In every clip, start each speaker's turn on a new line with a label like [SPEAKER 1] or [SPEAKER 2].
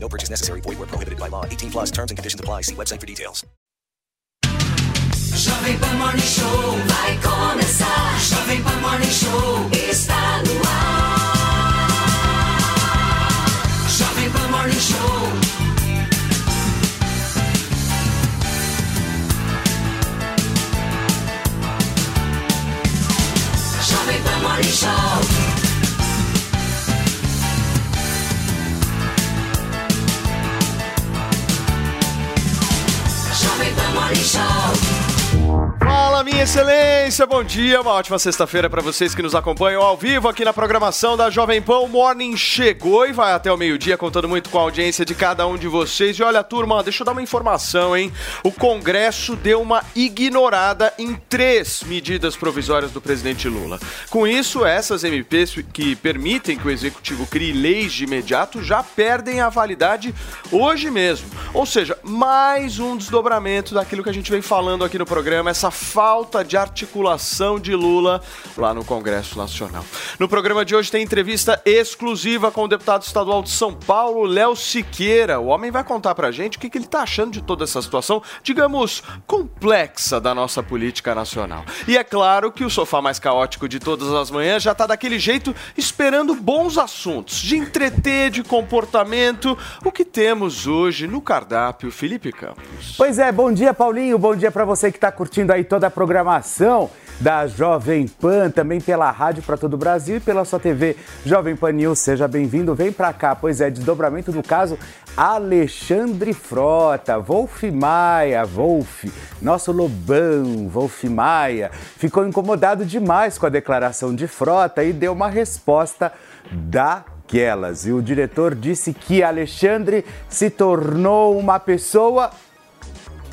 [SPEAKER 1] No purchase necessary. Void where prohibited by law. 18 plus terms and conditions apply. See website for details.
[SPEAKER 2] Jovem Pan Morning Show vai começar. Jovem Pan Morning Show está no ar. Jovem Pan Morning Show. Jovem Pan Morning Show. Jovem Pan Morning Show.
[SPEAKER 3] Fala, minha excelência, bom dia, uma ótima sexta-feira para vocês que nos acompanham ao vivo aqui na programação da Jovem Pan. O Morning chegou e vai até o meio-dia, contando muito com a audiência de cada um de vocês. E olha, turma, deixa eu dar uma informação, hein? O Congresso deu uma ignorada em três medidas provisórias do presidente Lula. Com isso, essas MPs que permitem que o executivo crie leis de imediato já perdem a validade hoje mesmo. Ou seja, mais um desdobramento daquilo que a gente vem falando aqui no programa, essa falta de articulação de Lula lá no Congresso Nacional. No programa de hoje tem entrevista exclusiva com o deputado estadual de São Paulo, Léo Siqueira. O homem vai contar pra gente o que, que ele tá achando de toda essa situação, digamos, complexa da nossa política nacional. E é claro que o sofá mais caótico de todas as manhãs já tá daquele jeito, esperando bons assuntos, de entreter, de comportamento, o que temos hoje no cardápio Felipe Campos.
[SPEAKER 4] Pois é, bom dia Paulinho, bom dia para você que está curtindo aí toda a programação da Jovem Pan, também pela rádio para todo o Brasil e pela sua TV Jovem Pan News. Seja bem-vindo, vem para cá. Pois é, desdobramento no caso Alexandre Frota, Wolf Maia, Wolf, nosso Lobão, Wolf Maia, ficou incomodado demais com a declaração de Frota e deu uma resposta daquelas. E o diretor disse que Alexandre se tornou uma pessoa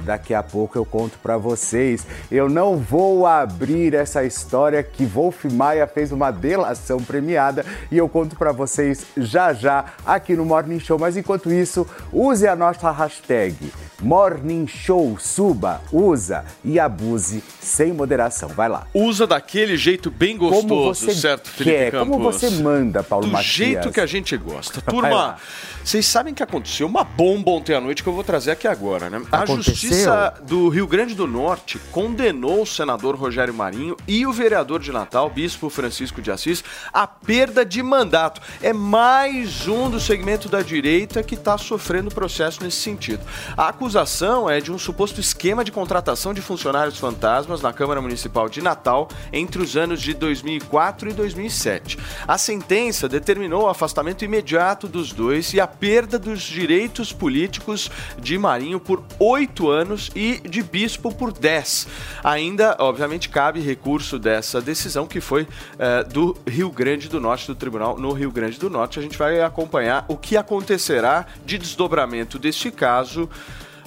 [SPEAKER 4] Daqui a pouco eu conto para vocês. Eu não vou abrir essa história que Wolf Maia fez uma delação premiada e eu conto para vocês já já aqui no Morning Show. Mas enquanto isso, use a nossa hashtag Morning Show. Suba, usa e abuse sem moderação. Vai lá.
[SPEAKER 3] Usa daquele jeito bem gostoso,
[SPEAKER 4] Como você
[SPEAKER 3] certo, Felipe
[SPEAKER 4] quer,
[SPEAKER 3] Campos?
[SPEAKER 4] como você manda, Paulo
[SPEAKER 3] Do
[SPEAKER 4] Matias.
[SPEAKER 3] jeito que a gente gosta. Turma. Vocês sabem que aconteceu uma bomba ontem à noite que eu vou trazer aqui agora, né? A
[SPEAKER 4] Aconteceu?
[SPEAKER 3] Justiça do Rio Grande do Norte condenou o senador Rogério Marinho e o vereador de Natal, bispo Francisco de Assis, à perda de mandato. É mais um do segmento da direita que está sofrendo processo nesse sentido. A acusação é de um suposto esquema de contratação de funcionários fantasmas na Câmara Municipal de Natal entre os anos de 2004 e 2007. A sentença determinou o afastamento imediato dos dois e a perda dos direitos políticos de Marinho por oito anos e de Bispo por dez. Ainda, obviamente, cabe recurso dessa decisão que foi eh, do Rio Grande do Norte, do Tribunal no Rio Grande do Norte. A gente vai acompanhar o que acontecerá de desdobramento deste caso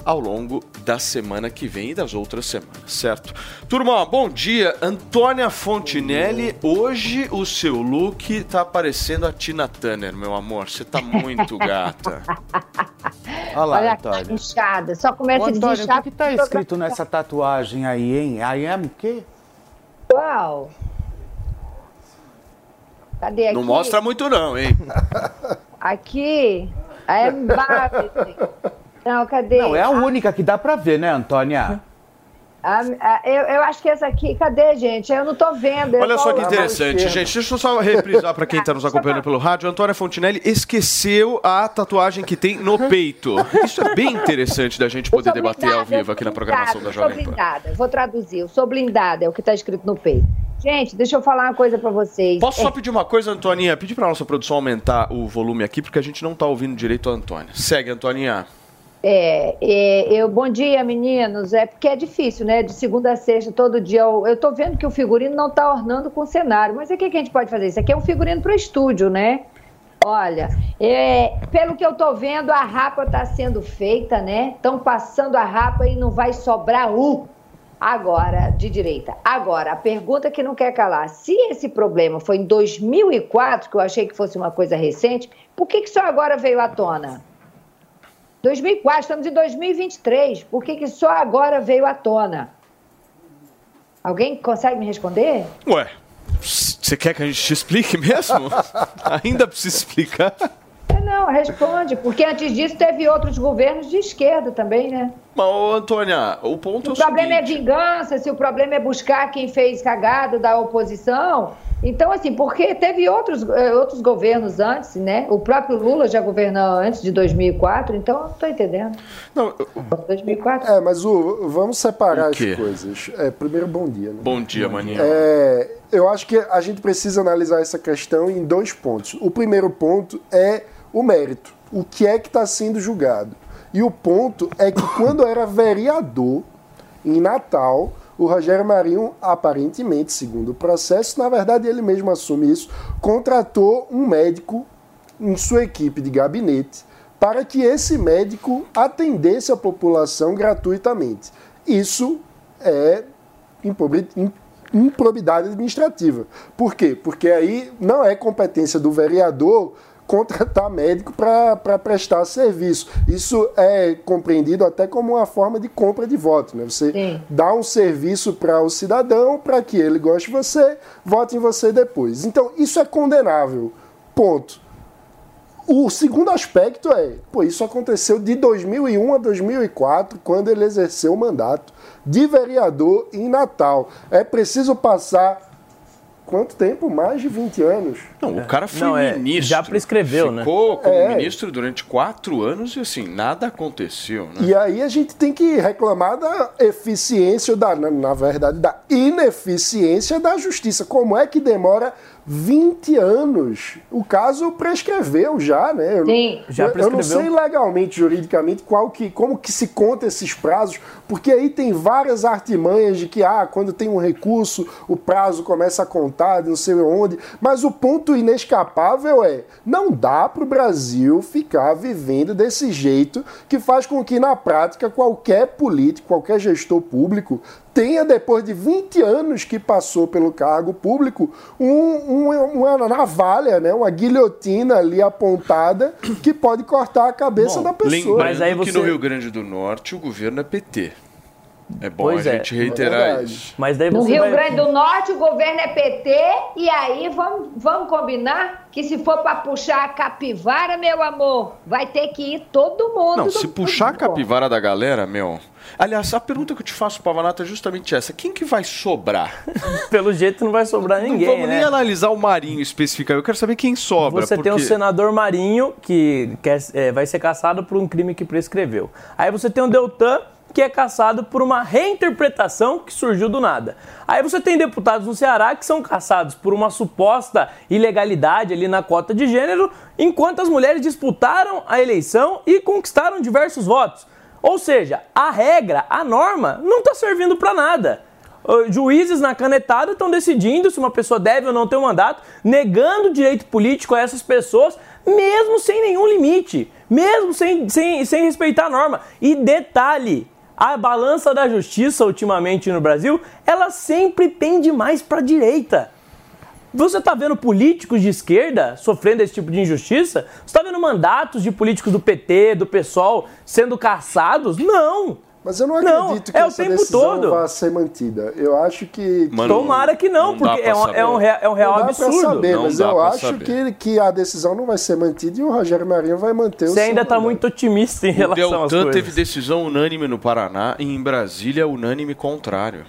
[SPEAKER 3] ao longo da semana que vem e das outras semanas, certo? Turma, bom dia. Antônia Fontinelli, hoje o seu look tá parecendo a Tina Turner, meu amor. Você tá muito gata.
[SPEAKER 4] Olha lá,
[SPEAKER 5] Olha
[SPEAKER 4] Antônio.
[SPEAKER 5] a inchada, só começa
[SPEAKER 4] Ô,
[SPEAKER 5] a
[SPEAKER 4] Antônio,
[SPEAKER 5] desinchar.
[SPEAKER 4] o que, que tá escrito nessa tatuagem aí, hein? I am o quê?
[SPEAKER 5] Qual? Cadê aqui?
[SPEAKER 3] Não mostra muito não, hein?
[SPEAKER 5] Aqui. É Barbie. Não, cadê?
[SPEAKER 4] Não, é a única que dá pra ver, né, Antônia?
[SPEAKER 5] A- a- eu, eu acho que essa aqui. Cadê, gente? Eu não tô vendo.
[SPEAKER 3] Olha só que interessante, gente. Deixa eu só reprisar para quem está nos acompanhando pelo rádio. Antônia Fontinelli esqueceu a tatuagem que tem no peito. Isso é bem interessante da gente poder debater ao vivo aqui na programação da
[SPEAKER 5] blindada, eu
[SPEAKER 3] Jovem
[SPEAKER 5] Sou blindada, vou traduzir. Eu sou blindada, é o que tá escrito no peito. Gente, deixa eu falar uma coisa pra vocês.
[SPEAKER 3] Posso
[SPEAKER 5] É,
[SPEAKER 3] só pedir uma coisa, Antoninha? Pedir para nossa produção aumentar o volume aqui, porque a gente não está ouvindo direito a Antônia. Segue, Antoninha.
[SPEAKER 5] É, é, eu, bom dia, meninos. É porque é difícil, né? De segunda a sexta, todo dia. Eu, eu tô vendo que o figurino não tá ornando com o cenário. Mas o que, que a gente pode fazer? Isso aqui é um figurino pro estúdio, né? Olha, é, pelo que eu tô vendo, a rapa está sendo feita, né? Estão passando a rapa e não vai sobrar um agora de direita. Agora, a pergunta que não quer calar: se esse problema foi em 2004, que eu achei que fosse uma coisa recente, por que, que só agora veio à tona? 2004, estamos em 2023. Por que, que só agora veio à tona? Alguém consegue me responder?
[SPEAKER 3] Ué, você quer que a gente te explique mesmo? Ainda precisa explicar?
[SPEAKER 5] É, não, responde, porque antes disso teve outros governos de esquerda também, né?
[SPEAKER 3] Mas, ô, Antônia, o ponto
[SPEAKER 5] O
[SPEAKER 3] é o
[SPEAKER 5] problema é vingança, se o problema é buscar quem fez cagada da oposição. Então, assim, porque teve outros, eh, outros governos antes, né? O próprio Lula já governou antes de 2004, então eu não estou entendendo.
[SPEAKER 3] Não,
[SPEAKER 5] 2004?
[SPEAKER 6] É, mas o, vamos separar
[SPEAKER 3] O
[SPEAKER 6] as coisas. É, primeiro, bom dia. Né?
[SPEAKER 3] bom dia, maninho.
[SPEAKER 6] É, eu acho que a gente precisa analisar essa questão em dois pontos. O primeiro ponto é o mérito. O que é que está sendo julgado? E o ponto é que quando era vereador, em Natal, o Rogério Marinho, aparentemente, segundo o processo, na verdade ele mesmo assume isso, contratou um médico em sua equipe de gabinete para que esse médico atendesse a população gratuitamente. Isso é improbidade administrativa. Por quê? Porque aí não é competência do vereador contratar médico para prestar serviço. Isso é compreendido até como uma forma de compra de voto. Né? Você
[SPEAKER 5] Sim.
[SPEAKER 6] dá um serviço para o cidadão para que ele goste de você, vote em você depois. Então, isso é condenável. Ponto. O segundo aspecto é, pô, isso aconteceu de 2001 a 2004, quando ele exerceu o mandato de vereador em Natal. É preciso passar quanto tempo? Mais de 20 anos.
[SPEAKER 3] Não, o cara foi
[SPEAKER 7] Não, é,
[SPEAKER 3] ministro.
[SPEAKER 7] já prescreveu, né?
[SPEAKER 3] Ficou como
[SPEAKER 6] É.
[SPEAKER 3] ministro durante quatro anos e assim, nada aconteceu, né?
[SPEAKER 6] E aí a gente tem que reclamar da eficiência, da, na, na verdade, da ineficiência da justiça. Como é que demora 20 anos? O caso prescreveu já, né? Eu,
[SPEAKER 5] Sim.
[SPEAKER 7] Já
[SPEAKER 6] eu- eu não
[SPEAKER 7] prescreveu.
[SPEAKER 6] sei legalmente, juridicamente, qual que, como que se conta esses prazos, porque aí tem várias artimanhas de que, ah, quando tem um recurso, o prazo começa a contar, de não sei onde. Mas o ponto inescapável é, não dá para o Brasil ficar vivendo desse jeito que faz com que, na prática, qualquer político, qualquer gestor público tenha, depois de 20 anos que passou pelo cargo público, um- um- uma navalha, né? uma guilhotina ali apontada que pode cortar a cabeça da pessoa.
[SPEAKER 7] Mas aí
[SPEAKER 3] que
[SPEAKER 7] você-
[SPEAKER 3] no Rio Grande do Norte o governo é PT. É bom
[SPEAKER 7] Pois
[SPEAKER 3] a
[SPEAKER 7] é.
[SPEAKER 3] gente
[SPEAKER 6] É
[SPEAKER 3] reiterar isso.
[SPEAKER 7] Mas daí
[SPEAKER 5] No Rio
[SPEAKER 7] vai...
[SPEAKER 5] Grande do Norte, o governo é PT, e aí vamos, vamos combinar que se for para puxar a capivara, meu amor, vai ter que ir todo mundo.
[SPEAKER 3] Não, se puxar a capivara da galera, meu. Aliás, a pergunta que eu te faço, Pavanato, é justamente essa: quem que vai sobrar?
[SPEAKER 7] Pelo jeito não vai sobrar ninguém,
[SPEAKER 3] não vamos
[SPEAKER 7] né?
[SPEAKER 3] nem analisar o Marinho especificamente. Eu quero saber quem sobra.
[SPEAKER 7] Você tem o
[SPEAKER 3] porque...
[SPEAKER 7] senador Marinho, que quer, é, vai ser caçado por um crime que prescreveu. Aí você tem o Deltan, que é caçado por uma reinterpretação que surgiu do nada. Aí você tem deputados no Ceará que são caçados por uma suposta ilegalidade ali na cota de gênero, enquanto as mulheres disputaram a eleição e conquistaram diversos votos. Ou seja, a regra, a norma, não está servindo para nada. Juízes na canetada estão decidindo se uma pessoa deve ou não ter um mandato, negando direito político a essas pessoas, mesmo sem nenhum limite, mesmo sem, sem, sem respeitar a norma. E detalhe, a balança da justiça ultimamente no Brasil, ela sempre pende mais para a direita. Você está vendo políticos de esquerda sofrendo esse tipo de injustiça? Você está vendo mandatos de políticos do PT, do PSOL sendo caçados? Não!
[SPEAKER 6] Mas eu não
[SPEAKER 7] Não,
[SPEAKER 6] acredito que
[SPEAKER 7] é o
[SPEAKER 6] essa
[SPEAKER 7] tempo
[SPEAKER 6] decisão
[SPEAKER 7] todo.
[SPEAKER 6] vá ser mantida. Eu acho que...
[SPEAKER 3] Mano,
[SPEAKER 7] Tomara que não,
[SPEAKER 3] não
[SPEAKER 7] porque é um, é, um,
[SPEAKER 3] saber.
[SPEAKER 7] rea- é um real
[SPEAKER 6] não dá
[SPEAKER 7] absurdo.
[SPEAKER 6] pra saber,
[SPEAKER 3] Não
[SPEAKER 6] mas eu acho
[SPEAKER 3] saber.
[SPEAKER 6] que, que a decisão não vai ser mantida e o Rogério Marinho vai manter o
[SPEAKER 7] Você ainda está muito otimista em
[SPEAKER 3] O
[SPEAKER 7] relação às
[SPEAKER 3] Deltan
[SPEAKER 7] coisas.
[SPEAKER 3] teve decisão unânime no Paraná e em Brasília unânime contrário.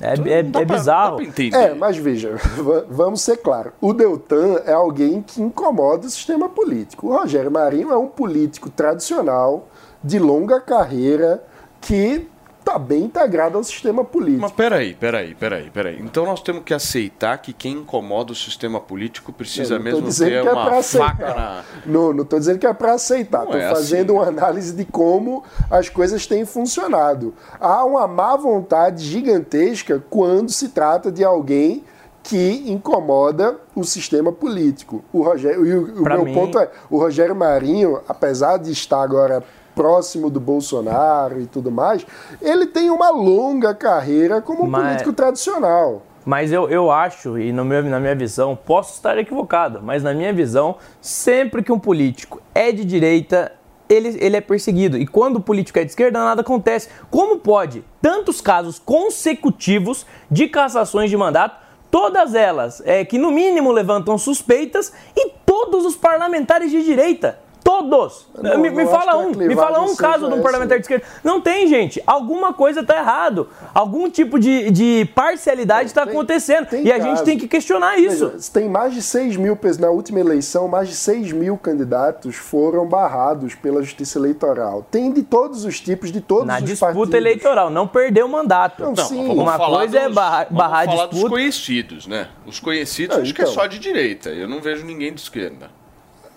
[SPEAKER 7] É, é-
[SPEAKER 3] Dá
[SPEAKER 7] é
[SPEAKER 3] pra-
[SPEAKER 7] bizarro.
[SPEAKER 3] dá pra entender.
[SPEAKER 6] É, mas veja, va- vamos ser claros. O Deltan é alguém que incomoda o sistema político. O Rogério Marinho é um político tradicional, de longa carreira, que está bem integrado ao sistema político.
[SPEAKER 3] Mas peraí, peraí, peraí, peraí. Então nós temos que aceitar que quem incomoda o sistema político precisa
[SPEAKER 6] Eu
[SPEAKER 3] mesmo
[SPEAKER 6] dizendo
[SPEAKER 3] ter
[SPEAKER 6] que é
[SPEAKER 3] uma
[SPEAKER 6] pra
[SPEAKER 3] faca
[SPEAKER 6] aceitar.
[SPEAKER 3] na.
[SPEAKER 6] Não, não estou dizendo que é para aceitar.
[SPEAKER 3] Não
[SPEAKER 6] Estou
[SPEAKER 3] é
[SPEAKER 6] fazendo
[SPEAKER 3] assim.
[SPEAKER 6] uma análise de como as coisas têm funcionado. Há uma má vontade gigantesca quando se trata de alguém que incomoda o sistema político. O Rogério, o, o meu
[SPEAKER 7] mim-
[SPEAKER 6] ponto é, o Rogério Marinho, apesar de estar agora próximo do Bolsonaro e tudo mais, ele tem uma longa carreira como
[SPEAKER 7] Mas-
[SPEAKER 6] político tradicional.
[SPEAKER 7] Mas eu, eu acho, e no meu, na minha visão, posso estar equivocado, mas na minha visão, sempre que um político é de direita, ele, ele é perseguido. E quando o político é de esquerda, nada acontece. Como pode tantos casos consecutivos de cassações de mandato, todas elas é, que no mínimo levantam suspeitas, e todos os parlamentares de direita? Todos!
[SPEAKER 6] Não,
[SPEAKER 7] me me
[SPEAKER 6] não
[SPEAKER 7] fala um, me fala um caso de um
[SPEAKER 6] essa.
[SPEAKER 7] parlamentar de esquerda. Não tem, gente. Alguma coisa está errado. Algum tipo de, de parcialidade está acontecendo.
[SPEAKER 6] tem
[SPEAKER 7] e a gente
[SPEAKER 6] caso.
[SPEAKER 7] tem que questionar isso.
[SPEAKER 6] Veja, tem mais de 6 mil, na última eleição, mais de 6 mil candidatos foram barrados pela Justiça Eleitoral. Tem de todos os tipos, de todos
[SPEAKER 7] Na
[SPEAKER 6] os
[SPEAKER 7] disputa
[SPEAKER 6] partidos.
[SPEAKER 7] eleitoral, não perdeu o mandato.
[SPEAKER 6] Não, sim.
[SPEAKER 3] vamos
[SPEAKER 7] Uma coisa é
[SPEAKER 3] dos-
[SPEAKER 7] barra-
[SPEAKER 3] vamos
[SPEAKER 7] barrar a
[SPEAKER 3] falar dos
[SPEAKER 7] disputa.
[SPEAKER 3] conhecidos, né? Os conhecidos
[SPEAKER 6] Ah,
[SPEAKER 3] acho que é
[SPEAKER 6] então.
[SPEAKER 3] só de direita. Eu não vejo ninguém de esquerda.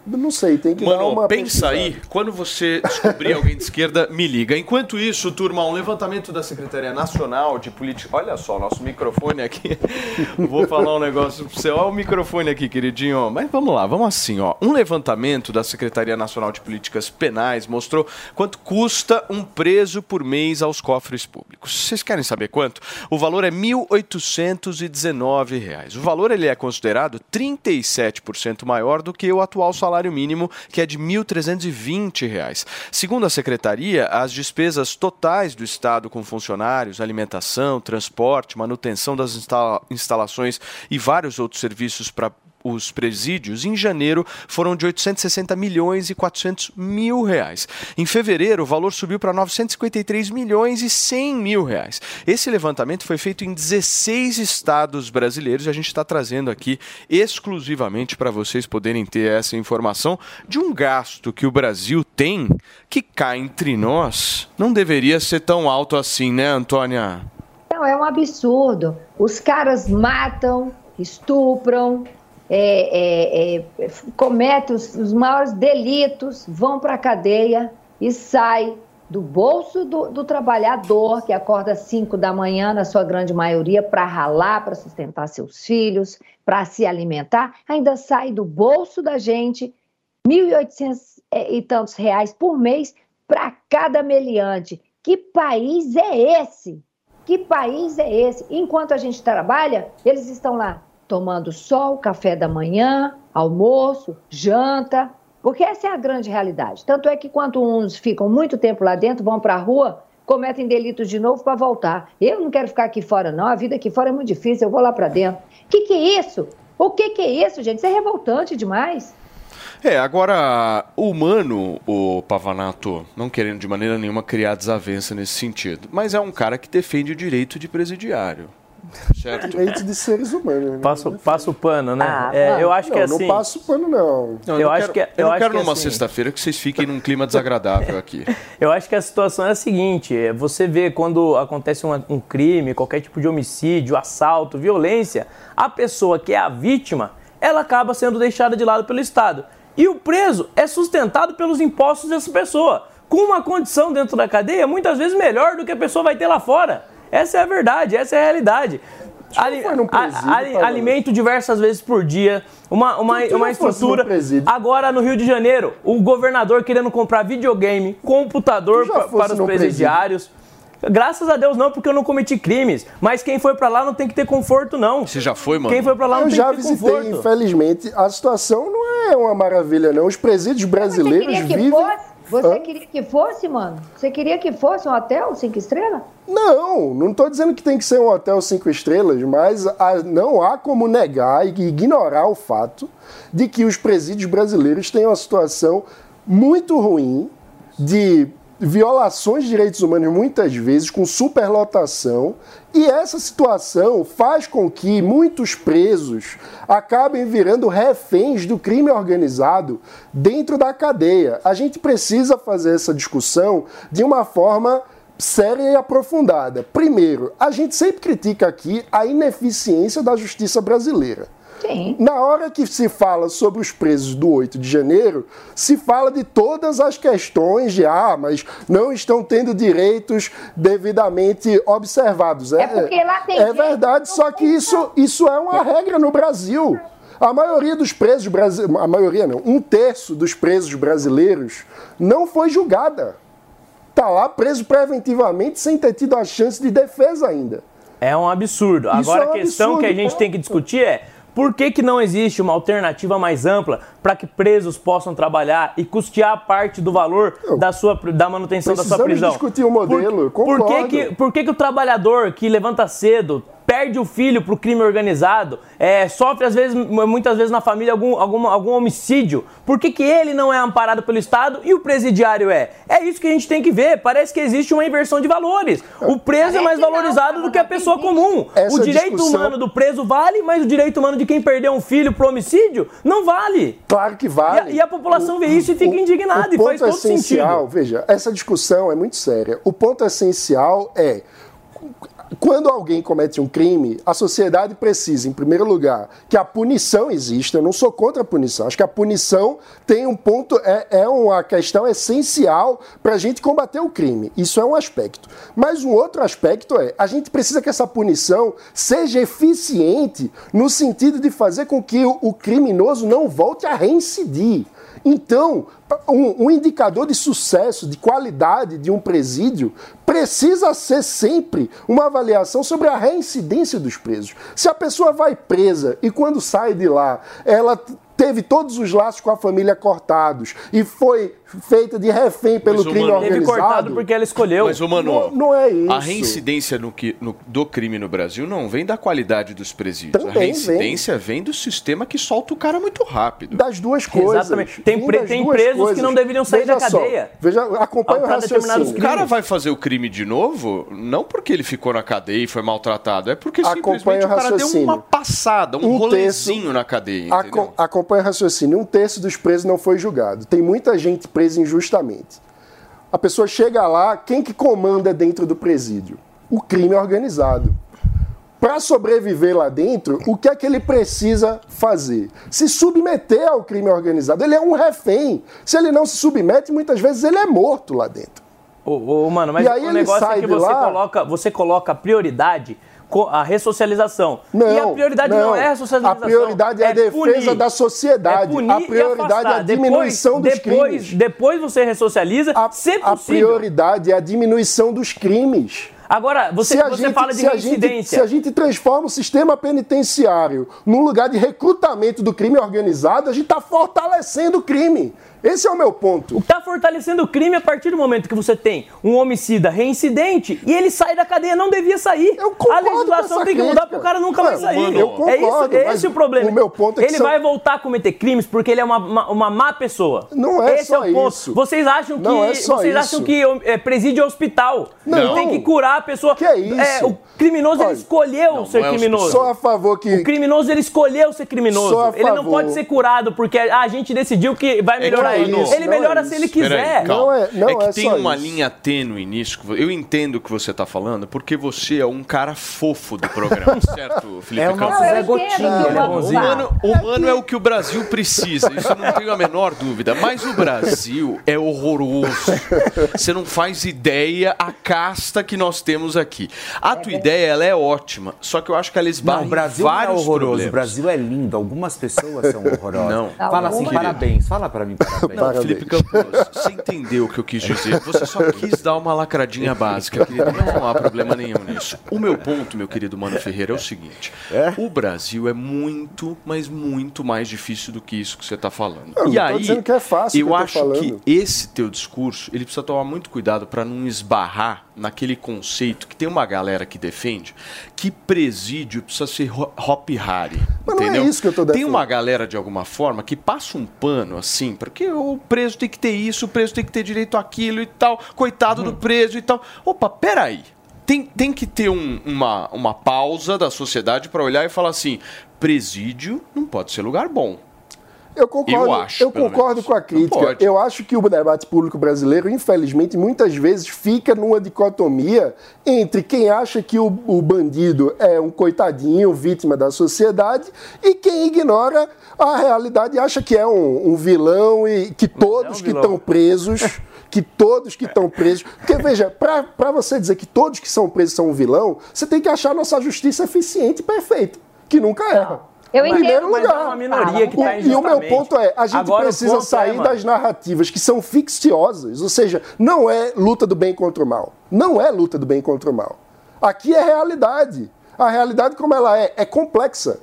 [SPEAKER 6] Não sei, tem que dar
[SPEAKER 3] Mano,
[SPEAKER 6] uma
[SPEAKER 3] pensa
[SPEAKER 6] pesquisada.
[SPEAKER 3] aí, quando você descobrir alguém de esquerda, me liga. Enquanto isso, turma, um levantamento da Secretaria Nacional de Política. Olha só, nosso microfone aqui. Vou falar um negócio pra você. Olha o microfone aqui, queridinho. Mas vamos lá, vamos assim, ó. Um levantamento da Secretaria Nacional de Políticas Penais mostrou quanto custa um preso por mês aos cofres públicos. Vocês querem saber quanto? O valor é 1.819 reais. O valor ele é considerado 37% maior do que o atual salário mínimo, que é de 1.320 reais. Segundo a secretaria, as despesas totais do Estado com funcionários, alimentação, transporte, manutenção das instala- instalações e vários outros serviços para os presídios, em janeiro foram de 860 milhões e 400 mil reais. Em fevereiro, o valor subiu para 953 milhões e 100 mil reais. Esse levantamento foi feito em 16 estados brasileiros e a gente está trazendo aqui exclusivamente para vocês poderem ter essa informação de um gasto que o Brasil tem que cá entre nós não deveria ser tão alto assim, né, Antônia?
[SPEAKER 5] Não, é um absurdo. Os caras matam, estupram, é, é, é, cometem os, os maiores delitos, vão para a cadeia e sai do bolso do, do trabalhador, que acorda às 5 da manhã, na sua grande maioria, para ralar, para sustentar seus filhos, para se alimentar, ainda sai do bolso da gente 1.800 é, e tantos reais por mês para cada meliante. Que país é esse? Que país é esse? Enquanto a gente trabalha, eles estão lá tomando sol, café da manhã, almoço, janta, porque essa é a grande realidade. Tanto é que quando uns ficam muito tempo lá dentro, vão para a rua, cometem delitos de novo para voltar. Eu não quero ficar aqui fora, não. A vida aqui fora é muito difícil, eu vou lá para dentro. O que, que é isso? O que, que é isso, gente? Isso é revoltante demais.
[SPEAKER 3] É, agora, humano, o Pavanato, não querendo de maneira nenhuma criar desavença nesse sentido, mas é um cara que defende o direito de presidiário. Certo?
[SPEAKER 6] Direitos de seres humanos. né?
[SPEAKER 7] Passa, passa o pano, né?
[SPEAKER 5] Ah,
[SPEAKER 7] É, eu acho
[SPEAKER 6] não,
[SPEAKER 7] que assim.
[SPEAKER 6] não passo pano, não.
[SPEAKER 3] Não,
[SPEAKER 7] Eu
[SPEAKER 3] não
[SPEAKER 7] acho
[SPEAKER 3] quero-
[SPEAKER 7] que-
[SPEAKER 3] eu
[SPEAKER 7] eu
[SPEAKER 3] não
[SPEAKER 7] acho
[SPEAKER 3] quero
[SPEAKER 7] que
[SPEAKER 3] numa
[SPEAKER 7] assim-
[SPEAKER 3] sexta-feira que vocês fiquem num clima desagradável aqui.
[SPEAKER 7] Eu acho que a situação é a seguinte: é, você vê quando acontece um, um crime, qualquer tipo de homicídio, assalto, violência, a pessoa que é a vítima, ela acaba sendo deixada de lado pelo Estado. E o preso é sustentado pelos impostos dessa pessoa, com uma condição dentro da cadeia muitas vezes melhor do que a pessoa vai ter lá fora. Essa é a verdade, essa é a realidade. Ali- a-
[SPEAKER 6] presídio,
[SPEAKER 7] ali- alimento diversas vezes por dia, uma, uma, uma
[SPEAKER 6] já
[SPEAKER 7] estrutura.
[SPEAKER 6] presídio?
[SPEAKER 7] Agora no Rio de Janeiro, o governador querendo comprar videogame, computador
[SPEAKER 6] já fosse
[SPEAKER 7] para os presidiários. Graças a Deus não, porque eu não cometi crimes. Mas quem foi pra lá não tem que ter conforto, não.
[SPEAKER 3] Você já foi, mano?
[SPEAKER 7] Quem foi pra lá não
[SPEAKER 6] Eu
[SPEAKER 7] tem
[SPEAKER 6] já
[SPEAKER 7] que ter
[SPEAKER 6] visitei,
[SPEAKER 7] conforto.
[SPEAKER 6] infelizmente. A situação não é uma maravilha, não. Os presídios brasileiros vivem.
[SPEAKER 5] Você queria que fosse, mano? Você queria que fosse um hotel cinco estrelas?
[SPEAKER 6] Não, não estou dizendo que tem que ser um hotel cinco estrelas, mas não há como negar e ignorar o fato de que os presídios brasileiros têm uma situação muito ruim de violações de direitos humanos muitas vezes com superlotação e essa situação faz com que muitos presos acabem virando reféns do crime organizado dentro da cadeia. A gente precisa fazer essa discussão de uma forma séria e aprofundada. Primeiro, a gente sempre critica aqui a ineficiência da justiça brasileira.
[SPEAKER 5] Sim.
[SPEAKER 6] Na hora que se fala sobre os presos do 8 de janeiro, se fala de todas as questões de, ah, mas não estão tendo direitos devidamente observados.
[SPEAKER 5] É porque lá tem
[SPEAKER 6] É verdade, só que isso, isso é uma regra no Brasil. A maioria dos presos brasileiros, a maioria não, um terço dos presos brasileiros não foi julgada. Está lá preso preventivamente sem ter tido a chance de defesa ainda.
[SPEAKER 7] É um absurdo.
[SPEAKER 6] Isso
[SPEAKER 7] Agora
[SPEAKER 6] é um
[SPEAKER 7] a questão que a
[SPEAKER 6] absurdo,
[SPEAKER 7] gente tem que discutir é por que, que não existe uma alternativa mais ampla para que presos possam trabalhar e custear parte do valor da, sua, da manutenção da sua
[SPEAKER 6] Precisamos
[SPEAKER 7] prisão?
[SPEAKER 6] discutir o modelo,
[SPEAKER 7] por, por que, que, por que, que o trabalhador que levanta cedo perde o filho pro crime organizado, é, sofre às vezes, muitas vezes na família algum, algum, algum homicídio, por que, que ele não é amparado pelo Estado e o presidiário é? É isso que a gente tem que ver. Parece que existe uma inversão de valores. O preso é mais valorizado do que a pessoa comum.
[SPEAKER 6] Essa
[SPEAKER 7] o direito
[SPEAKER 6] discussão-
[SPEAKER 7] humano do preso vale, mas o direito humano de quem perdeu um filho pro homicídio não vale.
[SPEAKER 6] Claro que
[SPEAKER 7] E
[SPEAKER 6] vale.
[SPEAKER 7] a, e a população vê isso e fica indignada
[SPEAKER 6] o
[SPEAKER 7] e faz todo
[SPEAKER 6] essencial,
[SPEAKER 7] sentido.
[SPEAKER 6] veja, essa discussão é muito séria. O ponto essencial é quando alguém comete um crime, a sociedade precisa, em primeiro lugar, que a punição exista. Eu não sou contra a punição. Acho que a punição tem um ponto, é, é uma questão essencial para a gente combater o crime. Isso é um aspecto. Mas um outro aspecto é, a gente precisa que essa punição seja eficiente no sentido de fazer com que o, o criminoso não volte a reincidir. Então, um, um indicador de sucesso, de qualidade de um presídio, precisa ser sempre uma avaliação sobre a reincidência dos presos. Se a pessoa vai presa e quando sai de lá, ela teve todos os laços com a família cortados e foi feita de refém pelo crime
[SPEAKER 7] Teve
[SPEAKER 6] organizado.
[SPEAKER 7] cortado porque ela escolheu.
[SPEAKER 3] Mas, ô, mano,
[SPEAKER 6] Não- não é isso.
[SPEAKER 3] a reincidência no que- no- do crime no Brasil não vem da qualidade dos presídios.
[SPEAKER 6] Também
[SPEAKER 3] a reincidência vem. do sistema que solta o cara muito rápido.
[SPEAKER 6] Das duas coisas.
[SPEAKER 7] Exatamente. Tem
[SPEAKER 6] Vem
[SPEAKER 7] pre- tem presos que
[SPEAKER 6] coisas.
[SPEAKER 7] não deveriam sair
[SPEAKER 6] Veja
[SPEAKER 7] da
[SPEAKER 6] só,
[SPEAKER 7] cadeia.
[SPEAKER 6] veja, acompanha o raciocínio.
[SPEAKER 3] O cara vai fazer o crime de novo, não porque ele ficou na cadeia e foi maltratado, é porque
[SPEAKER 6] Acompanha
[SPEAKER 3] simplesmente
[SPEAKER 6] o
[SPEAKER 3] o cara deu
[SPEAKER 6] raciocínio.
[SPEAKER 3] uma passada, um,
[SPEAKER 6] Um
[SPEAKER 3] rolezinho na cadeia, entendeu?
[SPEAKER 6] Aco- acompanha o raciocínio. Um terço dos presos não foi julgado. Tem muita gente presa injustamente. A pessoa chega lá, quem que comanda dentro do presídio? O crime organizado. Para sobreviver lá dentro, o que é que ele precisa fazer? Se submeter ao crime organizado. Ele é um refém. Se ele não se submete, muitas vezes ele é morto lá dentro.
[SPEAKER 7] Ô, ô, mano, mas
[SPEAKER 6] E aí
[SPEAKER 7] o negócio é que você
[SPEAKER 6] lá-
[SPEAKER 7] coloca, você coloca prioridade a ressocialização.
[SPEAKER 6] Não,
[SPEAKER 7] e a prioridade não, é a ressocialização.
[SPEAKER 6] A prioridade é, a defesa
[SPEAKER 7] punir.
[SPEAKER 6] da sociedade.
[SPEAKER 7] É punir
[SPEAKER 6] a prioridade é a diminuição
[SPEAKER 7] depois,
[SPEAKER 6] dos
[SPEAKER 7] depois,
[SPEAKER 6] crimes.
[SPEAKER 7] Depois você ressocializa,
[SPEAKER 6] A,
[SPEAKER 7] se
[SPEAKER 6] a
[SPEAKER 7] possível.
[SPEAKER 6] prioridade é a diminuição dos crimes.
[SPEAKER 7] Agora, você,
[SPEAKER 6] se a
[SPEAKER 7] você
[SPEAKER 6] gente,
[SPEAKER 7] fala de
[SPEAKER 6] a
[SPEAKER 7] reincidência.
[SPEAKER 6] se a gente transforma o sistema penitenciário num lugar de recrutamento do crime organizado, a gente está fortalecendo o crime. Esse é o meu ponto.
[SPEAKER 7] Está fortalecendo o crime a partir do momento que você tem um homicida reincidente e ele sai da cadeia, não devia sair.
[SPEAKER 6] Eu concordo
[SPEAKER 7] a legislação
[SPEAKER 6] com essa
[SPEAKER 7] tem que mudar porque o cara nunca vai sair.
[SPEAKER 6] mano, eu
[SPEAKER 7] é
[SPEAKER 6] concordo,
[SPEAKER 7] isso,
[SPEAKER 6] mas
[SPEAKER 7] esse é o problema.
[SPEAKER 6] o meu ponto é que
[SPEAKER 7] ele
[SPEAKER 6] são-
[SPEAKER 7] vai voltar a cometer crimes porque ele é uma, uma, uma má pessoa.
[SPEAKER 6] Não é
[SPEAKER 7] esse
[SPEAKER 6] só
[SPEAKER 7] é o ponto.
[SPEAKER 6] isso.
[SPEAKER 7] Vocês acham que
[SPEAKER 6] Não é só
[SPEAKER 7] vocês
[SPEAKER 6] isso.
[SPEAKER 7] acham que é, presídio é hospital?
[SPEAKER 6] Não.
[SPEAKER 7] Tem que curar a pessoa.
[SPEAKER 6] Que é isso?
[SPEAKER 7] o criminoso
[SPEAKER 6] Olha,
[SPEAKER 7] ele escolheu
[SPEAKER 3] não,
[SPEAKER 7] ser
[SPEAKER 3] não é
[SPEAKER 7] criminoso.
[SPEAKER 6] Só a favor que.
[SPEAKER 7] O criminoso ele escolheu ser criminoso.
[SPEAKER 6] Só a
[SPEAKER 7] Ele não
[SPEAKER 6] favor.
[SPEAKER 7] pode ser curado porque a gente decidiu que vai melhorar
[SPEAKER 3] que,
[SPEAKER 7] ele.
[SPEAKER 6] não é
[SPEAKER 7] melhora
[SPEAKER 6] isso.
[SPEAKER 7] se ele quiser.
[SPEAKER 3] calma.
[SPEAKER 6] Não é- não
[SPEAKER 3] que
[SPEAKER 6] é
[SPEAKER 3] tem
[SPEAKER 6] só
[SPEAKER 3] uma
[SPEAKER 6] isso.
[SPEAKER 3] linha tênue nisso. Eu entendo o que você está falando, porque você é um cara fofo do programa, certo, Felipe
[SPEAKER 4] É o
[SPEAKER 3] Campos?
[SPEAKER 5] entendo
[SPEAKER 4] Gotinha, ele é
[SPEAKER 5] o
[SPEAKER 4] bonzinho.
[SPEAKER 3] Humano, humano é o que o Brasil precisa, isso eu não tenho a menor dúvida. Mas o Brasil é horroroso. Você não faz ideia a casta que nós temos aqui. A tua ideia ela é ótima, só que eu acho que ela esbarra
[SPEAKER 4] Não, o
[SPEAKER 3] em
[SPEAKER 4] Brasil é
[SPEAKER 3] vários
[SPEAKER 4] horroroso,
[SPEAKER 3] problemas.
[SPEAKER 4] o Brasil é lindo. Algumas pessoas são horrorosas.
[SPEAKER 3] Não.
[SPEAKER 4] Fala assim, parabéns. Fala pra mim, parabéns.
[SPEAKER 3] Não. Felipe Campos, você entendeu o que eu quis dizer. Você só quis dar uma lacradinha básica, querido. Não há problema nenhum nisso. O meu ponto, meu querido Mano Ferreira, é o seguinte: o Brasil é muito, mas muito mais difícil do que isso que você está falando.
[SPEAKER 6] Eu não
[SPEAKER 3] e
[SPEAKER 6] tô
[SPEAKER 3] aí,
[SPEAKER 6] dizendo que é fácil
[SPEAKER 3] eu
[SPEAKER 6] eu
[SPEAKER 3] acho
[SPEAKER 6] falando.
[SPEAKER 3] que esse teu discurso, ele precisa tomar muito cuidado para não esbarrar naquele conceito que tem uma galera que defende que presídio precisa ser ho- Hop Harry.
[SPEAKER 6] Mas não é
[SPEAKER 3] entendeu?
[SPEAKER 6] isso que eu tô
[SPEAKER 3] Tem
[SPEAKER 6] defendendo.
[SPEAKER 3] uma galera, de alguma forma, que passa um pano assim, porque o preso tem que ter isso, o preso tem que ter direito àquilo e tal, coitado
[SPEAKER 6] Hum.
[SPEAKER 3] do preso e tal. Opa, peraí. Tem, tem que ter um- uma, uma pausa da sociedade para olhar e falar assim: presídio não pode ser lugar bom.
[SPEAKER 6] Eu concordo,
[SPEAKER 3] Eu acho,
[SPEAKER 6] eu concordo
[SPEAKER 3] menos.
[SPEAKER 6] com a crítica. Eu acho que o debate público brasileiro, infelizmente, muitas vezes fica numa dicotomia entre quem acha que o, o bandido é um coitadinho, vítima da sociedade, e quem ignora a realidade e acha que é um, um vilão e que todos
[SPEAKER 7] um
[SPEAKER 6] que estão presos. Que todos que estão presos. Porque, veja, para você dizer que todos que são presos são um vilão, você tem que achar nossa justiça eficiente e perfeita, que nunca erra.
[SPEAKER 5] Eu
[SPEAKER 6] primeiro
[SPEAKER 5] entendo, mas
[SPEAKER 6] lugar.
[SPEAKER 7] é uma minoria que
[SPEAKER 6] O-
[SPEAKER 7] tá
[SPEAKER 6] E o meu ponto é, a gente
[SPEAKER 7] Agora,
[SPEAKER 6] precisa
[SPEAKER 7] é,
[SPEAKER 6] sair
[SPEAKER 7] mano,
[SPEAKER 6] das narrativas que são ficciosas, ou seja, não é luta do bem contra o mal. Não é luta do bem contra o mal. Aqui é realidade. A realidade como ela é, é complexa.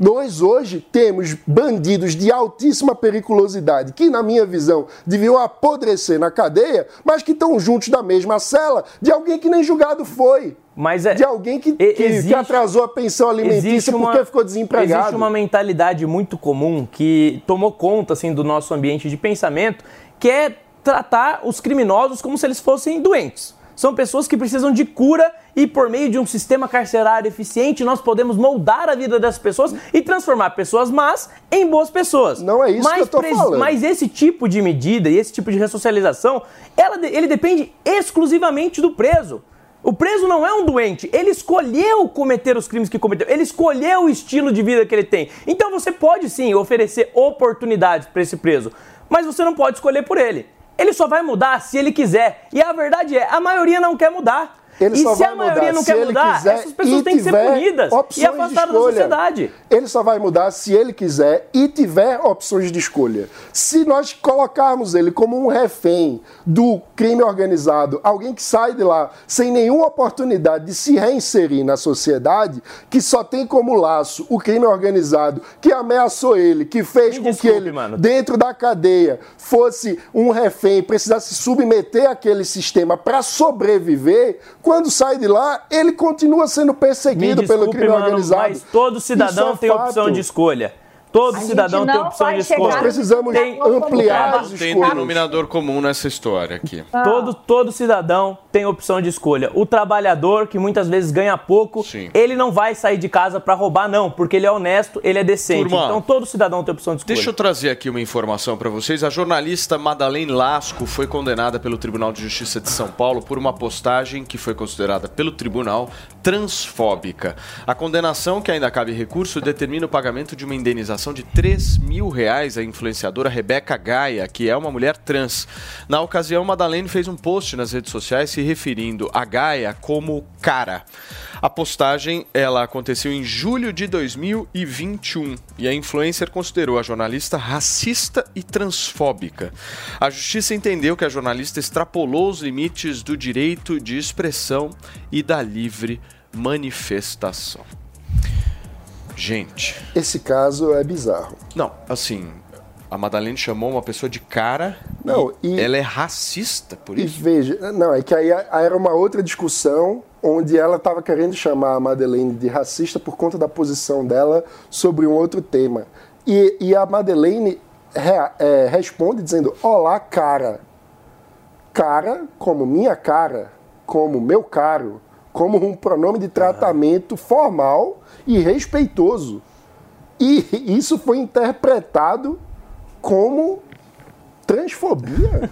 [SPEAKER 6] Nós hoje temos bandidos de altíssima periculosidade que, na minha visão, deviam apodrecer na cadeia, mas que estão juntos da mesma cela de alguém que nem julgado foi.
[SPEAKER 7] Mas é,
[SPEAKER 6] De alguém que, que- que
[SPEAKER 7] existe-
[SPEAKER 6] atrasou a pensão alimentícia porque ficou desempregado.
[SPEAKER 7] Existe uma mentalidade muito comum que tomou conta assim do nosso ambiente de pensamento, que é tratar os criminosos como se eles fossem doentes. São pessoas que precisam de cura e por meio de um sistema carcerário eficiente nós podemos moldar a vida dessas pessoas e transformar pessoas más em boas pessoas.
[SPEAKER 6] Não é isso que eu tô falando.
[SPEAKER 7] Mas esse tipo de medida e esse tipo de ressocialização, ela, ele depende exclusivamente do preso. O preso não é um doente, ele escolheu cometer os crimes que cometeu, ele escolheu o estilo de vida que ele tem. Então você pode sim oferecer oportunidades para esse preso, mas você não pode escolher por ele. Ele só vai mudar se ele quiser. E a verdade é, a maioria não quer mudar.
[SPEAKER 6] Ele
[SPEAKER 7] e
[SPEAKER 6] só
[SPEAKER 7] se
[SPEAKER 6] vai
[SPEAKER 7] a maioria
[SPEAKER 6] mudar
[SPEAKER 7] não quer mudar,
[SPEAKER 6] quiser
[SPEAKER 7] essas pessoas têm que ser punidas e afastadas da sociedade.
[SPEAKER 6] Ele só vai mudar se ele quiser e tiver opções de escolha. Se nós colocarmos ele como um refém do crime organizado, alguém que sai de lá sem nenhuma oportunidade de se reinserir na sociedade, que só tem como laço o crime organizado, que ameaçou ele, que fez
[SPEAKER 7] Me
[SPEAKER 6] com
[SPEAKER 7] desculpe,
[SPEAKER 6] que ele,
[SPEAKER 7] mano.
[SPEAKER 6] dentro da cadeia, fosse um refém, precisasse se submeter àquele sistema para sobreviver, quando sai de lá, ele continua sendo perseguido pelo
[SPEAKER 7] desculpe,
[SPEAKER 6] crime
[SPEAKER 7] mano,
[SPEAKER 6] organizado.
[SPEAKER 7] mas todo cidadão
[SPEAKER 6] Isso é
[SPEAKER 7] tem
[SPEAKER 6] fato.
[SPEAKER 7] opção de escolha. Todo
[SPEAKER 5] A
[SPEAKER 7] cidadão tem opção de escolha.
[SPEAKER 6] Nós precisamos
[SPEAKER 7] Tem-
[SPEAKER 6] ampliar as
[SPEAKER 3] Não tem
[SPEAKER 6] escolhas.
[SPEAKER 3] denominador comum nessa história aqui.
[SPEAKER 7] Todo, todo cidadão tem opção de escolha. O trabalhador, que muitas vezes ganha pouco,
[SPEAKER 3] Sim.
[SPEAKER 7] ele não vai sair de casa pra roubar, não, porque ele é honesto, ele é decente.
[SPEAKER 3] Turma,
[SPEAKER 7] então todo cidadão tem opção de escolha.
[SPEAKER 3] Deixa eu trazer aqui uma informação para vocês. A jornalista Madalene Lasco foi condenada pelo Tribunal de Justiça de São Paulo por uma postagem que foi considerada pelo tribunal transfóbica. A condenação, que ainda cabe recurso, determina o pagamento de uma indenização de 3 mil reais à influenciadora Rebeca Gaia, que é uma mulher trans. Na ocasião, Madalene fez um post nas redes sociais se referindo a Gaia como cara. A postagem ela aconteceu em julho de 2021 e a influencer considerou a jornalista racista e transfóbica. A justiça entendeu que a jornalista extrapolou os limites do direito de expressão e da livre manifestação. Gente,
[SPEAKER 6] Esse caso é bizarro.
[SPEAKER 3] não, assim, a Madalene chamou uma pessoa de cara
[SPEAKER 6] Não,
[SPEAKER 3] e,
[SPEAKER 6] e-
[SPEAKER 3] ela é racista por
[SPEAKER 6] E
[SPEAKER 3] isso.
[SPEAKER 6] veja, não, é que aí aí era uma outra discussão onde ela estava querendo chamar a Madeleine de racista por conta da posição dela sobre um outro tema. E, e a Madeleine rea- é, responde dizendo: Olá, cara. Cara, como minha cara, como meu caro, como um pronome de tratamento formal e respeitoso. E isso foi interpretado como transfobia.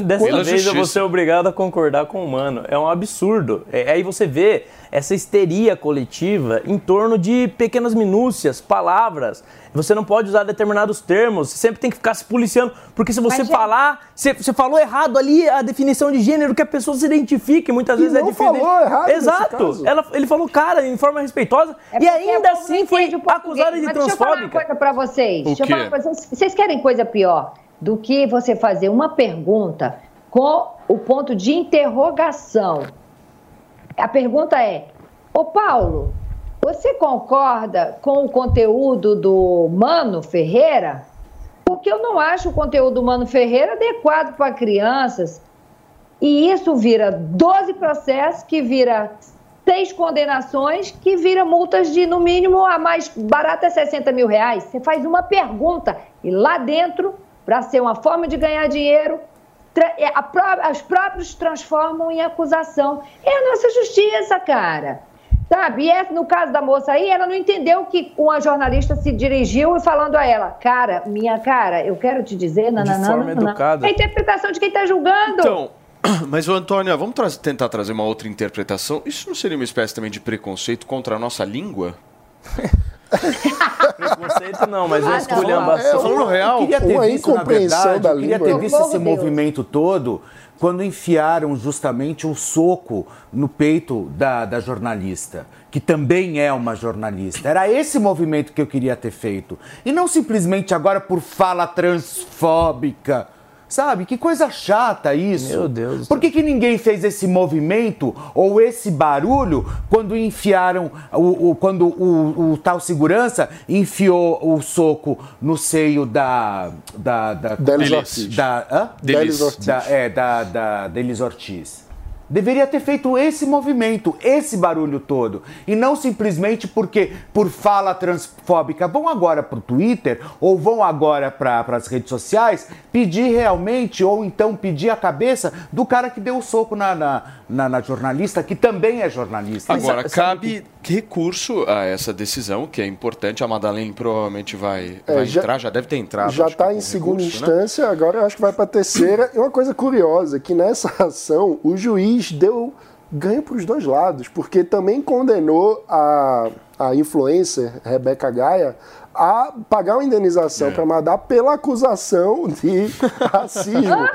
[SPEAKER 7] Dessa
[SPEAKER 3] Pela
[SPEAKER 7] vez eu vou
[SPEAKER 3] justiça.
[SPEAKER 7] ser obrigado a concordar com o mano. É um absurdo. É, aí você vê essa histeria coletiva em torno de pequenas minúcias, palavras. Você não pode usar determinados termos, você sempre tem que ficar se policiando, porque se você
[SPEAKER 5] Mas, gente-
[SPEAKER 7] falar, você, você falou errado ali a definição de gênero que a pessoa se identifique, muitas vezes é
[SPEAKER 6] não
[SPEAKER 7] difícil.
[SPEAKER 6] falou errado
[SPEAKER 7] Exato. Ela, ele falou cara em forma respeitosa
[SPEAKER 5] É
[SPEAKER 7] e ainda assim foi acusada de
[SPEAKER 5] Mas Deixa eu falar uma
[SPEAKER 7] transfóbica.
[SPEAKER 5] coisa pra vocês.
[SPEAKER 3] O
[SPEAKER 5] Deixa eu
[SPEAKER 3] quê?
[SPEAKER 5] falar uma coisa. Vocês querem coisa pior do que você fazer uma pergunta com o ponto de interrogação? A pergunta é: Ô Paulo, você concorda com o conteúdo do Mano Ferreira? Porque eu não acho o conteúdo do Mano Ferreira adequado para crianças. E isso vira 12 processos, que vira seis condenações, que vira multas de, no mínimo, a mais barata é 60 mil reais. Você faz uma pergunta e lá dentro, para ser uma forma de ganhar dinheiro, é, a pró- os próprios transformam em acusação. É a nossa justiça, cara. Sabe? E essa, no caso da moça aí, ela não entendeu que uma jornalista se dirigiu e falando a ela, cara, minha cara, eu quero te dizer, nananana.
[SPEAKER 7] forma educada.
[SPEAKER 5] É a interpretação de quem está julgando.
[SPEAKER 3] Então, mas, ô Antônio, vamos tra- tentar trazer uma outra interpretação. Isso não seria uma espécie também de preconceito contra a nossa língua?
[SPEAKER 7] Preconceito não, mas
[SPEAKER 5] Ah, não.
[SPEAKER 7] esculhambação.
[SPEAKER 3] Tô falando real.
[SPEAKER 4] Eu queria ter
[SPEAKER 6] Uma
[SPEAKER 4] visto, na
[SPEAKER 6] incompreensão
[SPEAKER 4] verdade,
[SPEAKER 6] da
[SPEAKER 4] eu queria
[SPEAKER 6] língua.
[SPEAKER 4] ter visto esse
[SPEAKER 5] de Deus.
[SPEAKER 4] movimento todo quando enfiaram justamente o soco no peito da, da jornalista, que também é uma jornalista. Era esse movimento que eu queria ter feito. E não simplesmente agora por fala transfóbica. Sabe? Que coisa chata isso.
[SPEAKER 7] Meu Deus
[SPEAKER 4] Por que, que ninguém fez esse movimento ou esse barulho quando enfiaram, o, o- quando o, o tal segurança enfiou o soco no seio da. da, da
[SPEAKER 6] Delis
[SPEAKER 3] Delis.
[SPEAKER 6] Ortiz.
[SPEAKER 4] da, hã?
[SPEAKER 6] Delis Ortiz.
[SPEAKER 4] Da, é, da, da Delis Ortiz. Deveria ter feito esse movimento, esse barulho todo. E não simplesmente porque, por fala transfóbica, vão agora para o Twitter ou vão agora para as redes sociais pedir realmente, ou então pedir a cabeça do cara que deu o soco na, na, na- na jornalista, que também é jornalista.
[SPEAKER 3] Agora,
[SPEAKER 7] sabe-
[SPEAKER 3] cabe recurso a essa decisão, que é importante. A Madalene provavelmente vai,
[SPEAKER 6] É,
[SPEAKER 3] vai
[SPEAKER 6] já-
[SPEAKER 3] entrar, já deve ter entrado.
[SPEAKER 6] Já está em segunda
[SPEAKER 3] recurso, né?
[SPEAKER 6] instância, agora eu acho que vai para a terceira. E uma coisa curiosa, que nessa ação o juiz deu ganho para os dois lados, porque também condenou a, a influencer Rebeca Gaia a pagar uma indenização para Madá pela acusação de racismo.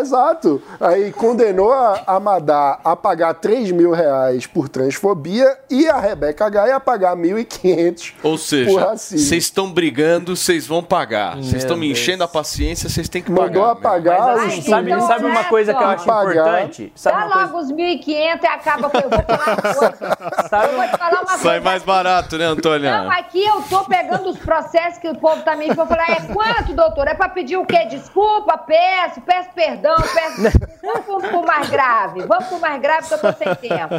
[SPEAKER 6] Exato. Aí condenou a, a Madá a pagar 3 mil reais por transfobia e a Rebeca Gaia a pagar 1.500
[SPEAKER 3] Ou
[SPEAKER 6] por
[SPEAKER 3] seja,
[SPEAKER 6] racismo.
[SPEAKER 3] vocês estão brigando, vocês vão pagar. Vocês estão me enchendo a paciência, vocês têm que
[SPEAKER 6] Mandou
[SPEAKER 3] pagar.
[SPEAKER 6] apagar
[SPEAKER 7] Mas assim, sabe,
[SPEAKER 5] Então,
[SPEAKER 7] sabe uma coisa que eu acho
[SPEAKER 6] pagar.
[SPEAKER 7] importante? Sabe
[SPEAKER 5] Dá
[SPEAKER 7] uma coisa,
[SPEAKER 5] logo os 1.500 e acaba com. Eu vou falar uma coisa.
[SPEAKER 7] sabe
[SPEAKER 5] Eu vou te falar uma
[SPEAKER 3] Sai
[SPEAKER 5] coisa.
[SPEAKER 3] mais barato, né, Antônia?
[SPEAKER 5] Não, aqui eu tô pegando os processos que o povo tá me falar, é quanto, doutor? É pra pedir o quê? Desculpa, peço, peço perdão, peço. Vamos pro, mais grave. Vamos pro mais grave que eu tô sem tempo.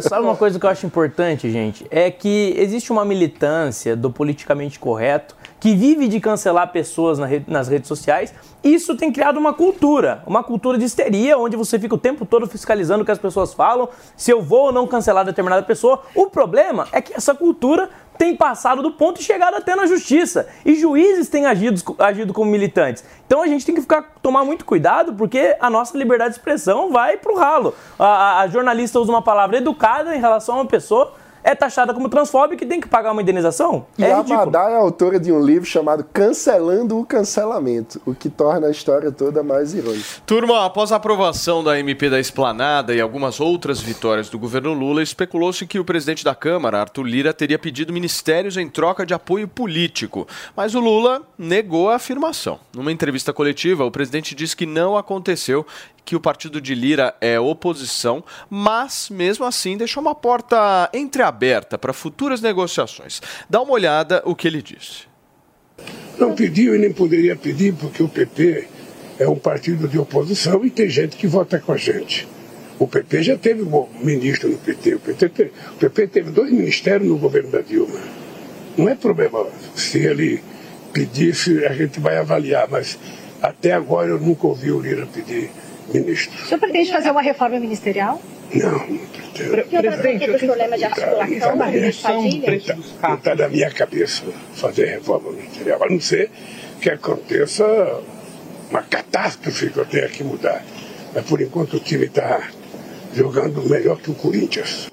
[SPEAKER 7] Sabe uma coisa que eu acho importante, gente? É que existe uma militância do politicamente correto que vive de cancelar pessoas na re- nas redes sociais. Isso tem criado uma cultura, uma cultura de histeria, onde você fica o tempo todo fiscalizando o que as pessoas falam, se eu vou ou não cancelar determinada pessoa. O problema é que essa cultura tem passado do ponto e chegado até na justiça. E juízes têm agido, agido como militantes. Então a gente tem que ficar, tomar muito cuidado, porque a nossa liberdade de expressão vai pro ralo. A, a- a jornalista usa uma palavra educada em relação a uma pessoa, é taxada como transfóbica e tem que pagar uma indenização?
[SPEAKER 6] E
[SPEAKER 7] é
[SPEAKER 6] a
[SPEAKER 7] ridículo.
[SPEAKER 6] É autora de um livro chamado Cancelando o Cancelamento, o que torna a história toda mais irônica.
[SPEAKER 3] Turma, após a aprovação da MP da Esplanada e algumas outras vitórias do governo Lula, especulou-se que o presidente da Câmara, Arthur Lira, teria pedido ministérios em troca de apoio político. Mas o Lula negou a afirmação. Numa entrevista coletiva, o presidente disse que não aconteceu que o partido de Lira é oposição, mas mesmo assim deixou uma porta entreaberta para futuras negociações. Dá uma olhada o que ele disse.
[SPEAKER 8] Não pediu e nem poderia pedir, porque o PP é um partido de oposição e tem gente que vota com a gente. O PP já teve um ministro no PT. O PT, te- o PP teve dois ministérios no governo da Dilma. Não é problema se ele pedisse, a gente vai avaliar, mas até agora eu nunca ouvi o Lira pedir ministro.
[SPEAKER 9] O senhor pretende fazer uma reforma ministerial?
[SPEAKER 8] Não, não pretendo.
[SPEAKER 9] Presidente, dos problemas de articulação?
[SPEAKER 8] Não está na minha cabeça fazer reforma ministerial, a não ser que aconteça uma catástrofe que eu tenha que mudar. Mas por enquanto o time está jogando melhor que o Corinthians.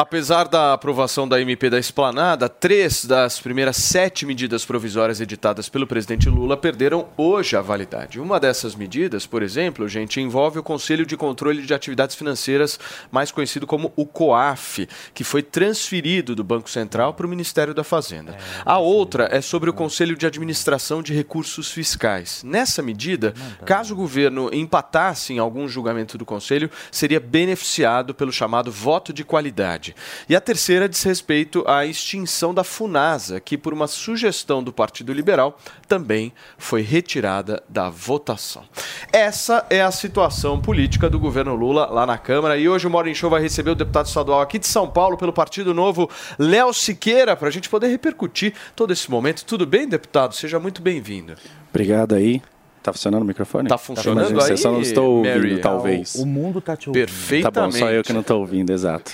[SPEAKER 3] Apesar da aprovação da MP da Esplanada, três das primeiras sete medidas provisórias editadas pelo presidente Lula perderam hoje a validade. Uma dessas medidas, por exemplo, gente, envolve o Conselho de Controle de Atividades Financeiras, mais conhecido como o COAF, que foi transferido do Banco Central para o Ministério da Fazenda. A outra é sobre o Conselho de Administração de Recursos Fiscais. Nessa medida, caso o governo empatasse em algum julgamento do Conselho, seria beneficiado pelo chamado voto de qualidade. E a terceira diz respeito à extinção da FUNASA, que, por uma sugestão do Partido Liberal, também foi retirada da votação. Essa é a situação política do governo Lula lá na Câmara. E hoje o Morning Show vai receber o deputado estadual aqui de São Paulo, pelo Partido Novo, Léo Siqueira, para a gente poder repercutir todo esse momento. Tudo bem, deputado? Seja muito bem-vindo.
[SPEAKER 10] Obrigado aí. Tá funcionando o microfone?
[SPEAKER 3] Tá funcionando
[SPEAKER 10] Imagina,
[SPEAKER 3] aí,
[SPEAKER 10] Eu só não estou ouvindo,
[SPEAKER 3] Mary?
[SPEAKER 10] talvez.
[SPEAKER 4] O mundo tá te ouvindo.
[SPEAKER 10] Tá
[SPEAKER 3] Perfeitamente.
[SPEAKER 10] bom, só eu que não estou ouvindo, exato.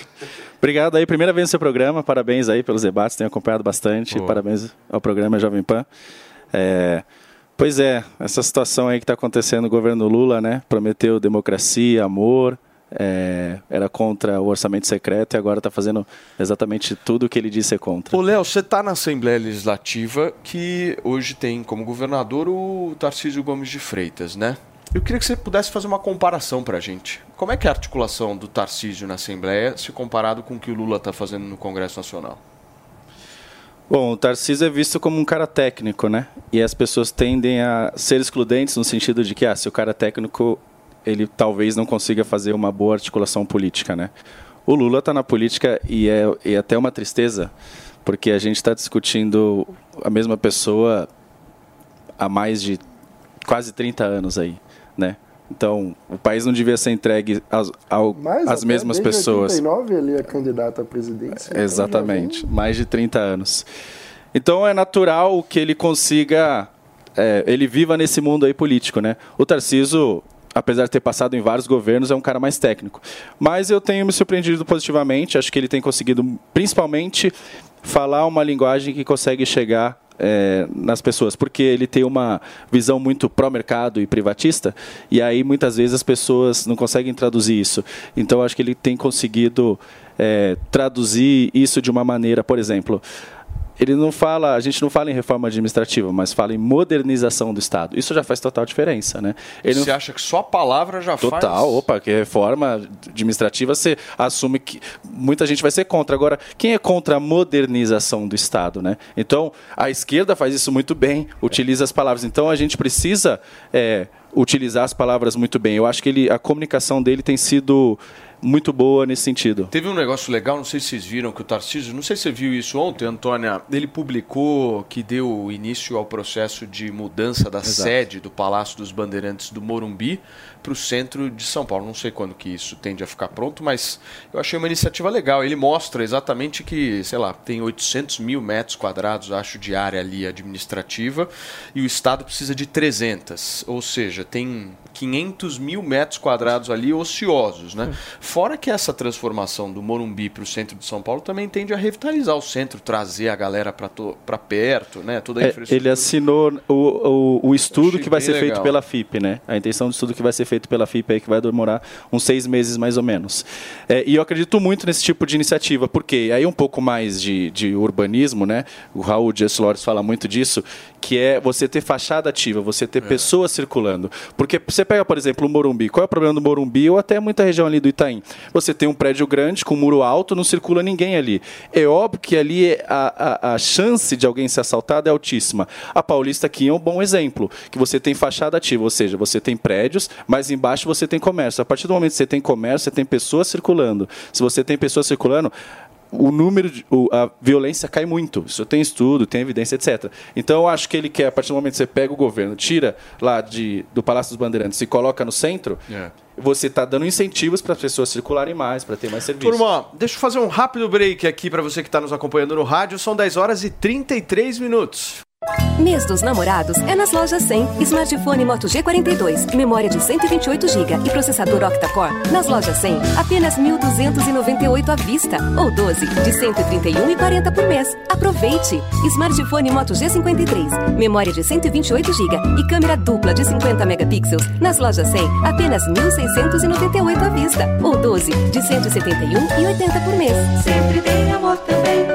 [SPEAKER 10] Obrigado aí, primeira vez no seu programa, parabéns aí pelos debates, tenho acompanhado bastante,
[SPEAKER 3] Boa.
[SPEAKER 10] parabéns ao programa Jovem Pan. É, pois é, essa situação aí que está acontecendo no governo Lula, né, prometeu democracia, amor, é, era contra o orçamento secreto e agora está fazendo exatamente tudo o que ele disse ser contra.
[SPEAKER 3] Ô, Léo, você está na Assembleia Legislativa que hoje tem como governador o Tarcísio Gomes de Freitas, né? Eu queria que você pudesse fazer uma comparação para a gente. Como é que é a articulação do Tarcísio na Assembleia se comparado com o que o Lula está fazendo no Congresso Nacional?
[SPEAKER 10] Bom, o Tarcísio é visto como um cara técnico, né? E as pessoas tendem a ser excludentes no sentido de que, ah, se o cara é técnico, ele talvez não consiga fazer uma boa articulação política, né? O Lula está na política e é, e é até uma tristeza, porque a gente está discutindo a mesma pessoa há mais de quase 30 anos aí, né? Então, o país não devia ser entregue às, ao,
[SPEAKER 6] Mas
[SPEAKER 10] às mesmas
[SPEAKER 6] desde
[SPEAKER 10] pessoas.
[SPEAKER 6] 89 ele é candidato à presidência. então
[SPEAKER 10] Exatamente, mais de 30 anos. Então é natural que ele consiga, é, ele viva nesse mundo aí político, né? O Tarciso, apesar de ter passado em vários governos, é um cara mais técnico. Mas eu tenho me surpreendido positivamente, acho que ele tem conseguido, principalmente, falar uma linguagem que consegue chegar é, nas pessoas, porque ele tem uma visão muito pró-mercado e privatista, e aí muitas vezes as pessoas não conseguem traduzir isso. Então acho que ele tem conseguido é, traduzir isso de uma maneira, por exemplo, ele não fala, a gente não fala em reforma administrativa, mas fala em modernização do Estado. Isso já faz total diferença, né? Ele
[SPEAKER 3] Você
[SPEAKER 10] não...
[SPEAKER 3] acha que só a palavra já faz?
[SPEAKER 10] Total, opa, que reforma administrativa você assume que muita gente vai ser contra. Agora, quem é contra a modernização do Estado, né? Então, a esquerda faz isso muito bem, utiliza as palavras. Então, a gente precisa é, utilizar as palavras muito bem. Eu acho que ele, a comunicação dele tem sido muito boa nesse sentido.
[SPEAKER 3] Teve um negócio legal, não sei se vocês viram que o Tarcísio, não sei se você viu isso ontem, Antônia, ele publicou que deu início ao processo de mudança da
[SPEAKER 10] Exato.
[SPEAKER 3] sede do Palácio dos Bandeirantes do Morumbi para o centro de São Paulo. Não sei quando que isso tende a ficar pronto, mas eu achei uma iniciativa legal. Ele mostra exatamente que, sei lá, tem 800 mil metros quadrados, acho, de área ali administrativa e o Estado precisa de 300. Ou seja, tem 500 mil metros quadrados ali ociosos, né? Fora que essa transformação do Morumbi para o centro de São Paulo também tende a revitalizar o centro, trazer a galera para perto, né? Toda a
[SPEAKER 10] É,
[SPEAKER 3] infraestrutura.
[SPEAKER 10] ele assinou o, o, o estudo que vai ser feito
[SPEAKER 3] legal.
[SPEAKER 10] pela FIP, né? A intenção do estudo que vai ser feito pela FIP aí, que vai demorar uns seis meses mais ou menos. É, e eu acredito muito nesse tipo de iniciativa, porque aí um pouco mais de, de urbanismo, né? O Raul Dias Lores fala muito disso, que é você ter fachada ativa, você ter pessoas circulando. Porque você pega, por exemplo, o Morumbi. Qual é o problema do Morumbi ou até muita região ali do Itaim? Você tem um prédio grande com um muro alto, não circula ninguém ali. É óbvio que ali é a, a, a chance de alguém ser assaltado é altíssima. A Paulista aqui é um bom exemplo, que você tem fachada ativa, ou seja, você tem prédios, mas embaixo você tem comércio. A partir do momento que você tem comércio, você tem pessoas circulando. Se você tem pessoas circulando, o número, de, o- a violência cai muito. Isso tem estudo, tem evidência, etc. Então eu acho que ele quer, a partir do momento que você pega o governo, tira lá de, do Palácio dos Bandeirantes e coloca no centro,
[SPEAKER 3] É.
[SPEAKER 10] você está dando incentivos para as pessoas circularem mais, para ter mais serviços.
[SPEAKER 3] Turma, deixa eu fazer um rápido break aqui para você que está nos acompanhando no rádio. São 10 horas e 33 minutos.
[SPEAKER 11] Mês dos namorados é nas lojas 100. Smartphone Moto G42, memória de 128 GB e processador octa-core. Nas lojas 100, apenas 1.298 à vista ou 12 de 131,40 por mês. Aproveite! Smartphone Moto G53, memória de 128 GB e câmera dupla de 50 megapixels. Nas lojas 100, apenas 1.698 à vista ou 12 de 171,80 por mês.
[SPEAKER 2] Sempre tem amor também,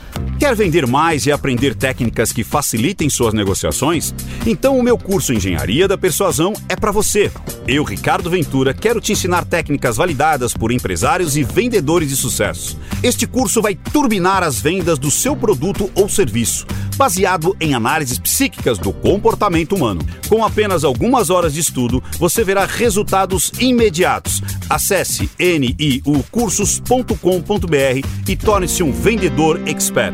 [SPEAKER 12] Quer vender mais e aprender técnicas que facilitem suas negociações? Então o meu curso Engenharia da Persuasão é para você. Eu, Ricardo Ventura, quero te ensinar técnicas validadas por empresários e vendedores de sucesso. Este curso vai turbinar as vendas do seu produto ou serviço, baseado em análises psíquicas do comportamento humano. Com apenas algumas horas de estudo, você verá resultados imediatos. Acesse niucursos.com.br e torne-se um vendedor expert.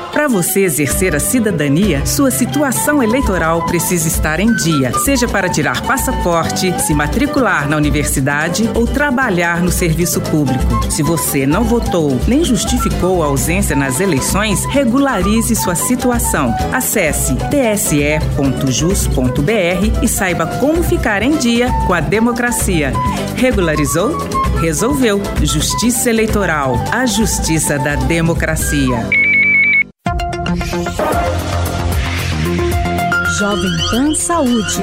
[SPEAKER 13] Para você exercer a cidadania, sua situação eleitoral precisa estar em dia, seja para tirar passaporte, se matricular na universidade ou trabalhar no serviço público. Se você não votou nem justificou a ausência nas eleições, regularize sua situação. Acesse tse.jus.br e saiba como ficar em dia com a democracia. Regularizou? Resolveu. Justiça Eleitoral. A justiça da democracia.
[SPEAKER 14] Jovem Pan Saúde.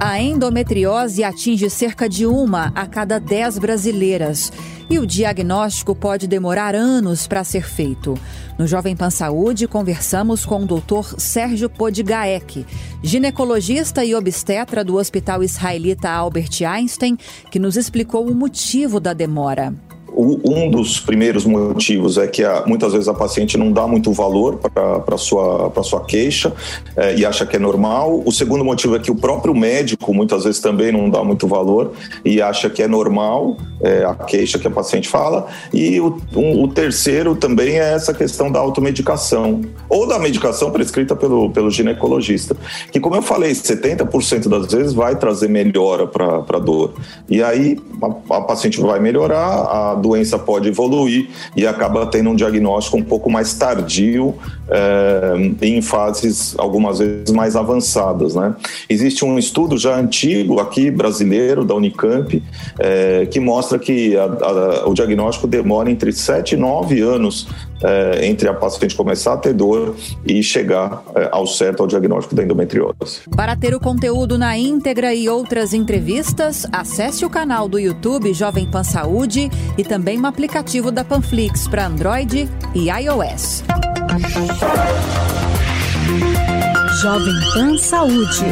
[SPEAKER 14] A endometriose atinge cerca de uma a cada dez brasileiras. E o diagnóstico pode demorar anos para ser feito. No Jovem Pan Saúde, conversamos com o Dr. Sérgio Podgaek, ginecologista e obstetra do Hospital Israelita Albert Einstein, que nos explicou o motivo da demora.
[SPEAKER 15] Um dos primeiros motivos é que a, muitas vezes a paciente não dá muito valor para a sua, sua queixa é, e acha que é normal. O segundo motivo é que o próprio médico muitas vezes também não dá muito valor e acha que é normal é, a queixa que a paciente fala. E o, um, o terceiro também é essa questão da automedicação ou da medicação prescrita pelo, pelo ginecologista, que, como eu falei, 70% das vezes vai trazer melhora para a dor. E aí a, a paciente vai melhorar, a doença pode evoluir e acaba tendo um diagnóstico um pouco mais tardio é, em fases algumas vezes mais avançadas. Né? Existe um estudo já antigo aqui, brasileiro, da Unicamp, é, que mostra que a, a, o diagnóstico demora entre 7 e 9 anos é, entre a paciente começar a ter dor e chegar é, ao certo ao diagnóstico da endometriose.
[SPEAKER 14] Para ter o conteúdo na íntegra e outras entrevistas, acesse o canal do YouTube Jovem Pan Saúde e também o aplicativo da Panflix para Android e iOS. Jovem Pan Saúde.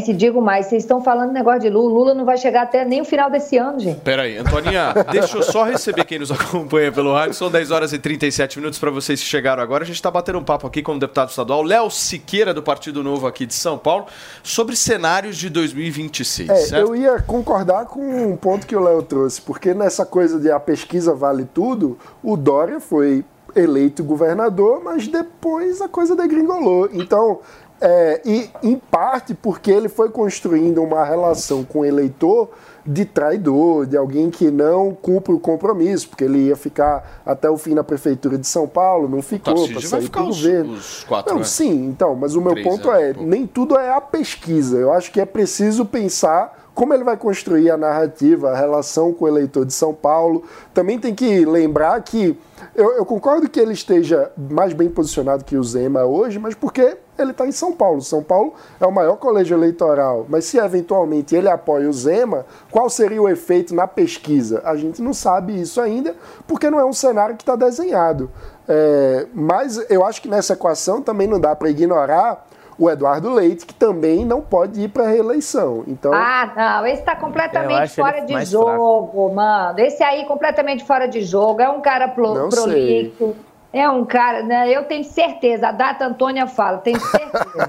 [SPEAKER 5] Se digo mais, vocês estão falando negócio de Lula. Lula não vai chegar até nem o final desse ano, gente.
[SPEAKER 3] Peraí, Antoninha, deixa eu só receber quem nos acompanha pelo rádio. São 10 horas e 37 minutos para vocês que chegaram agora. A gente está batendo um papo aqui com o deputado estadual Léo Siqueira, do Partido Novo aqui de São Paulo, sobre cenários de 2026.
[SPEAKER 6] É,
[SPEAKER 3] certo?
[SPEAKER 6] eu ia concordar com um ponto que o Léo trouxe, porque nessa coisa de a pesquisa vale tudo, o Dória foi eleito governador, mas depois a coisa degringolou. Então, é, e em parte porque ele foi construindo uma relação com o eleitor de traidor, de alguém que não cumpre o compromisso, porque ele ia ficar até o fim na prefeitura de São Paulo, não ficou para
[SPEAKER 3] vai
[SPEAKER 6] sair
[SPEAKER 3] ficar os-
[SPEAKER 6] governo.
[SPEAKER 3] os quatro
[SPEAKER 6] não,
[SPEAKER 3] anos.
[SPEAKER 6] sim, então, mas o meu
[SPEAKER 3] Três
[SPEAKER 6] ponto
[SPEAKER 3] anos,
[SPEAKER 6] é, nem tudo é a pesquisa. Eu acho que é preciso pensar como ele vai construir a narrativa, a relação com o eleitor de São Paulo. Também tem que lembrar que eu, eu concordo que ele esteja mais bem posicionado que o Zema hoje, mas porque ele está em São Paulo. São Paulo é o maior colégio eleitoral. Mas se eventualmente ele apoia o Zema, qual seria o efeito na pesquisa? A gente não sabe isso ainda, porque não é um cenário que está desenhado. É, mas eu acho que nessa equação também não dá para ignorar o Eduardo Leite, que também não pode ir para a reeleição. Então,
[SPEAKER 5] Ah, não, esse tá
[SPEAKER 6] Eu
[SPEAKER 5] completamente fora de jogo, mano. Esse aí completamente fora de jogo. É um cara pro,
[SPEAKER 6] Não
[SPEAKER 5] prolixo. É um cara, né? Eu tenho certeza, a data Antônia fala, tenho certeza.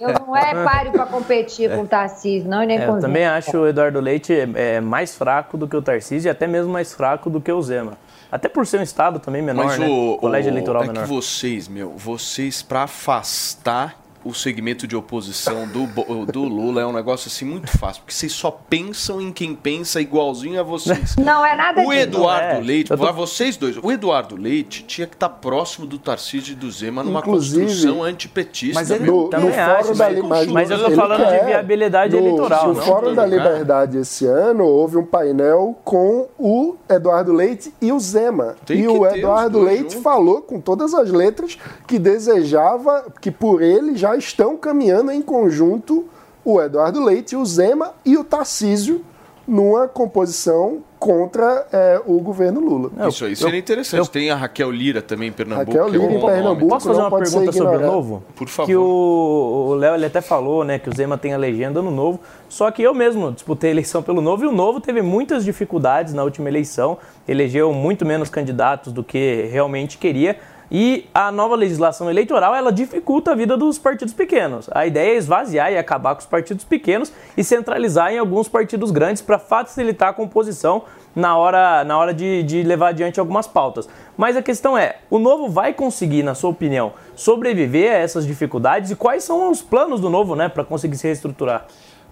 [SPEAKER 5] eu não é páreo para competir com o Tarcísio, não, e nem
[SPEAKER 7] É,
[SPEAKER 5] com
[SPEAKER 7] eu também
[SPEAKER 5] Zema.
[SPEAKER 7] acho o Eduardo Leite é, é mais fraco do que o Tarcísio e até mesmo mais fraco do que o Zema. Até por ser um estado também menor,
[SPEAKER 3] Mas
[SPEAKER 7] né?
[SPEAKER 3] o,
[SPEAKER 7] Colégio
[SPEAKER 3] o-
[SPEAKER 7] eleitoral
[SPEAKER 3] é
[SPEAKER 7] menor.
[SPEAKER 3] que vocês, meu, vocês pra afastar o segmento de oposição do, do Lula é um negócio assim muito fácil, porque vocês só pensam em quem pensa igualzinho a vocês.
[SPEAKER 5] Não é nada
[SPEAKER 3] O. Eduardo
[SPEAKER 7] É,
[SPEAKER 3] Leite,
[SPEAKER 7] eu tô-
[SPEAKER 3] vocês dois, o Eduardo Leite tinha que estar próximo do Tarcísio e do Zema numa
[SPEAKER 6] Inclusive-
[SPEAKER 3] construção antipetista.
[SPEAKER 6] Mas ele
[SPEAKER 3] meu.
[SPEAKER 6] no, no
[SPEAKER 7] Também acho,
[SPEAKER 6] Fórum da
[SPEAKER 7] mas-
[SPEAKER 6] Liberdade.
[SPEAKER 7] mas eu tô falando de viabilidade eleitoral,
[SPEAKER 6] No
[SPEAKER 7] não
[SPEAKER 6] Fórum
[SPEAKER 7] de
[SPEAKER 6] da. Liberdade esse ano, houve um painel com o Eduardo Leite e o Zema.
[SPEAKER 3] Tem
[SPEAKER 6] e o Eduardo Leite
[SPEAKER 3] juntos.
[SPEAKER 6] falou com todas as letras que desejava, que por ele já estão caminhando em conjunto o Eduardo Leite, o Zema e o Tarcísio numa composição contra eh, o governo Lula.
[SPEAKER 3] Isso aí seria interessante. Tem a Raquel Lira também em Pernambuco.
[SPEAKER 6] Raquel
[SPEAKER 3] que é um
[SPEAKER 6] Lira em
[SPEAKER 3] bom nome.
[SPEAKER 6] Pernambuco.
[SPEAKER 7] Posso fazer
[SPEAKER 6] não
[SPEAKER 7] uma pergunta sobre o novo?
[SPEAKER 3] Por favor.
[SPEAKER 7] Que o o Léo ele até falou, né, que o Zema tem a legenda no novo. Só que eu mesmo disputei a eleição pelo novo e o novo teve muitas dificuldades na última eleição. Elegeu muito menos candidatos do que realmente queria. E a nova legislação eleitoral, ela dificulta a vida dos partidos pequenos. A ideia é esvaziar e acabar com os partidos pequenos e centralizar em alguns partidos grandes para facilitar a composição na hora, na hora de, de levar adiante algumas pautas. Mas a questão é, o Novo vai conseguir, na sua opinião, sobreviver a essas dificuldades? E quais são os planos do Novo, né, para conseguir se reestruturar?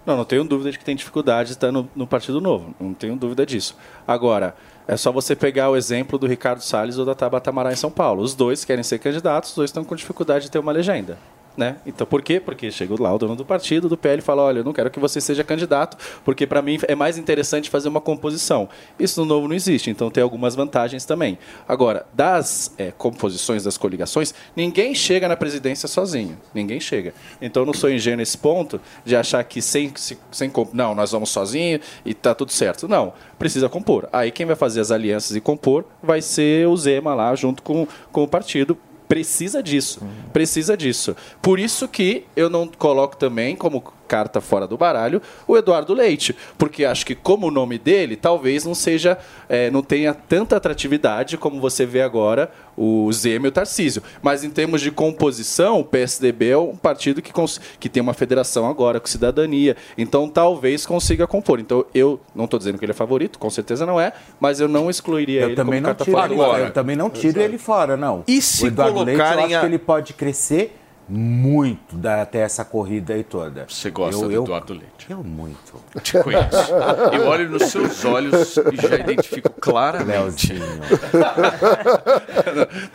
[SPEAKER 10] Não, não tenho dúvida de que tem dificuldade estando no Partido Novo. Não tenho dúvida disso. Agora, é só você pegar o exemplo do Ricardo Salles ou da Tabata Amaral em São Paulo. Os dois querem ser candidatos, os dois estão com dificuldade de ter uma legenda. Né? Então, por quê? Porque chega lá o dono do partido, do PL, e fala: olha, eu não quero que você seja candidato, porque para mim é mais interessante fazer uma composição. Isso no novo não existe, então tem algumas vantagens também. Agora, das é, composições, das coligações, ninguém chega na presidência sozinho. Ninguém chega. Então, eu não sou ingênuo nesse ponto de achar que sem, se- sem não, nós vamos sozinho e tá tudo certo. Não, precisa compor. Aí quem vai fazer as alianças e compor vai ser o Zema lá, junto com, com o partido precisa disso. Precisa disso. Por isso que eu não coloco também como carta fora do baralho o Eduardo Leite, porque acho que como o nome dele talvez não seja, eh, não tenha tanta atratividade como você vê agora o Zema e o Tarcísio. Mas em termos de composição, o PSDB é um partido que, que tem uma federação agora com cidadania, então talvez consiga compor. Então eu não estou dizendo que ele é favorito, com certeza não é, mas eu não excluiria
[SPEAKER 4] Eu
[SPEAKER 10] ele
[SPEAKER 4] também não tiro ele,
[SPEAKER 10] baralho.
[SPEAKER 4] eu também não tiro ele fora, não.
[SPEAKER 3] E se
[SPEAKER 4] o Eduardo Leite, eu
[SPEAKER 3] colocarem
[SPEAKER 4] acho
[SPEAKER 3] a-
[SPEAKER 4] que ele pode crescer muito da- até essa corrida aí toda.
[SPEAKER 3] Você gosta
[SPEAKER 4] eu,
[SPEAKER 3] do
[SPEAKER 4] eu,
[SPEAKER 3] Eduardo Leite?
[SPEAKER 4] Eu muito.
[SPEAKER 3] Te conheço. Eu olho nos seus olhos e já identifico claramente.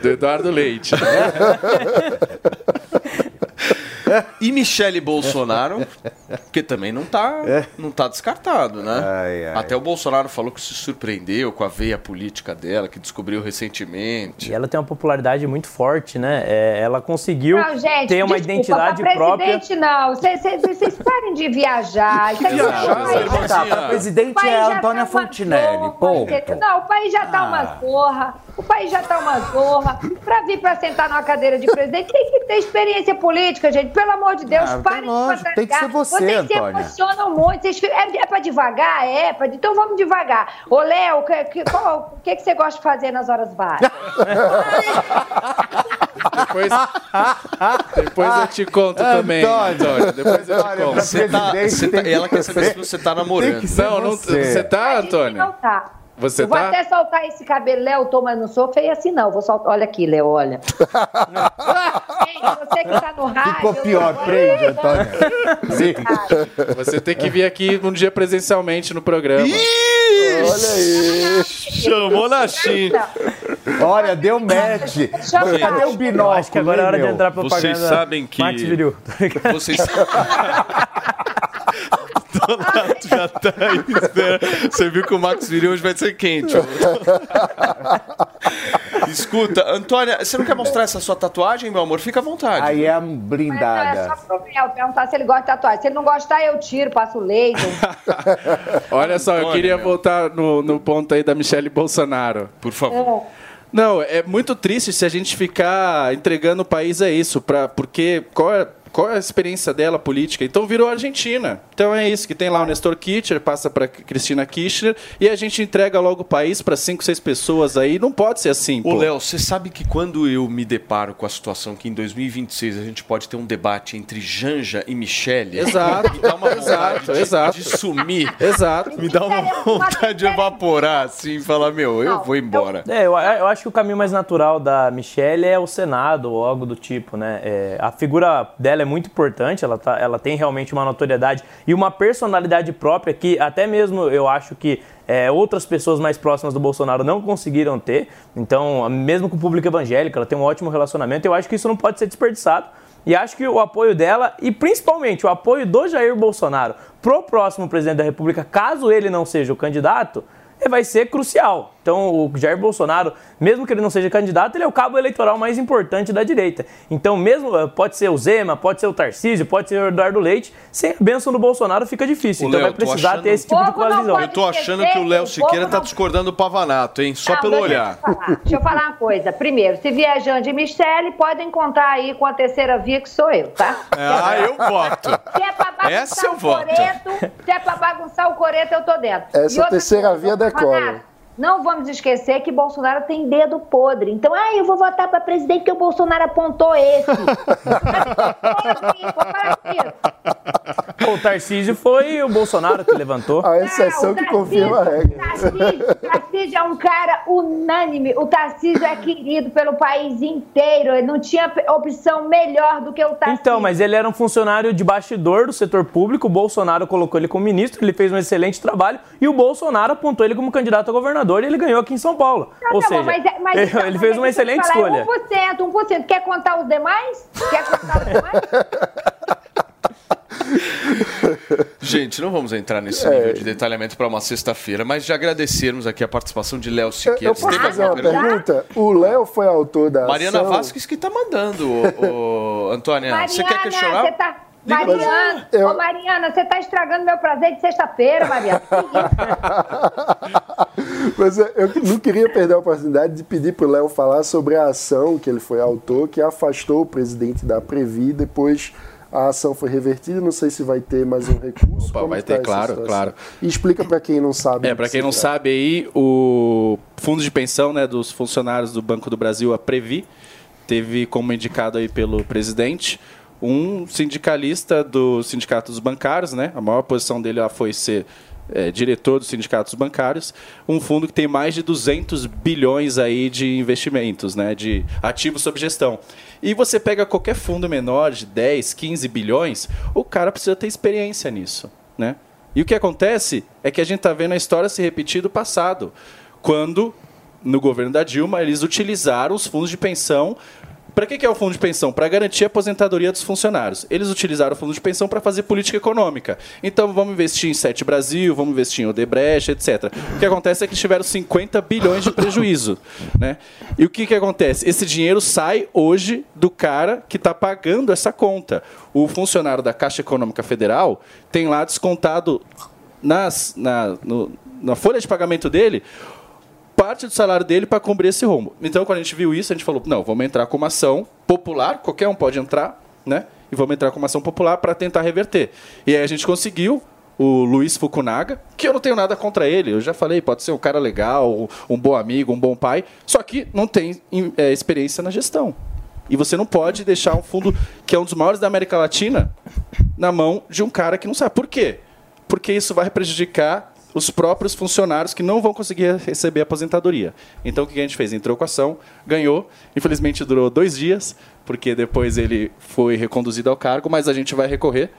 [SPEAKER 10] do Eduardo Leite.
[SPEAKER 3] E Michele Bolsonaro, que também não tá, não tá descartado, né? Até o Bolsonaro falou que se surpreendeu com a veia política dela, que descobriu recentemente.
[SPEAKER 7] E ela tem uma popularidade muito forte, né? É, ela conseguiu
[SPEAKER 5] Não, gente,
[SPEAKER 7] ter uma
[SPEAKER 5] desculpa,
[SPEAKER 7] identidade
[SPEAKER 5] pra
[SPEAKER 7] própria.
[SPEAKER 5] presidente não. Vocês- parem de viajar. Aí
[SPEAKER 4] Viajar. Tá, pra presidente é
[SPEAKER 5] já
[SPEAKER 4] Antônia
[SPEAKER 5] tá uma
[SPEAKER 4] Fontinelli?
[SPEAKER 5] Não, o país já tá uma
[SPEAKER 4] Ah.
[SPEAKER 5] zorra. O país já tá uma zorra. Pra vir pra sentar numa cadeira de presidente, tem que ter experiência política, gente. Pelo amor de Deus,
[SPEAKER 4] Ah,
[SPEAKER 5] parem
[SPEAKER 4] tá lógico,
[SPEAKER 5] de
[SPEAKER 4] tem que ser você,
[SPEAKER 5] Vocês se
[SPEAKER 4] Antônia.
[SPEAKER 5] emocionam muito. Vocês é, é pra devagar? É, pra... então vamos devagar. Ô, Léo, o que, o que, que você gosta de fazer nas horas vagas?
[SPEAKER 10] Depois, depois eu te conto também, Antônio. Depois eu te conto.
[SPEAKER 3] Você tá- você tá- ela quer saber se você tá namorando.
[SPEAKER 10] Não, não,
[SPEAKER 4] você.
[SPEAKER 10] você tá, Antônio?
[SPEAKER 5] Não tá.
[SPEAKER 10] Você
[SPEAKER 5] eu vou
[SPEAKER 10] tá?
[SPEAKER 5] até soltar esse cabelo, Léo, tô, mas não sou feia assim, não. Vou soltar. Olha aqui, Léo, olha. Gente, você que tá no rádio.
[SPEAKER 4] Ficou pior, prende, Antônia.
[SPEAKER 10] Você tem que vir aqui um dia presencialmente no programa.
[SPEAKER 6] Olha aí.
[SPEAKER 3] Chamou na China.
[SPEAKER 4] Olha, deu match. Cadê o binóculo?
[SPEAKER 7] Acho que agora é hora de entrar pra propaganda.
[SPEAKER 3] Vocês sabem que-
[SPEAKER 7] Max Viril.
[SPEAKER 3] Vocês. Donato já tá aí. Você viu que o Max Viril hoje vai ser quente. Escuta, Antônia, você não quer mostrar essa sua tatuagem, meu amor? Fica à vontade.
[SPEAKER 4] Aí é
[SPEAKER 5] Mas não, é
[SPEAKER 4] blindada.
[SPEAKER 5] só pro Léo perguntar se ele gosta de tatuagem. Se ele não gostar, eu tiro, passo laser.
[SPEAKER 10] Olha só, eu
[SPEAKER 3] Antônio,
[SPEAKER 10] queria
[SPEAKER 3] meu.
[SPEAKER 10] voltar no, no ponto aí da Michelle Bolsonaro.
[SPEAKER 3] Por favor.
[SPEAKER 10] Não, é muito triste se a gente ficar entregando o país a isso, pra, porque qual é, qual é a experiência dela política? Então virou Argentina. Então é isso, que tem lá o Nestor Kirchner, passa para Cristina Kirchner, e a gente entrega logo o país para cinco, seis pessoas aí. Não pode ser assim,
[SPEAKER 3] Ô. Léo, você sabe que quando eu me deparo com a situação que em 2026 a gente pode ter um debate entre Janja e Michele,
[SPEAKER 10] Exato,
[SPEAKER 3] me dá uma vontade
[SPEAKER 10] exato,
[SPEAKER 3] de,
[SPEAKER 10] exato.
[SPEAKER 3] de sumir.
[SPEAKER 10] Exato.
[SPEAKER 3] Me dá uma vontade de evaporar, assim, e falar, meu, eu vou embora.
[SPEAKER 7] É, eu, eu acho que o caminho mais natural da Michelle é o Senado ou algo do tipo, né? É, a figura dela dela é muito importante, ela, tá, ela tem realmente uma notoriedade e uma personalidade própria que até mesmo eu acho que é, outras pessoas mais próximas do Bolsonaro não conseguiram ter. Então, mesmo com o público evangélico, ela tem um ótimo relacionamento. Eu acho que isso não pode ser desperdiçado. E acho que o apoio dela e principalmente o apoio do Jair Bolsonaro pro próximo presidente da República, caso ele não seja o candidato, vai ser crucial. Então, o Jair Bolsonaro, mesmo que ele não seja candidato, ele é o cabo eleitoral mais importante da direita. Então, mesmo eh, pode ser o Zema, pode ser o Tarcísio, pode ser o Eduardo Leite, sem a bênção do Bolsonaro fica difícil.
[SPEAKER 3] Ô,
[SPEAKER 7] então,
[SPEAKER 3] Léo,
[SPEAKER 7] vai precisar
[SPEAKER 3] achando-
[SPEAKER 7] ter esse tipo de coalizão.
[SPEAKER 3] Eu tô achando que o Léo Siqueira tá discordando do Pavanato, hein? Só
[SPEAKER 5] Não,
[SPEAKER 3] pelo
[SPEAKER 5] deixa eu
[SPEAKER 3] olhar.
[SPEAKER 5] Deixa eu falar uma coisa. Primeiro, se viajando de Michele, podem contar aí com a terceira via que sou eu, tá?
[SPEAKER 3] Ah, eu voto.
[SPEAKER 5] Se é pra bagunçar
[SPEAKER 3] Essa eu
[SPEAKER 5] o
[SPEAKER 3] voto.
[SPEAKER 5] coreto, se é pra bagunçar o coreto, eu tô dentro.
[SPEAKER 6] Essa
[SPEAKER 5] E
[SPEAKER 6] terceira via decola.
[SPEAKER 5] Não vamos esquecer que Bolsonaro tem dedo podre. Então, ah, eu vou votar pra presidente porque o Bolsonaro apontou esse.
[SPEAKER 7] O Tarcísio foi o Bolsonaro que levantou.
[SPEAKER 6] A exceção que confirma a regra.
[SPEAKER 5] Tarcísio, Tarcísio é um cara unânime. O Tarcísio é querido pelo país inteiro. Ele não tinha opção melhor do que o Tarcísio.
[SPEAKER 7] Então, mas ele era um funcionário de bastidor do setor público, o Bolsonaro colocou ele como ministro, ele fez um excelente trabalho e o Bolsonaro apontou ele como candidato a governador e ele ganhou aqui em São Paulo. Ou
[SPEAKER 5] Tá bom,
[SPEAKER 7] seja,
[SPEAKER 5] mas é- mas
[SPEAKER 7] ele,
[SPEAKER 5] então,
[SPEAKER 7] ele fez
[SPEAKER 5] é
[SPEAKER 7] uma
[SPEAKER 5] eu
[SPEAKER 7] excelente
[SPEAKER 5] te falar,
[SPEAKER 7] escolha.
[SPEAKER 5] É 1%, 1%. Quer contar os demais? Quer contar os demais?
[SPEAKER 3] Gente, não vamos entrar nesse
[SPEAKER 6] É.
[SPEAKER 3] nível de detalhamento para uma sexta-feira, mas de agradecermos aqui a participação de Léo Siqueira.
[SPEAKER 6] Eu
[SPEAKER 3] Você
[SPEAKER 6] posso fazer uma
[SPEAKER 3] pergunta?
[SPEAKER 6] pergunta? O Léo foi autor da
[SPEAKER 3] Mariana
[SPEAKER 6] ação...
[SPEAKER 3] Vasquez que tá mandando, ô, ô, Antônia. Você quer
[SPEAKER 5] Mariana,
[SPEAKER 3] questionar?
[SPEAKER 5] você tá... Mariana,
[SPEAKER 6] Eu-
[SPEAKER 5] ô Mariana, você tá estragando meu prazer de sexta-feira, Mariana.
[SPEAKER 6] Mas eu não queria perder a oportunidade de pedir pro Léo falar sobre a ação que ele foi autor, que afastou o presidente da Previ, depois a ação foi revertida, não sei se vai ter mais um recurso.
[SPEAKER 10] Opa,
[SPEAKER 6] Como
[SPEAKER 10] vai
[SPEAKER 6] tá
[SPEAKER 10] ter,
[SPEAKER 6] essa
[SPEAKER 10] claro,
[SPEAKER 6] situação?
[SPEAKER 10] claro.
[SPEAKER 6] E explica para quem não sabe.
[SPEAKER 10] É, para
[SPEAKER 6] que
[SPEAKER 10] quem não
[SPEAKER 6] trata.
[SPEAKER 10] sabe aí, o Fundo de Pensão né, dos funcionários do Banco do Brasil, a Previ, teve como indicado aí pelo presidente um sindicalista dos sindicatos bancários, né? A maior posição dele lá foi ser é, diretor dos sindicatos bancários, um fundo que tem mais de 200 bilhões aí de investimentos, né, de ativos sob gestão. E você pega qualquer fundo menor de 10, 15 bilhões, o cara precisa ter experiência nisso, né? E o que acontece é que a gente está vendo a história se repetir do passado, quando no governo da Dilma eles utilizaram os fundos de pensão para que, que é o fundo de pensão? Para garantir a aposentadoria dos funcionários. Eles utilizaram o fundo de pensão para fazer política econômica. Então vamos investir em Sete Brasil, vamos investir em Odebrecht, etc. O que acontece é que tiveram 50 bilhões de prejuízo. Né? E o que, que acontece? Esse dinheiro sai hoje do cara que está pagando essa conta. O funcionário da Caixa Econômica Federal tem lá descontado nas, na, no- na folha de pagamento dele parte do salário dele para cobrir esse rombo. Então, quando a gente viu isso, a gente falou: não, vamos entrar com uma ação popular, qualquer um pode entrar, né? E vamos entrar com uma ação popular para tentar reverter. E aí a gente conseguiu. O Luiz Fukunaga, que eu não tenho nada contra ele, eu já falei, pode ser um cara legal, um bom amigo, um bom pai, só que não tem em- é, experiência na gestão. E você não pode deixar um fundo que é um dos maiores da América Latina na mão de um cara que não sabe. Por quê? Porque isso vai prejudicar os próprios funcionários que não vão conseguir receber aposentadoria. Então o que a gente fez? Entrou com a ação, ganhou. Infelizmente durou dois dias, porque depois ele foi reconduzido ao cargo, mas a gente vai recorrer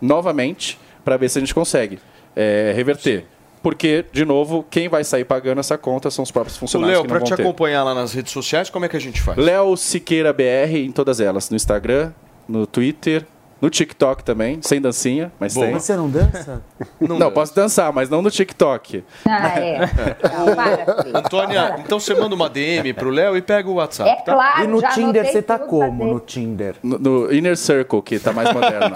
[SPEAKER 10] novamente para ver se a gente consegue é, reverter. Porque, de novo, quem vai sair pagando essa conta são os próprios funcionários
[SPEAKER 3] Léo, para te
[SPEAKER 10] ter.
[SPEAKER 3] acompanhar lá nas redes sociais, como é que a gente faz?
[SPEAKER 10] Léo Siqueira BR em todas elas, no Instagram, no Twitter, no TikTok também, sem dancinha, mas
[SPEAKER 3] Boa.
[SPEAKER 10] tem.
[SPEAKER 4] Você não dança?
[SPEAKER 10] Não, posso dançar, mas não no TikTok.
[SPEAKER 5] Ah, é. Não, para.
[SPEAKER 3] Antônia, então você manda uma DM pro Léo e pega o WhatsApp,
[SPEAKER 5] É
[SPEAKER 3] tá?
[SPEAKER 5] claro,
[SPEAKER 4] E no
[SPEAKER 5] já
[SPEAKER 4] Tinder você tá como? No Tinder?
[SPEAKER 10] No, no Inner Circle, que tá mais moderno.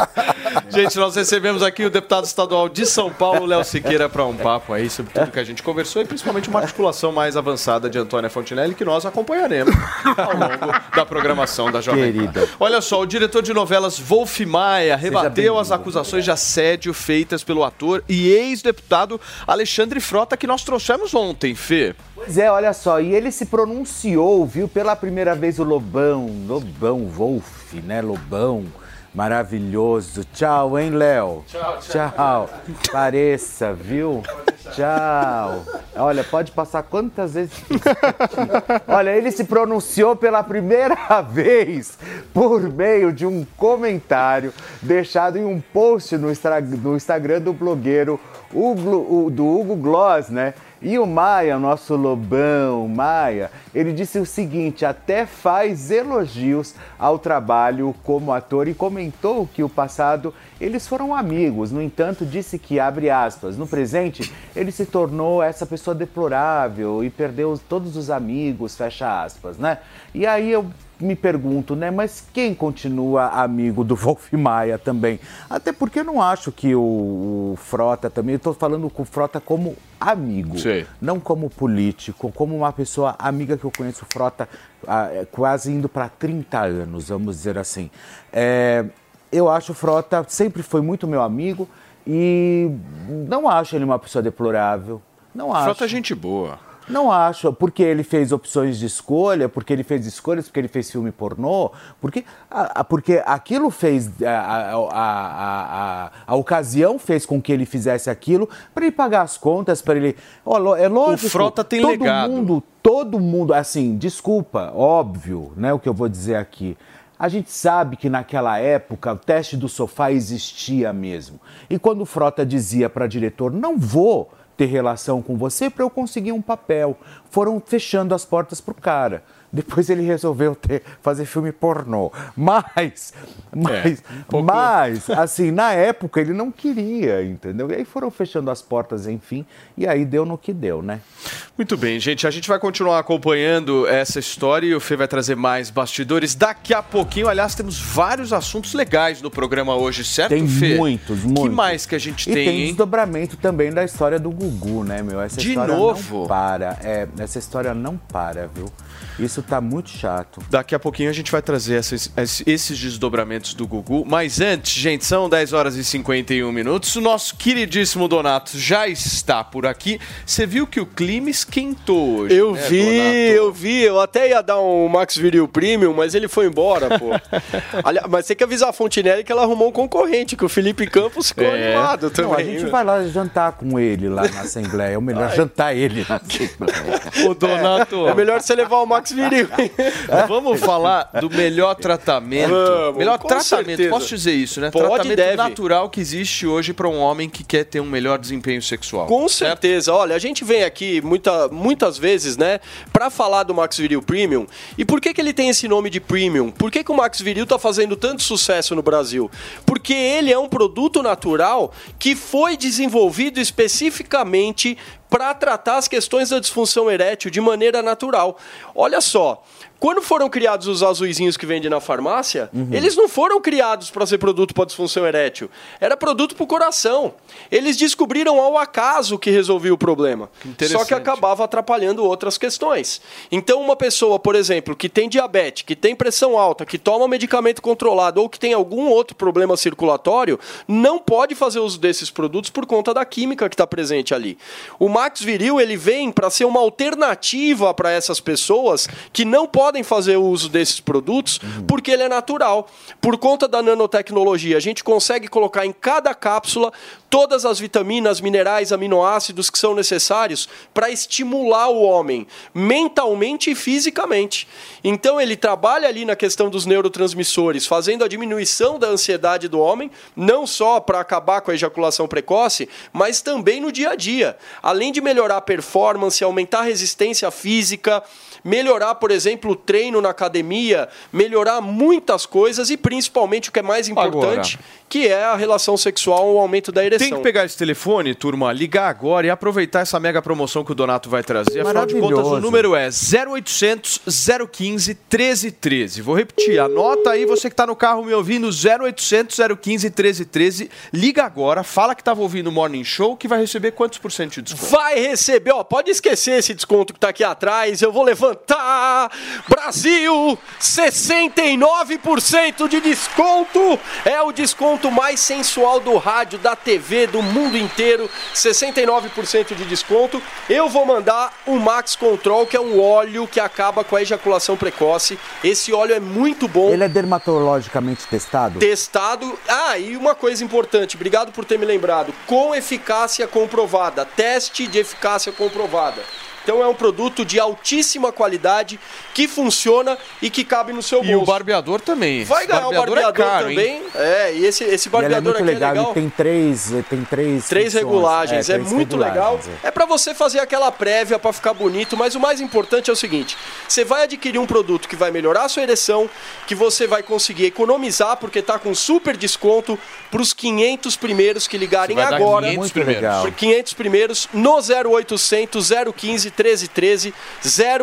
[SPEAKER 3] Gente, nós recebemos aqui o deputado estadual de São Paulo, Léo Siqueira, para um papo aí sobre tudo que a gente conversou e principalmente uma articulação mais avançada de Antônia Fontinelli que nós acompanharemos ao longo da programação da Jovem Pan.
[SPEAKER 4] Querida.
[SPEAKER 3] Olha só, o diretor de novelas Wolf Maia rebateu as acusações de assédio feitas pelo ator e ex-deputado Alexandre Frota que nós trouxemos ontem, Fê.
[SPEAKER 4] Pois é, olha só, e ele se pronunciou, viu, pela primeira vez o Lobão, Lobão, Wolf, né, Lobão, maravilhoso. Tchau, hein, Léo? Tchau, tchau. Pareça, viu? Tchau. Olha, pode passar quantas vezes. Olha, ele se pronunciou pela primeira vez por meio de um comentário deixado em um post no, no Instagram do blogueiro do Hugo Gloss, né? E o Maia, nosso lobão, Maia, ele disse o seguinte: até faz elogios ao trabalho como ator e comentou que o passado eles foram amigos. No entanto, disse que, abre aspas, no presente ele se tornou essa pessoa deplorável e perdeu todos os amigos, fecha aspas, né? E aí eu me pergunto, né? Mas quem continua amigo do Wolf Maia também? Até porque eu não acho que o, o Frota também. Eu estou falando com o Frota como amigo,
[SPEAKER 3] Sei.
[SPEAKER 4] não como político, como uma pessoa amiga que eu conheço o Frota ah, é, quase indo para 30 anos, vamos dizer assim. É, eu acho o Frota sempre foi muito meu amigo e não acho ele uma pessoa deplorável. Não acho.
[SPEAKER 3] Frota é gente boa.
[SPEAKER 4] Não acho, porque ele fez opções de escolha, porque ele fez escolhas, porque ele fez filme pornô, porque, a, a- porque aquilo fez, a, a, a, a, a ocasião fez com que ele fizesse aquilo para ele pagar as contas, para ele. Lo- é lógico.
[SPEAKER 3] Frota tem
[SPEAKER 4] todo
[SPEAKER 3] legado.
[SPEAKER 4] mundo, todo mundo, assim, desculpa, óbvio, né, o que eu vou dizer aqui. A gente sabe que naquela época o teste do sofá existia mesmo. E quando o Frota dizia para diretor, não vou ter relação com você para eu conseguir um papel, foram fechando as portas pro cara. Depois ele resolveu ter, fazer filme pornô. Mas, mas, mas, assim, na época ele não queria, entendeu? E aí foram fechando as portas, enfim, e aí deu no que deu, né?
[SPEAKER 3] Muito bem, gente. A gente vai continuar acompanhando essa história e o Fê vai trazer mais bastidores daqui a pouquinho. Aliás, temos vários assuntos legais no programa hoje, certo,
[SPEAKER 4] Tem
[SPEAKER 3] Fê?
[SPEAKER 4] muitos,
[SPEAKER 3] que
[SPEAKER 4] muitos.
[SPEAKER 3] mais que a gente
[SPEAKER 4] E
[SPEAKER 3] tem,
[SPEAKER 4] tem
[SPEAKER 3] hein?
[SPEAKER 4] desdobramento também da história do Gugu, né, meu? Essa
[SPEAKER 3] De
[SPEAKER 4] história
[SPEAKER 3] novo?
[SPEAKER 4] não para. É, essa história não para, viu? Isso tá muito chato.
[SPEAKER 3] Daqui a pouquinho a gente vai trazer esses, esses desdobramentos do Gugu. Mas antes, gente, são 10 horas e 51 minutos. O nosso queridíssimo Donato já está por aqui. Você viu que o clima esquentou hoje.
[SPEAKER 16] Eu
[SPEAKER 3] né,
[SPEAKER 16] vi,
[SPEAKER 3] Donato?
[SPEAKER 16] eu vi. Eu até ia dar um Max Viril Premium, mas ele foi embora, pô. Aliás, mas tem que avisar a Fontinelli que ela arrumou um concorrente, que o Felipe Campos ficou
[SPEAKER 4] É.
[SPEAKER 16] animado também.
[SPEAKER 4] Não, a gente vai lá jantar com ele lá na Assembleia. É o melhor jantar ele na Assembleia.
[SPEAKER 3] Ô, Donato.
[SPEAKER 16] É melhor você levar o Max Viril.
[SPEAKER 3] Vamos falar do melhor tratamento.
[SPEAKER 16] Vamos,
[SPEAKER 3] melhor tratamento,
[SPEAKER 16] certeza.
[SPEAKER 3] posso dizer isso, né?
[SPEAKER 16] Pode
[SPEAKER 3] tratamento
[SPEAKER 16] deve.
[SPEAKER 3] natural que existe hoje para um homem que quer ter um melhor desempenho sexual.
[SPEAKER 16] Com certeza. Olha, a gente vem aqui muita, muitas vezes, né, pra falar do Max Viril Premium. E por que, que ele tem esse nome de Premium? Por que, que o Max Viril tá fazendo tanto sucesso no Brasil? Porque ele é um produto natural que foi desenvolvido especificamente para tratar as questões da disfunção erétil de maneira natural. Olha só. Quando foram criados os azuizinhos que vendem na farmácia, eles não foram criados para ser produto para disfunção erétil. Era produto para o coração. Eles descobriram ao acaso que resolvia o problema. Só que acabava atrapalhando outras questões. Então, uma pessoa, por exemplo, que tem diabetes, que tem pressão alta, que toma medicamento controlado ou que tem algum outro problema circulatório, não pode fazer uso desses produtos por conta da química que está presente ali. O Max Viril ele vem para ser uma alternativa para essas pessoas que não podem fazer uso desses produtos porque ele é natural. Por conta da nanotecnologia, a gente consegue colocar em cada cápsula todas as vitaminas, minerais, aminoácidos que são necessários para estimular o homem mentalmente e fisicamente. Então ele trabalha ali na questão dos neurotransmissores, fazendo a diminuição da ansiedade do homem, não só para acabar com a ejaculação precoce, mas também no dia a dia. Além de melhorar a performance, aumentar a resistência física, melhorar, por exemplo, o treino na academia, melhorar muitas coisas e principalmente o que é mais importante,
[SPEAKER 3] Agora.
[SPEAKER 16] Que é a relação sexual, o aumento da ereção.
[SPEAKER 3] Tem que pegar esse telefone, turma, ligar agora e aproveitar essa mega promoção que o Donato vai trazer. Afinal de contas, o número é 0800 015 1313. Vou repetir, anota aí você que tá no carro me ouvindo, 0800 015 1313. Liga agora, fala que tava ouvindo o Morning Show, que vai receber quantos por cento de desconto?
[SPEAKER 16] Vai receber, ó, pode esquecer esse desconto que tá aqui atrás, eu vou levantar. Brasil, 69% de desconto. É o desconto desconto mais sensual do rádio, da TV, do mundo inteiro, 69% de desconto. Eu vou mandar o Max Control, que é um óleo que acaba com a ejaculação precoce. Esse óleo é muito bom.
[SPEAKER 4] Ele é dermatologicamente testado?
[SPEAKER 16] Testado. Ah, e uma coisa importante, obrigado por ter me lembrado. Com eficácia comprovada. Teste de eficácia comprovada. Então é um produto de altíssima qualidade que funciona e que cabe no seu
[SPEAKER 3] E o
[SPEAKER 16] bolso.
[SPEAKER 3] barbeador também.
[SPEAKER 16] Vai ganhar o
[SPEAKER 3] barbeador é
[SPEAKER 16] barbeador
[SPEAKER 3] caro,
[SPEAKER 16] também.
[SPEAKER 3] hein?
[SPEAKER 16] É, e esse, esse
[SPEAKER 4] E é
[SPEAKER 16] barbeador
[SPEAKER 4] muito
[SPEAKER 16] aqui
[SPEAKER 4] legal,
[SPEAKER 16] é legal.
[SPEAKER 4] tem três, tem três
[SPEAKER 16] Três regulagens, é,
[SPEAKER 4] três
[SPEAKER 16] muito legal.
[SPEAKER 4] regulagens, é.
[SPEAKER 16] É pra você fazer aquela prévia pra ficar bonito, mas o mais importante é o seguinte: você vai adquirir um produto que vai melhorar a sua ereção, que você vai conseguir economizar porque tá com super desconto pros 500 primeiros que ligarem agora.
[SPEAKER 3] 500 Muito primeiros. legal.
[SPEAKER 16] Por 500 primeiros no 0800 015 1313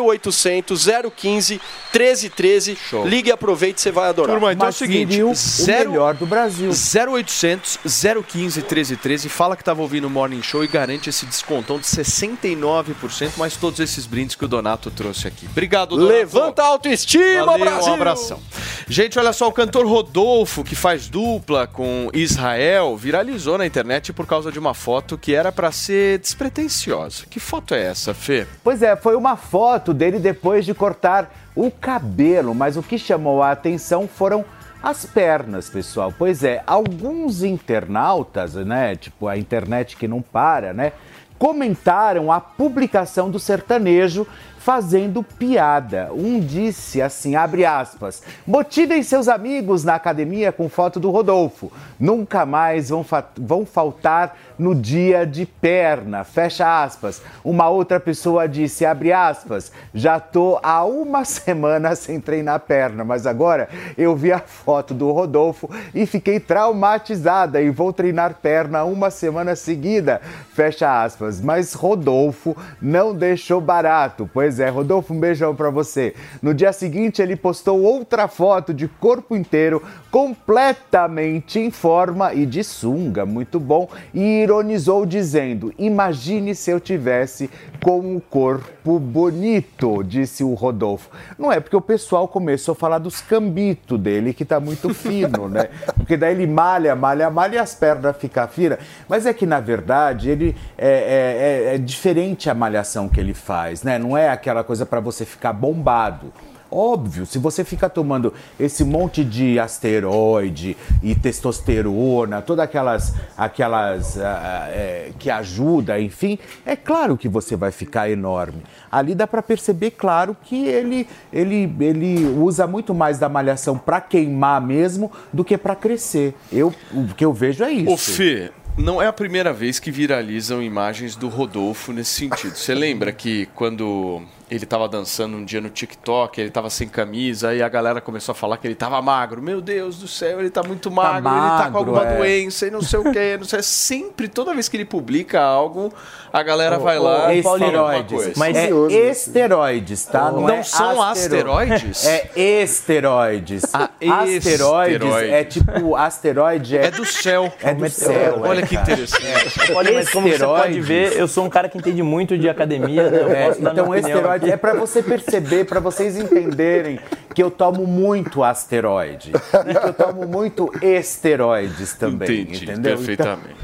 [SPEAKER 16] 0800 015 1313. Ligue e aproveite, você vai adorar.
[SPEAKER 3] Turma, então é o seguinte,
[SPEAKER 4] o
[SPEAKER 3] zero-
[SPEAKER 4] melhor do Brasil.
[SPEAKER 3] 0800 015 1313, fala que estava ouvindo o Morning Show e garante esse descontão de 69%, mais todos esses brindes que o Donato trouxe aqui. Obrigado, Donato.
[SPEAKER 16] Levanta a autoestima,
[SPEAKER 3] Valeu,
[SPEAKER 16] Brasil!
[SPEAKER 3] Um abração. Gente, olha só, o cantor Rodolfo, que faz dupla com Israel, viralizou na internet por causa de uma foto que era pra ser despretensiosa. Que foto é essa, Fê?
[SPEAKER 4] Pois é, foi uma foto dele depois de cortar o cabelo, mas o que chamou a atenção foram as pernas, pessoal. Pois é, alguns internautas, né, tipo a internet que não para, né, comentaram a publicação do sertanejo fazendo piada. Um disse assim, abre aspas, motivem seus amigos na academia com foto do Rodolfo. Nunca mais vão, fa- vão faltar no dia de perna, fecha aspas. Uma outra pessoa disse, abre aspas, já tô há uma semana sem treinar perna, mas agora eu vi a foto do Rodolfo e fiquei traumatizada e vou treinar perna uma semana seguida, fecha aspas. Mas Rodolfo não deixou barato, pois é, Rodolfo, um beijão pra você. No dia seguinte ele postou outra foto de corpo inteiro, completamente em forma e de sunga, muito bom, e ironizou dizendo: Imagine se eu tivesse com um corpo bonito, disse o Rodolfo. Não é porque o pessoal começou a falar dos cambitos dele, que tá muito fino, né? Porque daí ele malha, malha, malha e as pernas ficam finas. Mas é que, na verdade, ele é, é- é- é diferente a malhação que ele faz, né? Não é aquela coisa para você ficar bombado. Óbvio, se você fica tomando esse monte de asteroide e testosterona, todas aquelas, aquelas ah, ah, é, que ajuda, enfim, é claro que você vai ficar enorme. Ali dá para perceber, claro, que ele, ele, ele usa muito mais da malhação para queimar mesmo do que para crescer. Eu, o que eu vejo é isso.
[SPEAKER 3] Ô, Fê, não é a primeira vez que viralizam imagens do Rodolfo nesse sentido. Você lembra que quando ele tava dançando um dia no TikTok, ele tava sem camisa, e a galera começou a falar que ele tava magro. Meu Deus do céu, ele tá muito magro, ele tá com
[SPEAKER 4] magro,
[SPEAKER 3] alguma
[SPEAKER 4] é.
[SPEAKER 3] doença e não sei o que, não sei. Sempre, toda vez que ele publica algo, a galera vai lá e fala alguma coisa.
[SPEAKER 4] Mas é esteroides, tá?
[SPEAKER 3] Não
[SPEAKER 4] é
[SPEAKER 3] são
[SPEAKER 4] astero-
[SPEAKER 3] asteroides?
[SPEAKER 4] É esteroides.
[SPEAKER 3] Ah,
[SPEAKER 4] asteroides
[SPEAKER 3] esteroide.
[SPEAKER 4] é tipo, asteroide é...
[SPEAKER 3] É do céu.
[SPEAKER 4] É do céu.
[SPEAKER 3] Olha
[SPEAKER 4] é,
[SPEAKER 3] que interessante.
[SPEAKER 7] Olha, mas como você pode ver, eu sou um cara que entende muito de academia. né? Eu
[SPEAKER 4] É,
[SPEAKER 7] dar
[SPEAKER 4] então,
[SPEAKER 7] minha opinião
[SPEAKER 4] é pra você perceber, pra vocês entenderem que eu tomo muito asteroide. E que eu tomo muito esteroides também,
[SPEAKER 3] Entendi,
[SPEAKER 4] entendeu?
[SPEAKER 3] perfeitamente.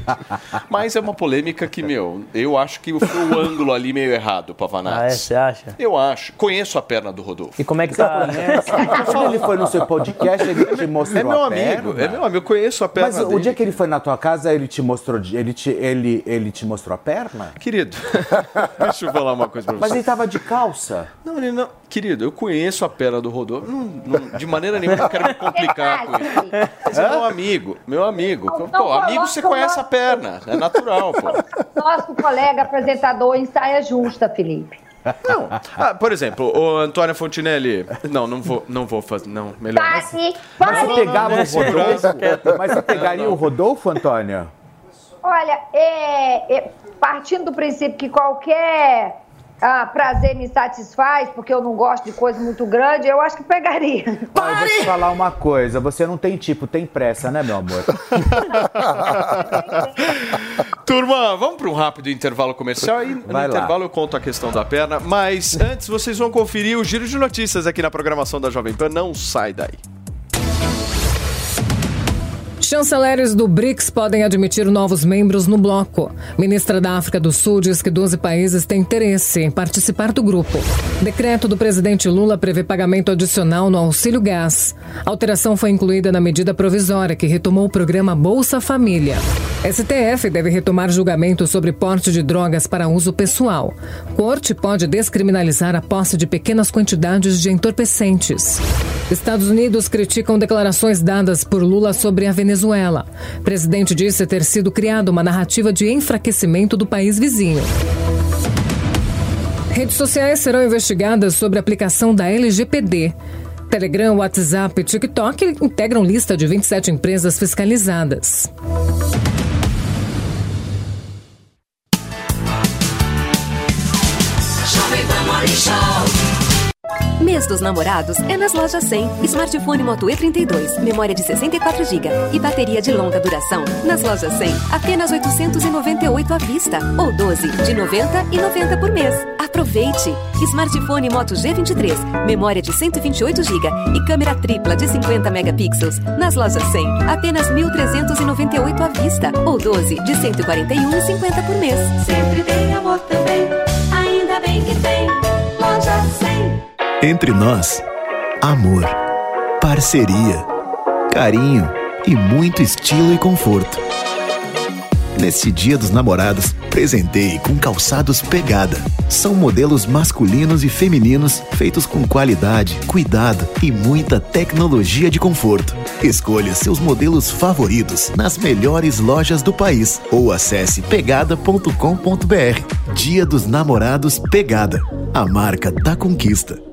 [SPEAKER 3] Mas é uma polêmica que, meu, eu acho que foi o ângulo ali meio errado, Pavanato.
[SPEAKER 7] Ah, é? Você acha?
[SPEAKER 3] Eu acho. Conheço a perna do Rodolfo.
[SPEAKER 7] E como é que tá?
[SPEAKER 4] Quando ele foi no seu podcast, ele te mostrou
[SPEAKER 3] É meu
[SPEAKER 4] a
[SPEAKER 3] amigo,
[SPEAKER 4] perna?
[SPEAKER 3] é meu amigo, eu conheço a perna
[SPEAKER 4] Mas o
[SPEAKER 3] dele.
[SPEAKER 4] dia que ele foi na tua casa, ele te mostrou, ele te, ele, ele te mostrou a perna?
[SPEAKER 3] Querido, deixa eu falar uma coisa pra você.
[SPEAKER 4] Mas ele tava de calça.
[SPEAKER 3] Não, ele não. Querido, eu conheço a perna do Rodolfo. Não, não- de maneira nenhuma eu quero me complicar com isso. Mas é meu amigo, meu amigo.
[SPEAKER 5] Não,
[SPEAKER 3] Pô,
[SPEAKER 5] não
[SPEAKER 3] amigo você conhece a perna. É natural, pô.
[SPEAKER 5] Nosso colega apresentador em saia justa, Felipe.
[SPEAKER 3] Não. Ah, por exemplo, o Antônio Fontinelli. Não, não vou, não vou fazer. Não, melhor.
[SPEAKER 5] Aqui.
[SPEAKER 4] Mas você pegava o Rodolfo? Mas você pegaria o Rodolfo, Antônia?
[SPEAKER 5] Olha, é, é, partindo do princípio que qualquer ah, prazer me satisfaz, porque eu não gosto de coisa muito grande, eu acho que pegaria.
[SPEAKER 4] Ó, eu vou te falar uma coisa, você não tem tipo, tem pressa, né, meu amor?
[SPEAKER 3] Turma, vamos para um rápido intervalo comercial e no
[SPEAKER 4] Vai lá.
[SPEAKER 3] intervalo eu conto a questão da perna. Mas antes vocês vão conferir o giro de notícias aqui na programação da Jovem Pan. Não sai daí.
[SPEAKER 17] Chanceleres do BRICS podem admitir novos membros no bloco. Ministra da África do Sul diz que 12 países têm interesse em participar do grupo. Decreto do presidente Lula prevê pagamento adicional no auxílio gás. A alteração foi incluída na medida provisória que retomou o programa Bolsa Família. STF deve retomar julgamento sobre porte de drogas para uso pessoal. Corte pode descriminalizar a posse de pequenas quantidades de entorpecentes. Estados Unidos criticam declarações dadas por Lula sobre a Venezuela. O presidente disse ter sido criada uma narrativa de enfraquecimento do país vizinho. Redes sociais serão investigadas sobre a aplicação da LGPD. Telegram, WhatsApp e TikTok integram lista de 27 empresas fiscalizadas.
[SPEAKER 11] Show. Mês dos namorados é nas lojas 100. Smartphone Moto E32, memória de 64 GB e bateria de longa duração. Nas lojas 100, apenas 898 à vista ou 12 de 90 e 90 por mês. Aproveite! Smartphone Moto G23, memória de 128 GB e câmera tripla de 50 megapixels. Nas lojas 100, apenas 1.398 à vista ou 12 de 141,50 por mês.
[SPEAKER 2] Sempre tem amor também,
[SPEAKER 18] Entre nós, amor, parceria, carinho e muito estilo e conforto. Nesse Dia dos Namorados, presenteie com calçados Pegada. São modelos masculinos e femininos feitos com qualidade, cuidado e muita tecnologia de conforto. Escolha seus modelos favoritos nas melhores lojas do país ou acesse pegada.com.br. Dia dos Namorados Pegada. A marca da conquista.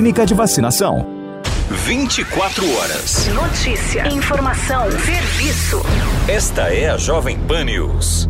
[SPEAKER 19] de Vacinação.
[SPEAKER 20] 24 horas.
[SPEAKER 21] Notícia, informação, serviço.
[SPEAKER 20] Esta é a Jovem Pan News.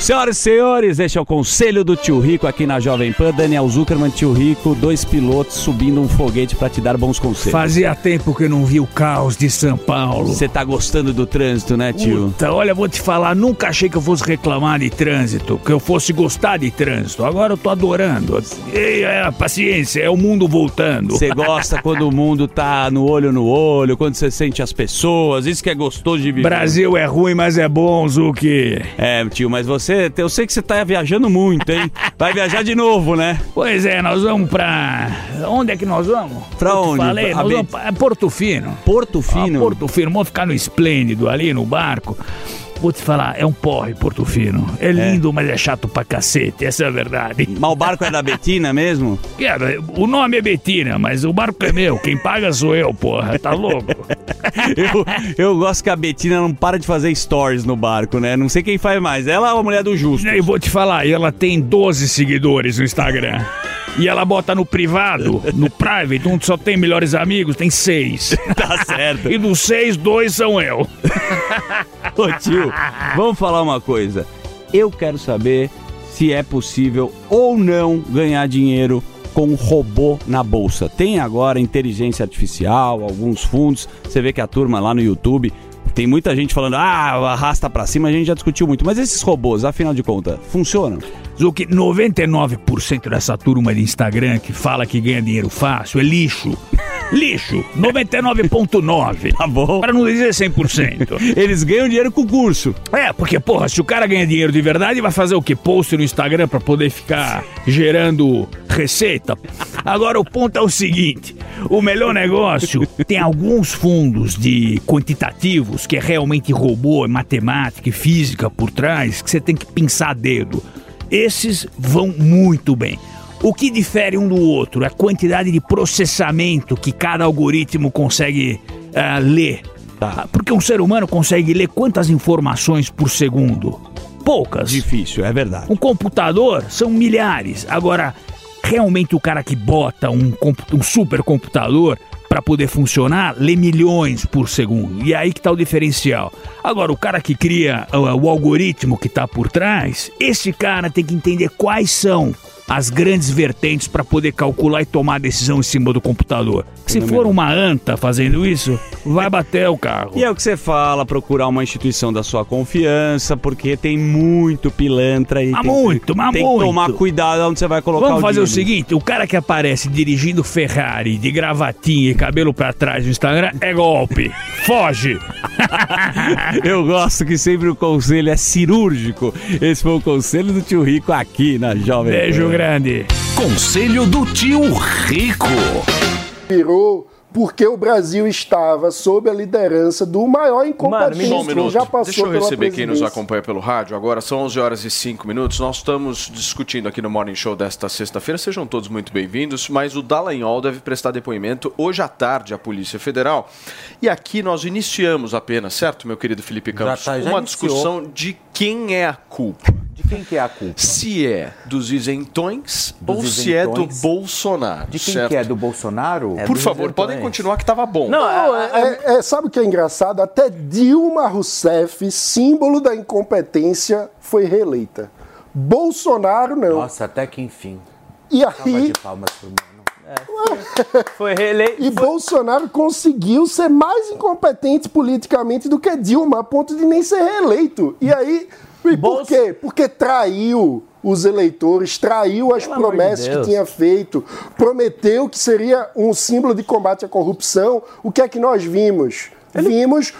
[SPEAKER 22] Senhoras e senhores, este é o Conselho do Tio Rico aqui na Jovem Pan. Daniel Zuckerman, Tio Rico, dois pilotos subindo um foguete para te dar bons conselhos.
[SPEAKER 23] Fazia tempo que eu não vi o caos de São Paulo.
[SPEAKER 22] Você tá gostando do trânsito, né, tio?
[SPEAKER 23] Puta, olha, vou te falar, nunca achei que eu fosse reclamar de trânsito, que eu fosse gostar de trânsito. Agora eu tô adorando. E, é, paciência, é o mundo voltando.
[SPEAKER 22] Você gosta quando o mundo tá no olho no olho, quando você sente as pessoas, isso que é gostoso de viver.
[SPEAKER 23] Brasil é ruim, mas é bom, Zuki.
[SPEAKER 22] É, tio, mas você, eu sei que você tá viajando muito, hein? Vai viajar de novo, né?
[SPEAKER 23] Pois é, nós vamos pra. Onde é que nós vamos?
[SPEAKER 22] Pra
[SPEAKER 23] Eu
[SPEAKER 22] onde?
[SPEAKER 23] Falei,
[SPEAKER 22] A
[SPEAKER 23] nós vamos pra Porto Fino.
[SPEAKER 22] Porto Fino?
[SPEAKER 23] Ah, Porto Fino, vamos ficar no Esplêndido ali no barco. Vou te falar, é um porre Porto Fino. É lindo, mas é chato pra cacete, essa é a verdade.
[SPEAKER 22] Mas o barco é da Betina mesmo?
[SPEAKER 23] Cara, o nome é Betina, mas o barco é meu. Quem paga sou eu, porra. Tá louco?
[SPEAKER 22] Eu, eu gosto que a Betina não para de fazer stories no barco, né? Não sei quem faz mais, ela ou a mulher do Justo?
[SPEAKER 23] E vou te falar, ela tem 12 seguidores no Instagram. E ela bota no privado, no private, onde só tem melhores amigos, tem seis.
[SPEAKER 22] Tá certo.
[SPEAKER 23] E dos seis, dois são eu.
[SPEAKER 22] Ô tio, vamos falar uma coisa. Eu quero saber se é possível ou não ganhar dinheiro com robô na bolsa. Tem agora inteligência artificial, alguns fundos. Você vê que a turma lá no YouTube tem muita gente falando, ah, arrasta pra cima, a gente já discutiu muito. Mas esses robôs, afinal de contas, funcionam?
[SPEAKER 23] Zuki, 99% dessa turma de Instagram que fala que ganha dinheiro fácil é lixo. Lixo, 99,9.
[SPEAKER 22] Tá bom.
[SPEAKER 23] Pra não dizer 100%.
[SPEAKER 22] Eles ganham dinheiro com o curso.
[SPEAKER 23] É, porque, porra, se o cara ganha dinheiro de verdade, vai fazer o quê? Post no Instagram pra poder ficar gerando receita? Agora, o ponto é o seguinte: o melhor negócio tem alguns fundos de quantitativos que é realmente robô, é matemática e física por trás, que você tem que pensar dedo. Esses vão muito bem. O que difere um do outro é a quantidade de processamento que cada algoritmo consegue ah, ler. Tá? Porque um ser humano consegue ler quantas informações por segundo? Poucas.
[SPEAKER 22] Difícil, é verdade.
[SPEAKER 23] Um computador são milhares. Agora, realmente o cara que bota um, um supercomputador para poder funcionar lê milhões por segundo. E é aí que tá o diferencial. Agora, o cara que cria uh, o algoritmo que tá por trás, esse cara tem que entender quais são as grandes vertentes para poder calcular e tomar decisão em cima do computador. Se for uma anta fazendo isso, vai bater o carro.
[SPEAKER 22] E é o que você fala, procurar uma instituição da sua confiança, porque tem muito pilantra aí.
[SPEAKER 23] Mas
[SPEAKER 22] tem,
[SPEAKER 23] muito, mas
[SPEAKER 22] tem
[SPEAKER 23] muito.
[SPEAKER 22] que tomar cuidado onde você vai colocar
[SPEAKER 23] Vamos
[SPEAKER 22] o
[SPEAKER 23] fazer o
[SPEAKER 22] dinheiro.
[SPEAKER 23] seguinte: o cara que aparece dirigindo Ferrari de gravatinha e cabelo pra trás no Instagram é golpe. Foge!
[SPEAKER 22] Eu gosto que sempre o conselho é cirúrgico. Esse foi o conselho do tio Rico aqui na Jovem
[SPEAKER 23] Beijo
[SPEAKER 22] Pan.
[SPEAKER 23] Grande.
[SPEAKER 24] Conselho do tio Rico.
[SPEAKER 6] Virou porque o Brasil estava sob a liderança do maior incompetente
[SPEAKER 3] Só um
[SPEAKER 6] que
[SPEAKER 3] minuto.
[SPEAKER 6] já passou
[SPEAKER 3] Deixa eu receber quem nos acompanha pelo rádio. Agora são 11 horas e 5 minutos. Nós estamos discutindo aqui no Morning Show desta sexta-feira. Sejam todos muito bem-vindos. Mas o Dallagnol deve prestar depoimento hoje à tarde à Polícia Federal. E aqui nós iniciamos apenas, certo, meu querido Felipe Campos?
[SPEAKER 4] tá- já
[SPEAKER 3] uma
[SPEAKER 4] iniciou.
[SPEAKER 3] discussão de quem é a culpa.
[SPEAKER 4] De quem que é a culpa?
[SPEAKER 3] Se é dos isentões
[SPEAKER 4] Dos
[SPEAKER 3] ou se é do
[SPEAKER 4] isentões.
[SPEAKER 3] Bolsonaro.
[SPEAKER 4] De quem
[SPEAKER 3] certo?
[SPEAKER 4] que é? Do Bolsonaro?
[SPEAKER 3] Por favor, podem continuar que estava bom.
[SPEAKER 6] Não, é, é- é- sabe o que é engraçado? Até Dilma Rousseff, símbolo da incompetência, foi reeleita. Bolsonaro não.
[SPEAKER 4] Nossa, até que enfim.
[SPEAKER 6] E aí,
[SPEAKER 4] de palmas pro mano.
[SPEAKER 7] Foi reeleito.
[SPEAKER 6] e Bolsonaro conseguiu ser mais incompetente politicamente do que Dilma, a ponto de nem ser reeleito. E aí, e por quê? Porque traiu os eleitores, traiu as
[SPEAKER 7] Pelo amor de
[SPEAKER 6] promessas que tinha feito, prometeu que seria um símbolo de combate à corrupção. O que é que nós vimos? Vimos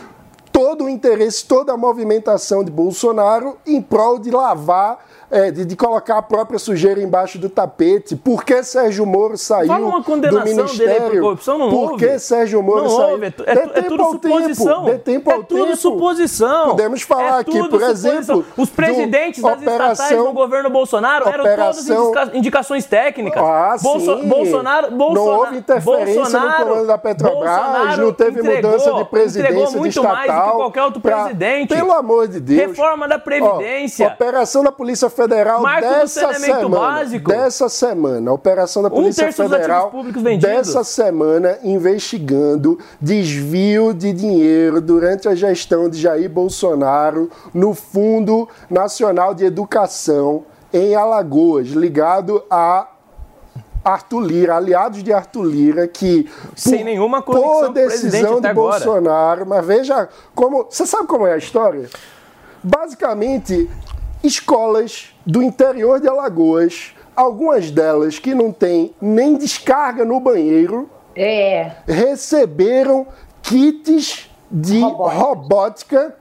[SPEAKER 6] todo o interesse, toda a movimentação de Bolsonaro em prol de lavar, eh, de, de colocar a própria sujeira embaixo do tapete. Por que Sérgio Moro saiu
[SPEAKER 7] Fala uma
[SPEAKER 6] do
[SPEAKER 7] condenação dele
[SPEAKER 6] ministério?
[SPEAKER 7] por corrupção, não
[SPEAKER 6] Por
[SPEAKER 7] houve.
[SPEAKER 6] que Sérgio Moro
[SPEAKER 7] Não
[SPEAKER 6] saiu?
[SPEAKER 7] houve, é tu- é é tudo suposição.
[SPEAKER 6] Tempo, tempo
[SPEAKER 7] É tudo
[SPEAKER 6] tempo.
[SPEAKER 7] suposição.
[SPEAKER 6] Podemos falar
[SPEAKER 7] É
[SPEAKER 6] aqui, por
[SPEAKER 7] suposição.
[SPEAKER 6] exemplo,
[SPEAKER 7] Os presidentes
[SPEAKER 6] do
[SPEAKER 7] das estatais
[SPEAKER 6] operação-
[SPEAKER 7] no governo Bolsonaro eram
[SPEAKER 6] Operação-
[SPEAKER 7] todas indica- indicações técnicas.
[SPEAKER 6] Ah,
[SPEAKER 7] Bolso-
[SPEAKER 6] sim.
[SPEAKER 7] Bolsonaro, Bolsonaro,
[SPEAKER 6] não houve interferência
[SPEAKER 7] Bolsonaro,
[SPEAKER 6] no comando da Petrobras,
[SPEAKER 7] Bolsonaro
[SPEAKER 6] não teve
[SPEAKER 7] entregou-
[SPEAKER 6] mudança de presidência
[SPEAKER 7] entregou
[SPEAKER 6] de
[SPEAKER 7] muito mais do que
[SPEAKER 6] estatal
[SPEAKER 7] qualquer outro
[SPEAKER 6] pra-
[SPEAKER 7] presidente.
[SPEAKER 6] Pelo amor de Deus.
[SPEAKER 7] Reforma da Previdência.
[SPEAKER 6] Ó, operação da Polícia Federal
[SPEAKER 7] Marco do
[SPEAKER 6] dessa semana.
[SPEAKER 7] básico.
[SPEAKER 6] Dessa semana. Operação da
[SPEAKER 7] Um
[SPEAKER 6] Polícia
[SPEAKER 7] dos
[SPEAKER 6] Federal dessa semana investigando desvio de dinheiro durante a gestão de Jair Bolsonaro no Fundo Nacional de Educação em Alagoas, ligado a Arthur Lira, aliados de Arthur Lira, que
[SPEAKER 7] Sem
[SPEAKER 6] por-
[SPEAKER 7] nenhuma
[SPEAKER 6] por decisão de
[SPEAKER 7] agora.
[SPEAKER 6] Bolsonaro, mas veja como. Você sabe como é a história? Basicamente, escolas do interior de Alagoas, algumas delas que não têm nem descarga no banheiro,
[SPEAKER 5] É.
[SPEAKER 6] receberam kits de robótica,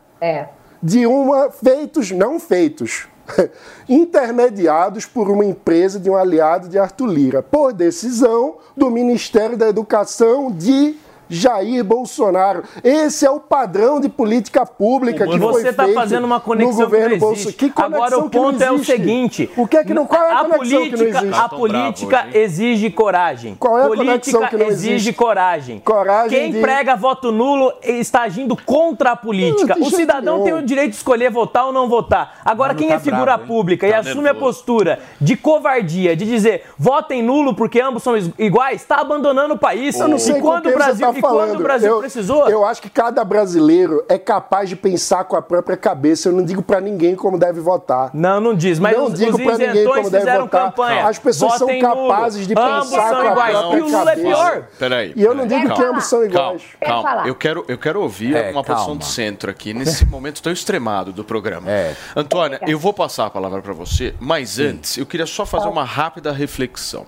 [SPEAKER 6] de uma feitos, não feitos, intermediados por uma empresa de um aliado de Arthur Lira, por decisão do Ministério da Educação de Jair Bolsonaro. Esse é o padrão de política pública que foi
[SPEAKER 7] Você está
[SPEAKER 6] feito
[SPEAKER 7] fazendo uma
[SPEAKER 6] no
[SPEAKER 7] conexão
[SPEAKER 6] governo
[SPEAKER 7] que não
[SPEAKER 6] Bolsonaro.
[SPEAKER 7] existe.
[SPEAKER 6] Que conexão
[SPEAKER 7] Agora o
[SPEAKER 6] que não
[SPEAKER 7] ponto é o seguinte:
[SPEAKER 6] O que é que não qual é a,
[SPEAKER 7] a
[SPEAKER 6] conexão que não
[SPEAKER 7] política,
[SPEAKER 6] existe?
[SPEAKER 7] a política exige coragem.
[SPEAKER 6] Qual é a
[SPEAKER 7] política
[SPEAKER 6] conexão que não
[SPEAKER 7] exige
[SPEAKER 6] existe?
[SPEAKER 7] coragem.
[SPEAKER 6] Coragem
[SPEAKER 7] Quem
[SPEAKER 6] de-
[SPEAKER 7] prega voto nulo está agindo contra a política.
[SPEAKER 6] Não,
[SPEAKER 7] O cidadão tem o direito de escolher votar ou não votar. Agora, quem
[SPEAKER 6] tá
[SPEAKER 7] é figura
[SPEAKER 6] bravo,
[SPEAKER 7] pública e
[SPEAKER 6] Tá
[SPEAKER 7] assume a postura de covardia, de dizer votem nulo porque ambos são is- iguais, está abandonando o país.
[SPEAKER 6] Eu não sei
[SPEAKER 7] e quando o Brasil
[SPEAKER 6] tá falando.
[SPEAKER 7] quando o Brasil
[SPEAKER 6] eu,
[SPEAKER 7] precisou.
[SPEAKER 6] Eu acho que cada brasileiro é capaz de pensar com a própria cabeça. Eu não digo pra ninguém como deve votar.
[SPEAKER 7] Não, não diz, mas
[SPEAKER 6] não
[SPEAKER 7] os,
[SPEAKER 6] digo
[SPEAKER 7] os
[SPEAKER 6] pra ninguém como deve
[SPEAKER 7] fizeram
[SPEAKER 6] votar.
[SPEAKER 7] campanha.
[SPEAKER 6] As pessoas
[SPEAKER 7] Votem
[SPEAKER 6] são capazes de
[SPEAKER 7] Ambos
[SPEAKER 6] pensar
[SPEAKER 7] são
[SPEAKER 6] com a
[SPEAKER 7] iguais.
[SPEAKER 6] própria
[SPEAKER 7] E o Lula é
[SPEAKER 6] cabeça.
[SPEAKER 7] pior.
[SPEAKER 3] Peraí.
[SPEAKER 6] E eu não digo que ambos são iguais.
[SPEAKER 3] Calma, calma. Eu quero, eu quero ouvir
[SPEAKER 4] É,
[SPEAKER 3] uma posição
[SPEAKER 4] calma.
[SPEAKER 3] de centro aqui, nesse momento tão extremado do programa. Antônia, eu vou passar a palavra para você, mas antes, eu queria só fazer uma rápida reflexão.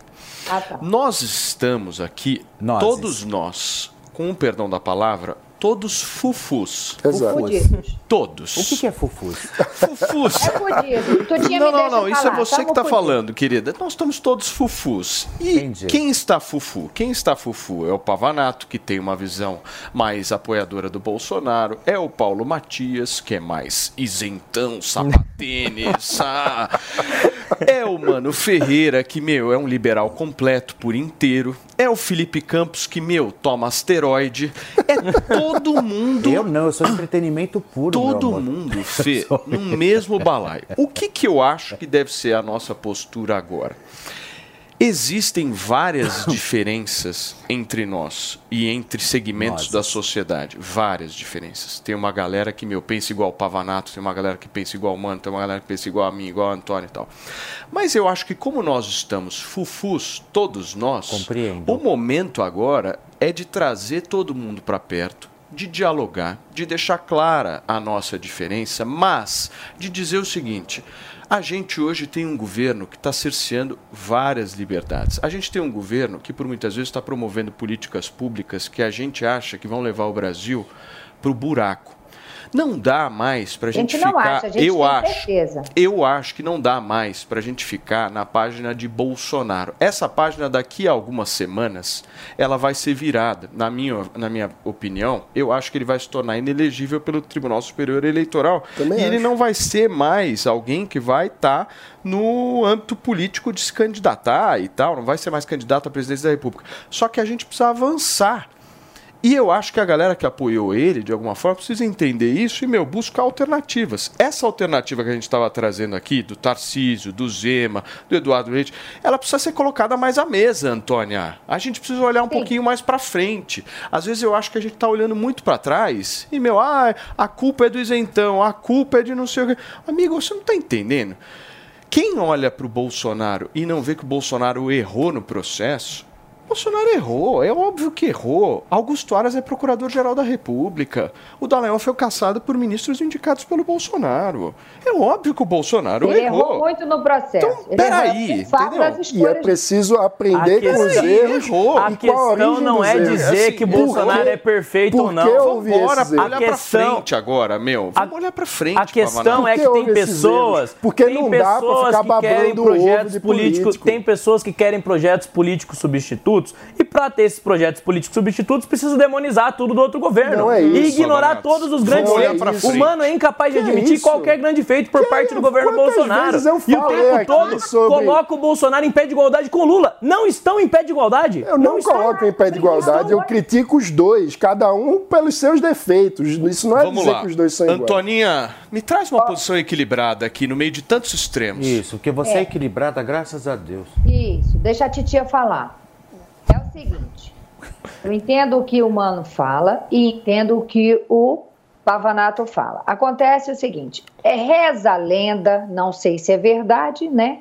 [SPEAKER 5] Ah, tá.
[SPEAKER 3] Nós estamos aqui,
[SPEAKER 4] Nós.
[SPEAKER 3] todos nós, com o perdão da palavra, todos fufus.
[SPEAKER 6] Exato.
[SPEAKER 5] Fudidos.
[SPEAKER 3] Todos.
[SPEAKER 4] O que, que é fufus?
[SPEAKER 3] Fufus.
[SPEAKER 5] É fudido. Tu tinha
[SPEAKER 3] Não, não, não, isso é
[SPEAKER 5] falar.
[SPEAKER 3] você que
[SPEAKER 5] Tamo
[SPEAKER 3] está
[SPEAKER 5] fudido.
[SPEAKER 3] falando, querida. Nós estamos todos fufus. E
[SPEAKER 4] Entendi.
[SPEAKER 3] quem está fufu? Quem está fufu é o Pavanato, que tem uma visão mais apoiadora do Bolsonaro. É o Paulo Matias, que é mais isentão, sapatênis. ah. É o Mano Ferreira, que, meu, é um liberal completo por inteiro. É o Felipe Campos, que, meu, toma asteroide. É todo mundo
[SPEAKER 4] Eu não, eu sou entretenimento puro.
[SPEAKER 3] todo mundo, Fê, no mesmo balaio. O que, que eu acho que deve ser a nossa postura agora? Existem várias diferenças entre nós e entre segmentos
[SPEAKER 4] Nós.
[SPEAKER 3] da sociedade. Várias diferenças. Tem uma galera que, meu, pensa igual o Pavanato, tem uma galera que pensa igual o Mano, tem uma galera que pensa igual a mim, igual o Antônio e tal. Mas eu acho que como nós estamos fufus, todos nós,
[SPEAKER 4] Compreendo.
[SPEAKER 3] o momento agora é de trazer todo mundo para perto, de dialogar, de deixar clara a nossa diferença, mas de dizer o seguinte: a gente hoje tem um governo que está cerceando várias liberdades. A gente tem um governo que, por muitas vezes, está promovendo políticas públicas que a gente acha que vão levar o Brasil para o buraco. Não dá mais para a
[SPEAKER 5] A gente
[SPEAKER 3] gente
[SPEAKER 5] não
[SPEAKER 3] ficar.
[SPEAKER 5] acha, a gente
[SPEAKER 3] eu
[SPEAKER 5] tem
[SPEAKER 3] acho.
[SPEAKER 5] certeza.
[SPEAKER 3] Eu acho que não dá mais para a gente ficar na página de Bolsonaro. Essa página, daqui a algumas semanas, ela vai ser virada. Na minha, na minha opinião, eu acho que ele vai se tornar inelegível pelo Tribunal Superior Eleitoral.
[SPEAKER 6] Também
[SPEAKER 3] e ele
[SPEAKER 6] acho.
[SPEAKER 3] não vai ser mais alguém que vai estar no âmbito político de se candidatar e tal. Não vai ser mais candidato à presidência da República. Só que a gente precisa avançar. E eu acho que a galera que apoiou ele, de alguma forma, precisa entender isso e, meu, buscar alternativas. Essa alternativa que a gente estava trazendo aqui, do Tarcísio, do Zema, do Eduardo Leite, ela precisa ser colocada mais à mesa, Antônia. A gente precisa olhar um pouquinho mais para frente. Às vezes eu acho que a gente está olhando muito para trás e, meu, ah, a culpa é do isentão, a culpa é de não sei o quê. Amigo, você não está entendendo? Quem olha para o Bolsonaro e não vê que o Bolsonaro errou no processo, Bolsonaro errou, é óbvio que errou. Augusto Aras é procurador-geral da República. O Dallagnol foi caçado por ministros indicados pelo Bolsonaro. É óbvio que o Bolsonaro
[SPEAKER 5] Ele
[SPEAKER 3] errou.
[SPEAKER 5] errou muito no processo. Ele
[SPEAKER 3] peraí,
[SPEAKER 6] E é preciso aprender
[SPEAKER 7] A
[SPEAKER 6] com os
[SPEAKER 7] questão-
[SPEAKER 6] erros.
[SPEAKER 3] errou.
[SPEAKER 7] A
[SPEAKER 6] e a
[SPEAKER 7] questão não é
[SPEAKER 6] erros.
[SPEAKER 7] dizer que
[SPEAKER 6] Por
[SPEAKER 7] Bolsonaro é perfeito ou não.
[SPEAKER 6] que houve
[SPEAKER 3] Vambora,
[SPEAKER 6] esses erros?
[SPEAKER 3] olha pra
[SPEAKER 7] questão-
[SPEAKER 3] frente agora, meu. Vamos olhar pra frente,
[SPEAKER 7] A questão é que
[SPEAKER 6] que
[SPEAKER 7] tem pessoas?
[SPEAKER 6] Porque
[SPEAKER 7] tem
[SPEAKER 6] não dá pra
[SPEAKER 7] pessoas
[SPEAKER 6] ficar
[SPEAKER 7] que querem
[SPEAKER 6] babando o ovo
[SPEAKER 7] projetos
[SPEAKER 6] de
[SPEAKER 7] políticos,
[SPEAKER 6] político.
[SPEAKER 7] tem pessoas que querem projetos políticos substitutos e para ter esses projetos políticos substitutos precisa demonizar tudo do outro governo
[SPEAKER 6] Não é
[SPEAKER 7] e
[SPEAKER 6] isso,
[SPEAKER 7] ignorar
[SPEAKER 3] Pavanato.
[SPEAKER 7] todos os grandes
[SPEAKER 6] Não é
[SPEAKER 7] feitos. O mano é incapaz de
[SPEAKER 6] Que
[SPEAKER 7] admitir
[SPEAKER 6] isso?
[SPEAKER 7] qualquer grande feito por parte do governo
[SPEAKER 6] quantas
[SPEAKER 7] Bolsonaro.
[SPEAKER 6] vezes eu
[SPEAKER 7] e o tempo todo
[SPEAKER 6] sobre-
[SPEAKER 7] coloca o Bolsonaro em pé de igualdade com o Lula. Não estão em pé de igualdade.
[SPEAKER 6] Eu não,
[SPEAKER 7] estão.
[SPEAKER 6] coloco em pé de igualdade, eu critico os dois, cada um pelos seus defeitos. Isso não é
[SPEAKER 3] Vamos
[SPEAKER 6] dizer
[SPEAKER 3] lá.
[SPEAKER 6] que os dois são iguais.
[SPEAKER 3] Antoninha, me traz uma posição equilibrada aqui no meio de tantos extremos.
[SPEAKER 4] Isso, porque você é.
[SPEAKER 5] É.
[SPEAKER 4] equilibrada, graças a Deus.
[SPEAKER 5] Isso, deixa a titia falar. É seguinte, eu entendo o que o Mano fala e entendo o que o Pavanato fala. Acontece o seguinte, é reza a lenda, não sei se é verdade, né?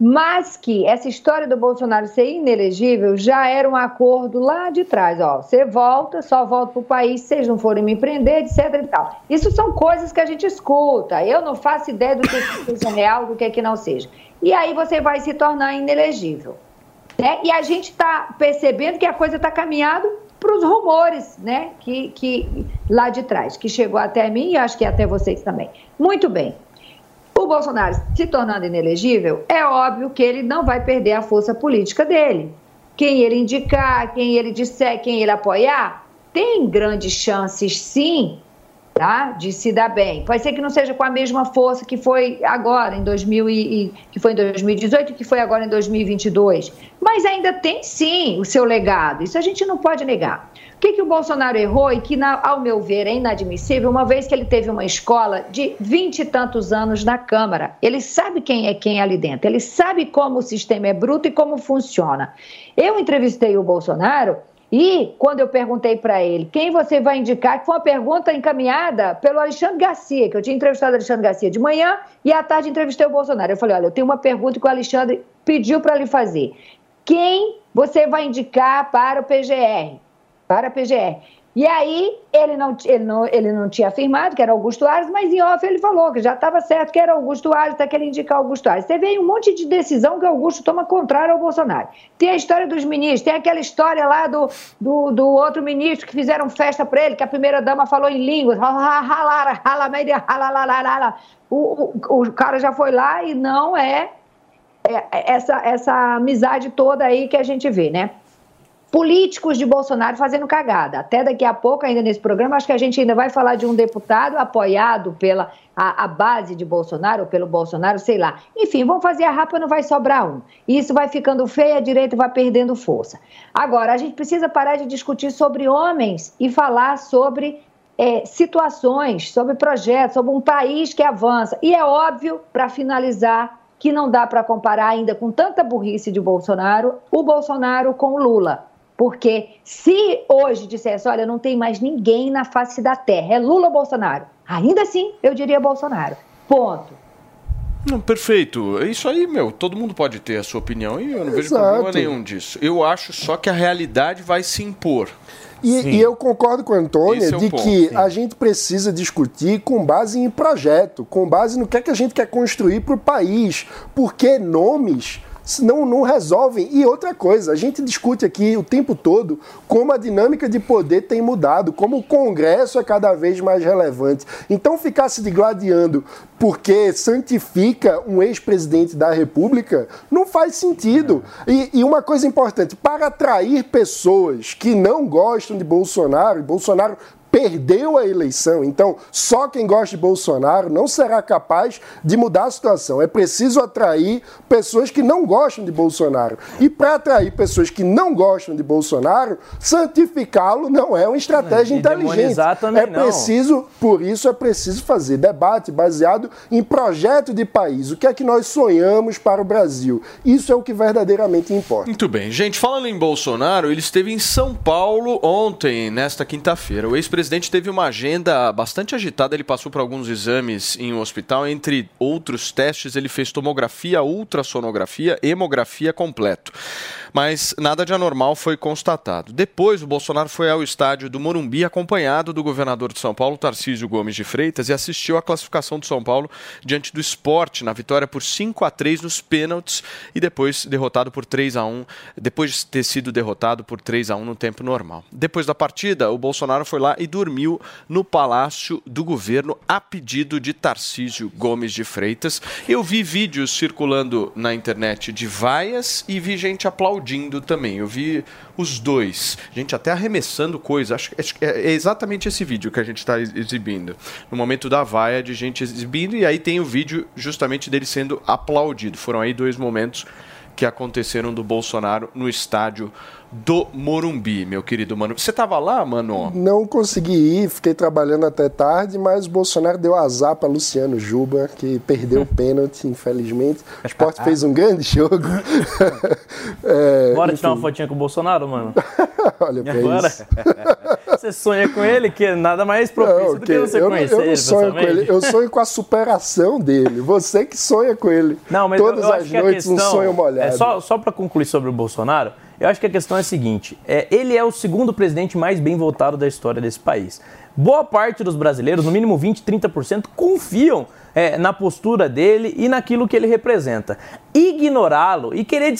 [SPEAKER 5] Mas que essa história do Bolsonaro ser inelegível já era um acordo lá de trás, ó. Você volta, só volta para o país vocês não forem me prender, etc e tal. Isso são coisas que a gente escuta. Eu não faço ideia do que seja real, do que, que não seja. E aí você vai se tornar inelegível. Né? E a gente está percebendo que a coisa está caminhando para os rumores, né? Que, que lá de trás, que chegou até mim e acho que até vocês também. Muito bem. O Bolsonaro se tornando inelegível, é óbvio que ele não vai perder a força política dele. Quem ele indicar, quem ele disser, quem ele apoiar, tem grandes chances, sim, tá? de se dar bem. Pode ser que não seja com a mesma força que foi agora, em 2000 e, que foi em 2018 e que foi agora em 2022. Mas ainda tem, sim, o seu legado. Isso a gente não pode negar. O que, que o Bolsonaro errou e que, na- ao meu ver, é inadmissível, uma vez que ele teve uma escola de vinte e tantos anos na Câmara. Ele sabe quem é quem ali dentro, ele sabe como o sistema é bruto e como funciona. Eu entrevistei o Bolsonaro E quando eu perguntei para ele quem você vai indicar, que foi uma pergunta encaminhada pelo Alexandre Garcia, que eu tinha entrevistado o Alexandre Garcia de manhã e à tarde entrevistei o Bolsonaro. Eu falei: olha, eu tenho uma pergunta que o Alexandre pediu para lhe fazer. Quem você vai indicar para o PGR? Para a PGR. E aí ele não, ele, não, ele não tinha afirmado que era Augusto Ares, mas em off ele falou que já estava certo que era Augusto Ares, está querendo indicar Augusto Ares. Você vê um monte de decisão que Augusto toma contrário ao Bolsonaro. Tem a história dos ministros, tem aquela história lá do, do, do outro ministro que fizeram festa para ele, que a primeira dama falou em línguas. O, o, o cara já foi lá e não é, é essa, essa amizade toda aí que a gente vê, né? Políticos de Bolsonaro fazendo cagada. Até daqui a pouco, ainda nesse programa, acho que a gente ainda vai falar de um deputado apoiado pela a, a base de Bolsonaro, ou pelo Bolsonaro, sei lá. Enfim, vamos fazer a rapa, não vai sobrar um. Isso vai ficando feio, a direita vai perdendo força. Agora, a gente precisa parar de discutir sobre homens e falar sobre é, situações, sobre projetos, sobre um país que avança. E é óbvio, para finalizar, que não dá para comparar ainda com tanta burrice de Bolsonaro, o Bolsonaro com o Lula. Porque se hoje dissesse, olha, não tem mais ninguém na face da terra, é Lula ou Bolsonaro? Ainda assim, eu diria Bolsonaro. Ponto.
[SPEAKER 3] Não, perfeito. Isso aí, meu, todo mundo pode ter a sua opinião e eu não vejo
[SPEAKER 6] Exato.
[SPEAKER 3] problema nenhum disso. Eu acho só que a realidade vai se impor.
[SPEAKER 6] E, e eu concordo com a Antônia
[SPEAKER 3] Esse é
[SPEAKER 6] de
[SPEAKER 3] ponto,
[SPEAKER 6] que
[SPEAKER 3] sim.
[SPEAKER 6] a gente precisa discutir com base em projeto, com base no que é que a gente quer construir para o país. Porque nomes não, não resolvem. E outra coisa, a gente discute aqui o tempo todo como a dinâmica de poder tem mudado, como o Congresso é cada vez mais relevante. Então ficar se digladiando porque santifica um ex-presidente da República não faz sentido. E, e uma coisa importante, para atrair pessoas que não gostam de Bolsonaro, e Bolsonaro perdeu a eleição. Então, só quem gosta de Bolsonaro não será capaz de mudar a situação. É preciso atrair pessoas que não gostam de Bolsonaro. E para atrair pessoas que não gostam de Bolsonaro, santificá-lo não é uma estratégia
[SPEAKER 7] E
[SPEAKER 6] inteligente.
[SPEAKER 7] também
[SPEAKER 6] é
[SPEAKER 7] não.
[SPEAKER 6] preciso, por isso é preciso fazer debate baseado em projeto de país. O que é que nós sonhamos para o Brasil? Isso é o que verdadeiramente importa.
[SPEAKER 3] Muito bem. Gente, falando em Bolsonaro, ele esteve em São Paulo ontem, nesta quinta-feira. O ex-presidente teve uma agenda bastante agitada. Ele passou por alguns exames em um hospital. Entre outros testes, ele fez tomografia, ultrassonografia, hemografia completo. Mas nada de anormal foi constatado. Depois, o Bolsonaro foi ao estádio do Morumbi acompanhado do governador de São Paulo, Tarcísio Gomes de Freitas, e assistiu à classificação do São Paulo diante do esporte na vitória por 5 a 3 nos pênaltis e depois derrotado por 3 a 1 depois de ter sido derrotado por 3 a 1 no tempo normal. Depois da partida, o Bolsonaro foi lá e dormiu no Palácio do Governo a pedido de Tarcísio Gomes de Freitas. Eu vi vídeos circulando na internet de vaias e vi gente aplaudindo também. Eu vi os dois. Gente até arremessando coisa. Acho, que é exatamente esse vídeo que a gente está exibindo. No momento da vaia de gente exibindo, e aí tem o vídeo justamente dele sendo aplaudido. Foram aí dois momentos que aconteceram do Bolsonaro no estádio do Morumbi, meu querido mano. Você tava lá, mano?
[SPEAKER 6] Não consegui ir, fiquei trabalhando até tarde, mas o Bolsonaro deu azar para Luciano Juba, que perdeu o pênalti, infelizmente. O Sport fez um grande jogo. É,
[SPEAKER 7] Bora
[SPEAKER 6] enfim,
[SPEAKER 7] tirar uma fotinha com o Bolsonaro, mano?
[SPEAKER 6] Olha pra
[SPEAKER 7] Agora?
[SPEAKER 6] isso.
[SPEAKER 7] Você sonha com ele, que é nada mais propício
[SPEAKER 6] Não,
[SPEAKER 7] do
[SPEAKER 6] que
[SPEAKER 7] você
[SPEAKER 6] eu,
[SPEAKER 7] conhecer
[SPEAKER 6] eu não
[SPEAKER 7] ele
[SPEAKER 6] sonho com ele, eu sonho com a superação dele. Você que sonha com ele.
[SPEAKER 7] Não, mas
[SPEAKER 6] Todas
[SPEAKER 7] eu, eu
[SPEAKER 6] as
[SPEAKER 7] acho que a
[SPEAKER 6] noites
[SPEAKER 7] questão,
[SPEAKER 6] um sonho molhado.
[SPEAKER 7] É só só para concluir sobre o Bolsonaro, eu acho que a questão é a seguinte: é, ele é o segundo presidente mais bem votado da história desse país. Boa parte dos brasileiros, no mínimo 20, 30%, confiam é, na postura dele e naquilo que ele representa. Ignorá-lo e querer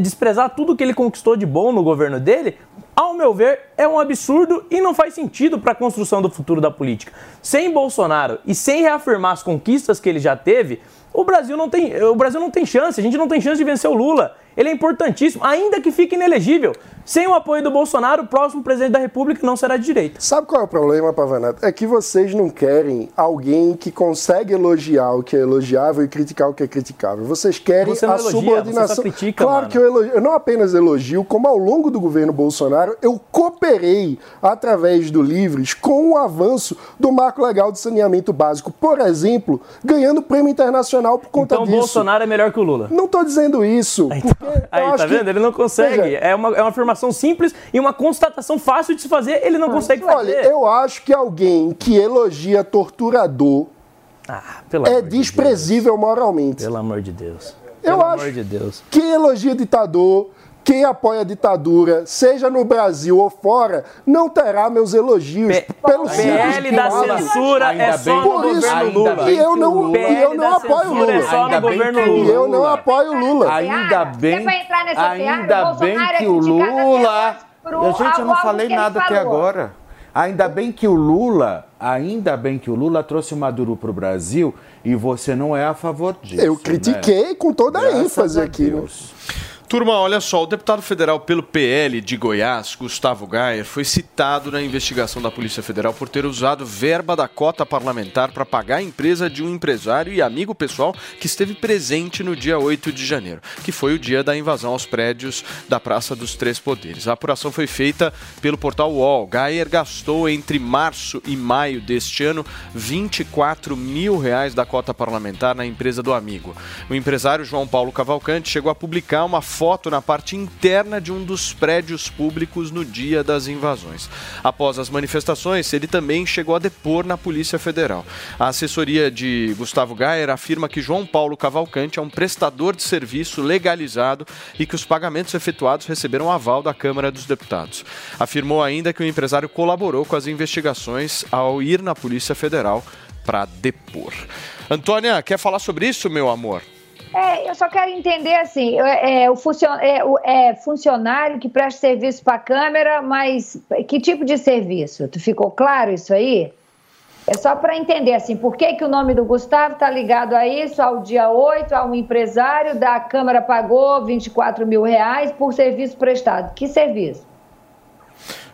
[SPEAKER 7] desprezar tudo que ele conquistou de bom no governo dele, ao meu ver, é um absurdo e não faz sentido para a construção do futuro da política. Sem Bolsonaro e sem reafirmar as conquistas que ele já teve, o Brasil não tem, o Brasil não tem chance, a gente não tem chance de vencer o Lula. Ele é importantíssimo, ainda que fique inelegível. Sem o apoio do Bolsonaro, o próximo presidente da República não será de direita.
[SPEAKER 6] Sabe qual é o problema, Pavanato? É que vocês não querem alguém que consegue elogiar o que é elogiável e criticar o que é criticável. Vocês querem
[SPEAKER 7] Você
[SPEAKER 6] a
[SPEAKER 7] elogia,
[SPEAKER 6] subordinação.
[SPEAKER 7] você critica,
[SPEAKER 6] claro
[SPEAKER 7] mano.
[SPEAKER 6] que eu elogio. Eu não apenas elogio, como ao longo do governo Bolsonaro, eu cooperei através do Livres com o avanço do marco legal de saneamento básico. Por exemplo, ganhando prêmio internacional por conta
[SPEAKER 7] Então o
[SPEAKER 6] disso.
[SPEAKER 7] Bolsonaro é melhor que o Lula.
[SPEAKER 6] Não estou dizendo isso, porque
[SPEAKER 7] Aí, tá
[SPEAKER 6] acho que-
[SPEAKER 7] vendo? Ele não consegue. É. uma, é uma afirmação simples e uma constatação fácil de se fazer, ele não consegue fazer.
[SPEAKER 6] Olha, eu acho que alguém que elogia torturador
[SPEAKER 7] pelo
[SPEAKER 6] é
[SPEAKER 7] amor de
[SPEAKER 6] desprezível moralmente.
[SPEAKER 7] Pelo amor de Deus.
[SPEAKER 6] Eu
[SPEAKER 7] Pelo
[SPEAKER 6] acho
[SPEAKER 7] amor de Deus.
[SPEAKER 6] Quem elogia ditador, quem apoia a ditadura, seja no Brasil ou fora, não terá meus elogios. pelo
[SPEAKER 7] PL da censura é só no
[SPEAKER 6] Por isso,
[SPEAKER 7] governo Lula.
[SPEAKER 6] E eu não, e eu não apoio o
[SPEAKER 7] censura é
[SPEAKER 6] Lula.
[SPEAKER 7] só no governo
[SPEAKER 6] E
[SPEAKER 7] Lula.
[SPEAKER 6] eu não apoio o Lula.
[SPEAKER 4] Ainda bem, ainda bem
[SPEAKER 5] é
[SPEAKER 4] que o Lula.
[SPEAKER 5] hoje por
[SPEAKER 4] Gente, eu não falei nada até agora. Ainda bem que o Lula, ainda bem que o Lula trouxe o Maduro para o Brasil e você não é a favor disso.
[SPEAKER 6] Eu critiquei
[SPEAKER 4] né?
[SPEAKER 6] com toda a
[SPEAKER 4] Graças
[SPEAKER 6] ênfase
[SPEAKER 4] a
[SPEAKER 6] aqui. né?
[SPEAKER 3] Turma, olha só, o deputado federal pelo PL de Goiás, Gustavo Gayer, foi citado na investigação da Polícia Federal por ter usado verba da cota parlamentar para pagar a empresa de um empresário e amigo pessoal que esteve presente no dia 8 de janeiro, que foi o dia da invasão aos prédios da Praça dos Três Poderes. A apuração foi feita pelo portal UOL. Gayer gastou entre março e maio deste ano 24 mil reais da cota parlamentar na empresa do amigo. O empresário João Paulo Cavalcante chegou a publicar uma foto na parte interna de um dos prédios públicos no dia das invasões. Após as manifestações, ele também chegou a depor na Polícia Federal. A assessoria de Gustavo Gayer afirma que João Paulo Cavalcante é um prestador de serviço legalizado e que os pagamentos efetuados receberam aval da Câmara dos Deputados. Afirmou ainda que o empresário colaborou com as investigações ao ir na Polícia Federal para depor. Antônia, quer falar sobre isso, meu amor?
[SPEAKER 5] É, eu só quero entender assim, é, é, o funcio- é, o- é funcionário que presta serviço para a Câmara, mas que tipo de serviço? Tu ficou claro isso aí? É só para entender assim, por que, que o nome do Gustavo está ligado a isso, ao dia 8, a um empresário da Câmara pagou 24 mil reais por serviço prestado. Que serviço?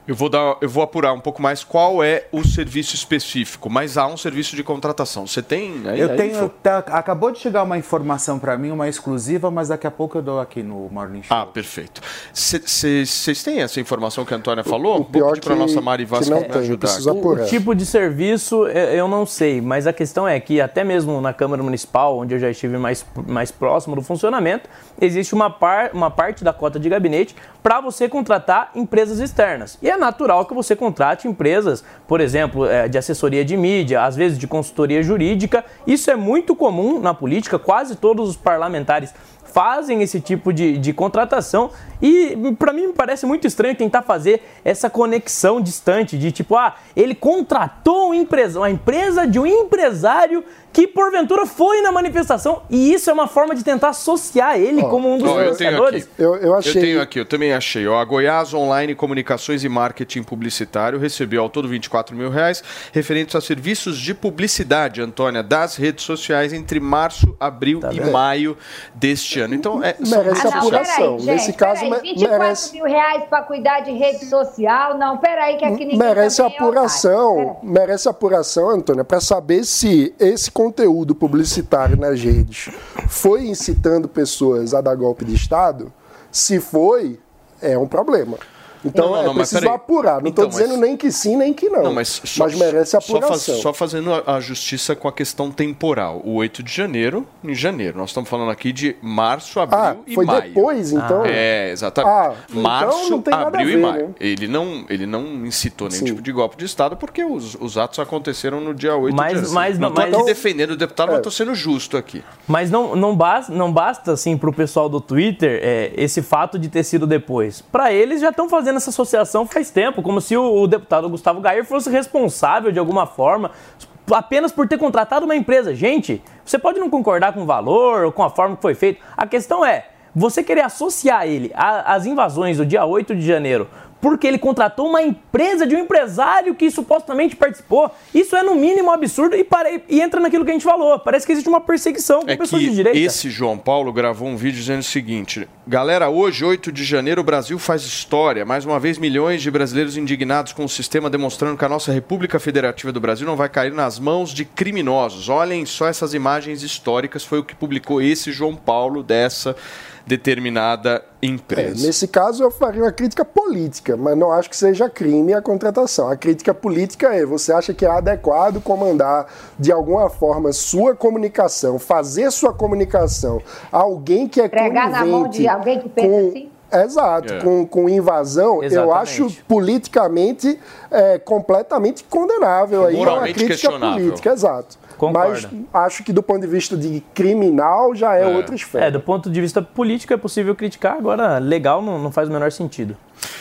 [SPEAKER 3] Eu vou, dar, eu vou apurar um pouco mais qual é o serviço específico, mas há um serviço de contratação. Você tem aí?
[SPEAKER 4] Eu
[SPEAKER 3] aí,
[SPEAKER 4] tenho. Tá- acabou de chegar uma informação para mim, uma exclusiva, mas daqui a pouco eu dou aqui no Morning Show.
[SPEAKER 3] Ah, perfeito. Vocês têm essa informação que a Antônia falou?
[SPEAKER 6] o pior
[SPEAKER 3] Vou pedir para nossa Mari
[SPEAKER 6] que
[SPEAKER 3] Vasco
[SPEAKER 6] não
[SPEAKER 3] me
[SPEAKER 6] tem,
[SPEAKER 3] ajudar.
[SPEAKER 7] O, o tipo de serviço eu eu não sei, mas a questão é que até mesmo na Câmara Municipal, onde eu já estive mais, mais próximo do funcionamento, existe uma, par, uma parte da cota de gabinete para você contratar empresas externas. E é natural que você contrate empresas, por exemplo, eh, de assessoria de mídia, às vezes de consultoria jurídica. Isso é muito comum na política, quase todos os parlamentares fazem esse tipo de, de contratação e para mim me parece muito estranho tentar fazer essa conexão distante de tipo, ah, ele contratou um empresa, empresa de um empresário que porventura foi na manifestação e isso é uma forma de tentar associar ele como um dos
[SPEAKER 3] Ó, eu tenho
[SPEAKER 7] financiadores.
[SPEAKER 3] aqui. Eu tenho aqui, eu também achei. Ó, a Goiás Online Comunicações e Marketing Publicitário recebeu ao todo 24 mil reais referentes a serviços de publicidade, Antônia, das redes sociais entre março, abril e
[SPEAKER 6] vendo?
[SPEAKER 3] maio deste ano. Então, é,
[SPEAKER 6] Merece
[SPEAKER 3] redes sociais.
[SPEAKER 6] apuração. Nesse caso, me-
[SPEAKER 5] 24
[SPEAKER 6] merece-
[SPEAKER 5] mil reais para cuidar de rede social? Não, peraí que aqui ninguém
[SPEAKER 6] merece
[SPEAKER 5] é
[SPEAKER 6] apuração, merece apuração, Antônia, para saber se esse conteúdo publicitário nas redes foi incitando pessoas a dar golpe de Estado. Se foi, é um problema. Então
[SPEAKER 3] Não, não,
[SPEAKER 6] é
[SPEAKER 3] não, mas
[SPEAKER 6] preciso apurar. Não estou
[SPEAKER 3] Então, mas-
[SPEAKER 6] dizendo nem que sim, nem que não.
[SPEAKER 3] Não, mas, só,
[SPEAKER 6] merece
[SPEAKER 3] só
[SPEAKER 6] apuração.
[SPEAKER 3] faz- só fazendo a, a justiça com a questão temporal. O 8 de janeiro, em janeiro. Nós estamos falando aqui de março, abril
[SPEAKER 6] Ah,
[SPEAKER 3] e
[SPEAKER 6] foi
[SPEAKER 3] maio.
[SPEAKER 6] depois, então?
[SPEAKER 3] É, exatamente.
[SPEAKER 6] Ah, então
[SPEAKER 3] março,
[SPEAKER 6] não tem nada
[SPEAKER 3] abril
[SPEAKER 6] a
[SPEAKER 3] e
[SPEAKER 6] ver,
[SPEAKER 3] maio.
[SPEAKER 6] né?
[SPEAKER 3] Ele, não, ele não incitou nenhum
[SPEAKER 6] Sim.
[SPEAKER 3] tipo de golpe de Estado porque os, os atos aconteceram no dia 8
[SPEAKER 7] Mas-
[SPEAKER 3] de janeiro.
[SPEAKER 7] mas-
[SPEAKER 3] não estou
[SPEAKER 7] mas-
[SPEAKER 3] aqui defendendo o deputado,
[SPEAKER 6] É.
[SPEAKER 3] mas estou sendo justo aqui.
[SPEAKER 7] Mas não, não, basta, não basta, assim, pro pessoal do Twitter é, esse fato de ter sido depois. Para eles já estão fazendo essa associação faz tempo, como se o, o deputado Gustavo Gayer fosse responsável de alguma forma apenas por ter contratado uma empresa. Gente, você pode não concordar com o valor ou com a forma que foi feito. A questão é, você querer associar ele às invasões do dia 8 de janeiro porque ele contratou uma empresa de um empresário que supostamente participou. Isso é no mínimo absurdo e, pare- e entra naquilo que a gente falou. Parece que existe uma perseguição com
[SPEAKER 3] É
[SPEAKER 7] pessoas de direita.
[SPEAKER 3] esse João Paulo gravou um vídeo dizendo o seguinte: Galera, hoje, 8 de janeiro, o Brasil faz história. Mais uma vez, milhões de brasileiros indignados com o sistema, demonstrando que a nossa República Federativa do Brasil não vai cair nas mãos de criminosos. Olhem só essas imagens históricas. Foi o que publicou esse João Paulo dessa determinada
[SPEAKER 6] É,
[SPEAKER 3] empresa.
[SPEAKER 6] nesse caso, eu faria uma crítica política, mas não acho que seja crime a contratação. A crítica política é: você acha que é adequado comandar de alguma forma sua comunicação, fazer sua comunicação a alguém que é
[SPEAKER 5] Pregar na mão de alguém que pensa
[SPEAKER 6] com-
[SPEAKER 5] assim?
[SPEAKER 6] Exato,
[SPEAKER 5] É.
[SPEAKER 6] com, com invasão, eu
[SPEAKER 7] Exatamente.
[SPEAKER 6] acho politicamente é, completamente condenável. Aí é uma
[SPEAKER 3] Moralmente
[SPEAKER 6] crítica
[SPEAKER 3] questionável.
[SPEAKER 6] política, exato.
[SPEAKER 7] Concordo.
[SPEAKER 6] Mas acho que do ponto de vista de criminal já é, outra esfera.
[SPEAKER 7] É, do ponto de vista político é possível criticar, agora legal não, não faz o menor sentido.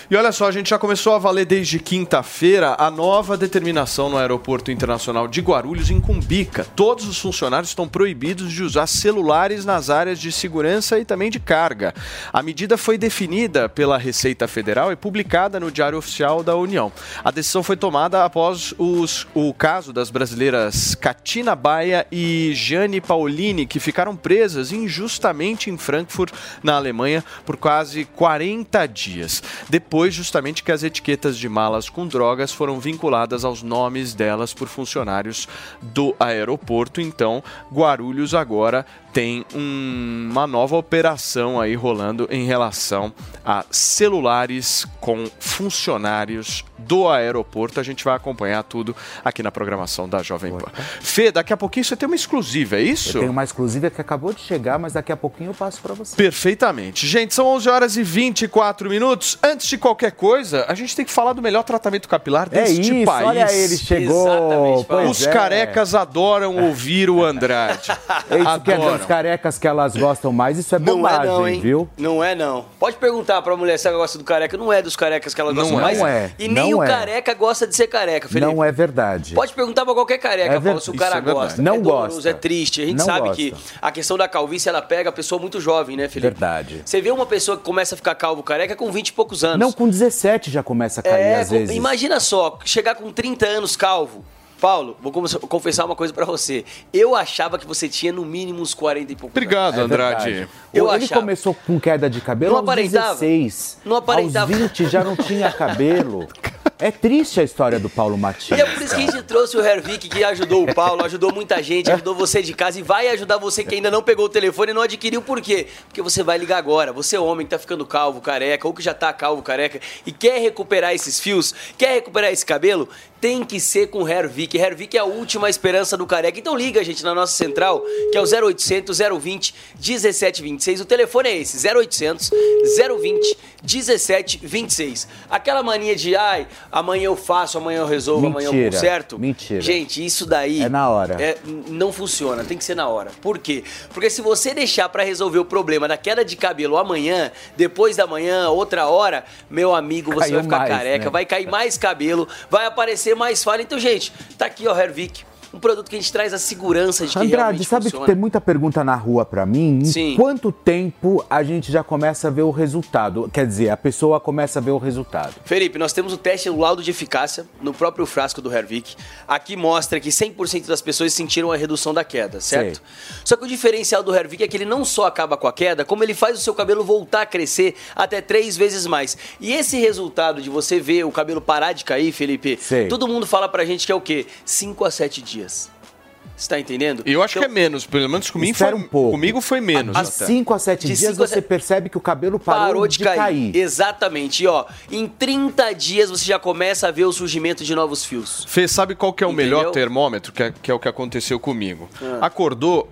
[SPEAKER 3] E olha só, a gente já começou a valer desde quinta-feira a nova determinação no Aeroporto Internacional de Guarulhos em Cumbica. Todos os funcionários estão proibidos de usar celulares nas áreas de segurança e também de carga. A medida foi definida pela Receita Federal e publicada no Diário Oficial da União. A decisão foi tomada após os- o caso das brasileiras Katina Baia e Jane Paulini, que ficaram presas injustamente em Frankfurt, na Alemanha, por quase 40 dias. Depois, justamente, que as etiquetas de malas com drogas foram vinculadas aos nomes delas por funcionários do aeroporto. Então, Guarulhos agora tem um- uma nova operação aí rolando em relação a celulares com funcionários do aeroporto. A gente vai acompanhar tudo aqui na programação da Jovem Pan. Fê, daqui a pouquinho você tem uma exclusiva, é isso?
[SPEAKER 4] Eu tenho uma exclusiva que acabou de chegar, mas daqui a pouquinho eu passo para você.
[SPEAKER 3] Perfeitamente. Gente, são 11 horas e 24 minutos. Antes de qualquer coisa, a gente tem que falar do melhor tratamento capilar
[SPEAKER 4] É
[SPEAKER 3] deste
[SPEAKER 4] isso,
[SPEAKER 3] país.
[SPEAKER 4] olha ele, chegou.
[SPEAKER 7] Exatamente,
[SPEAKER 3] Os
[SPEAKER 4] é.
[SPEAKER 3] carecas adoram ouvir o Andrade.
[SPEAKER 4] É isso que é das carecas que elas gostam mais, isso é
[SPEAKER 25] Não
[SPEAKER 4] bobagem,
[SPEAKER 25] é não, hein?
[SPEAKER 4] viu?
[SPEAKER 25] Não é não. Pode perguntar pra mulher se ela gosta do careca. Não é dos carecas que ela gosta
[SPEAKER 4] Não é.
[SPEAKER 25] mais.
[SPEAKER 4] Não é.
[SPEAKER 25] E nem
[SPEAKER 4] Não
[SPEAKER 25] o
[SPEAKER 4] é.
[SPEAKER 25] careca gosta de ser careca, Felipe.
[SPEAKER 4] Não é verdade.
[SPEAKER 25] Pode perguntar pra qualquer careca,
[SPEAKER 4] É
[SPEAKER 25] Paulo, se o cara
[SPEAKER 4] é
[SPEAKER 25] gosta.
[SPEAKER 4] Não
[SPEAKER 25] é doloroso,
[SPEAKER 4] gosta.
[SPEAKER 25] é triste. A gente
[SPEAKER 4] Não
[SPEAKER 25] sabe
[SPEAKER 4] gosta.
[SPEAKER 25] que a questão da calvície, ela pega a pessoa muito jovem, né, Felipe?
[SPEAKER 4] Verdade.
[SPEAKER 25] Você vê uma pessoa que começa a ficar calvo careca com 20 e poucos anos.
[SPEAKER 4] Não, com 17 já começa a cair
[SPEAKER 25] É,
[SPEAKER 4] às vezes.
[SPEAKER 25] imagina só, chegar com 30 anos calvo. Paulo, vou confessar uma coisa pra você. Eu achava que você tinha no mínimo uns 40 e poucos
[SPEAKER 3] Obrigado,
[SPEAKER 4] É
[SPEAKER 3] Andrade.
[SPEAKER 4] verdade.
[SPEAKER 25] Eu
[SPEAKER 4] Ele
[SPEAKER 25] achava.
[SPEAKER 4] começou com queda de cabelo
[SPEAKER 25] Não
[SPEAKER 4] aos
[SPEAKER 25] aparentava.
[SPEAKER 4] 16.
[SPEAKER 25] Não aparentava.
[SPEAKER 4] Aos 20 já não tinha cabelo. É triste a história do Paulo Matias.
[SPEAKER 25] E é por isso que a gente trouxe o Hervik, que ajudou o Paulo, ajudou muita gente, ajudou você de casa e vai ajudar você que ainda não pegou o telefone e não adquiriu. Por quê? Porque você vai ligar agora. Você é homem que tá ficando calvo, careca, ou que já tá calvo, careca, e quer recuperar esses fios, quer recuperar esse cabelo, tem que ser com o Hervik. Hervik é a última esperança do careca. Então liga, gente, na nossa central, que é o 0800 020 1726. O telefone é esse, 0800 020 1726. Aquela mania de, ai, amanhã eu faço, amanhã eu resolvo, amanhã eu
[SPEAKER 4] Mentira,
[SPEAKER 25] conserto.
[SPEAKER 4] mentira.
[SPEAKER 25] Gente, isso daí.
[SPEAKER 4] É na hora.
[SPEAKER 25] é, não funciona, tem que ser na hora. Por quê? Porque se você deixar pra resolver o problema da queda de cabelo amanhã, depois da manhã, outra hora, meu amigo, você
[SPEAKER 4] Caiu
[SPEAKER 25] vai ficar
[SPEAKER 4] mais,
[SPEAKER 25] careca,
[SPEAKER 4] né?
[SPEAKER 25] vai cair mais cabelo, vai aparecer mais falha. Então, gente, tá aqui, ó, Hervik. Um produto que a gente traz a segurança de que
[SPEAKER 4] Andrade, sabe
[SPEAKER 25] funciona.
[SPEAKER 4] que tem muita pergunta na rua pra mim? Em
[SPEAKER 25] Sim.
[SPEAKER 4] quanto tempo a gente já começa a ver o resultado? Quer dizer, a pessoa começa a ver o resultado.
[SPEAKER 25] Felipe, nós temos o teste o laudo de eficácia no próprio frasco do Hervik. Aqui mostra que 100% das pessoas sentiram a redução da queda, certo? Só que o diferencial do Hervik é que ele não só acaba com a queda, como ele faz o seu cabelo voltar a crescer até três vezes mais. E esse resultado de você ver o cabelo parar de cair, Felipe,
[SPEAKER 3] Sei.
[SPEAKER 25] todo mundo fala pra gente que é o quê? 5 a 7 dias. Você tá entendendo?
[SPEAKER 3] Eu acho que é menos, pelo menos comigo foi,
[SPEAKER 4] um pouco.
[SPEAKER 3] comigo foi menos.
[SPEAKER 4] De
[SPEAKER 3] até.
[SPEAKER 4] 5 a 7
[SPEAKER 25] De
[SPEAKER 4] dias
[SPEAKER 25] cinco a
[SPEAKER 4] você
[SPEAKER 25] sete-
[SPEAKER 4] percebe que o cabelo parou,
[SPEAKER 25] Parou de, cair.
[SPEAKER 4] cair.
[SPEAKER 25] Exatamente. E ó, em 30 dias você já começa a ver o surgimento de novos fios.
[SPEAKER 3] Fê, sabe qual que é o
[SPEAKER 25] Entendeu?
[SPEAKER 3] melhor termômetro? Que é, que é o que aconteceu comigo.
[SPEAKER 25] Ah.
[SPEAKER 3] Acordou,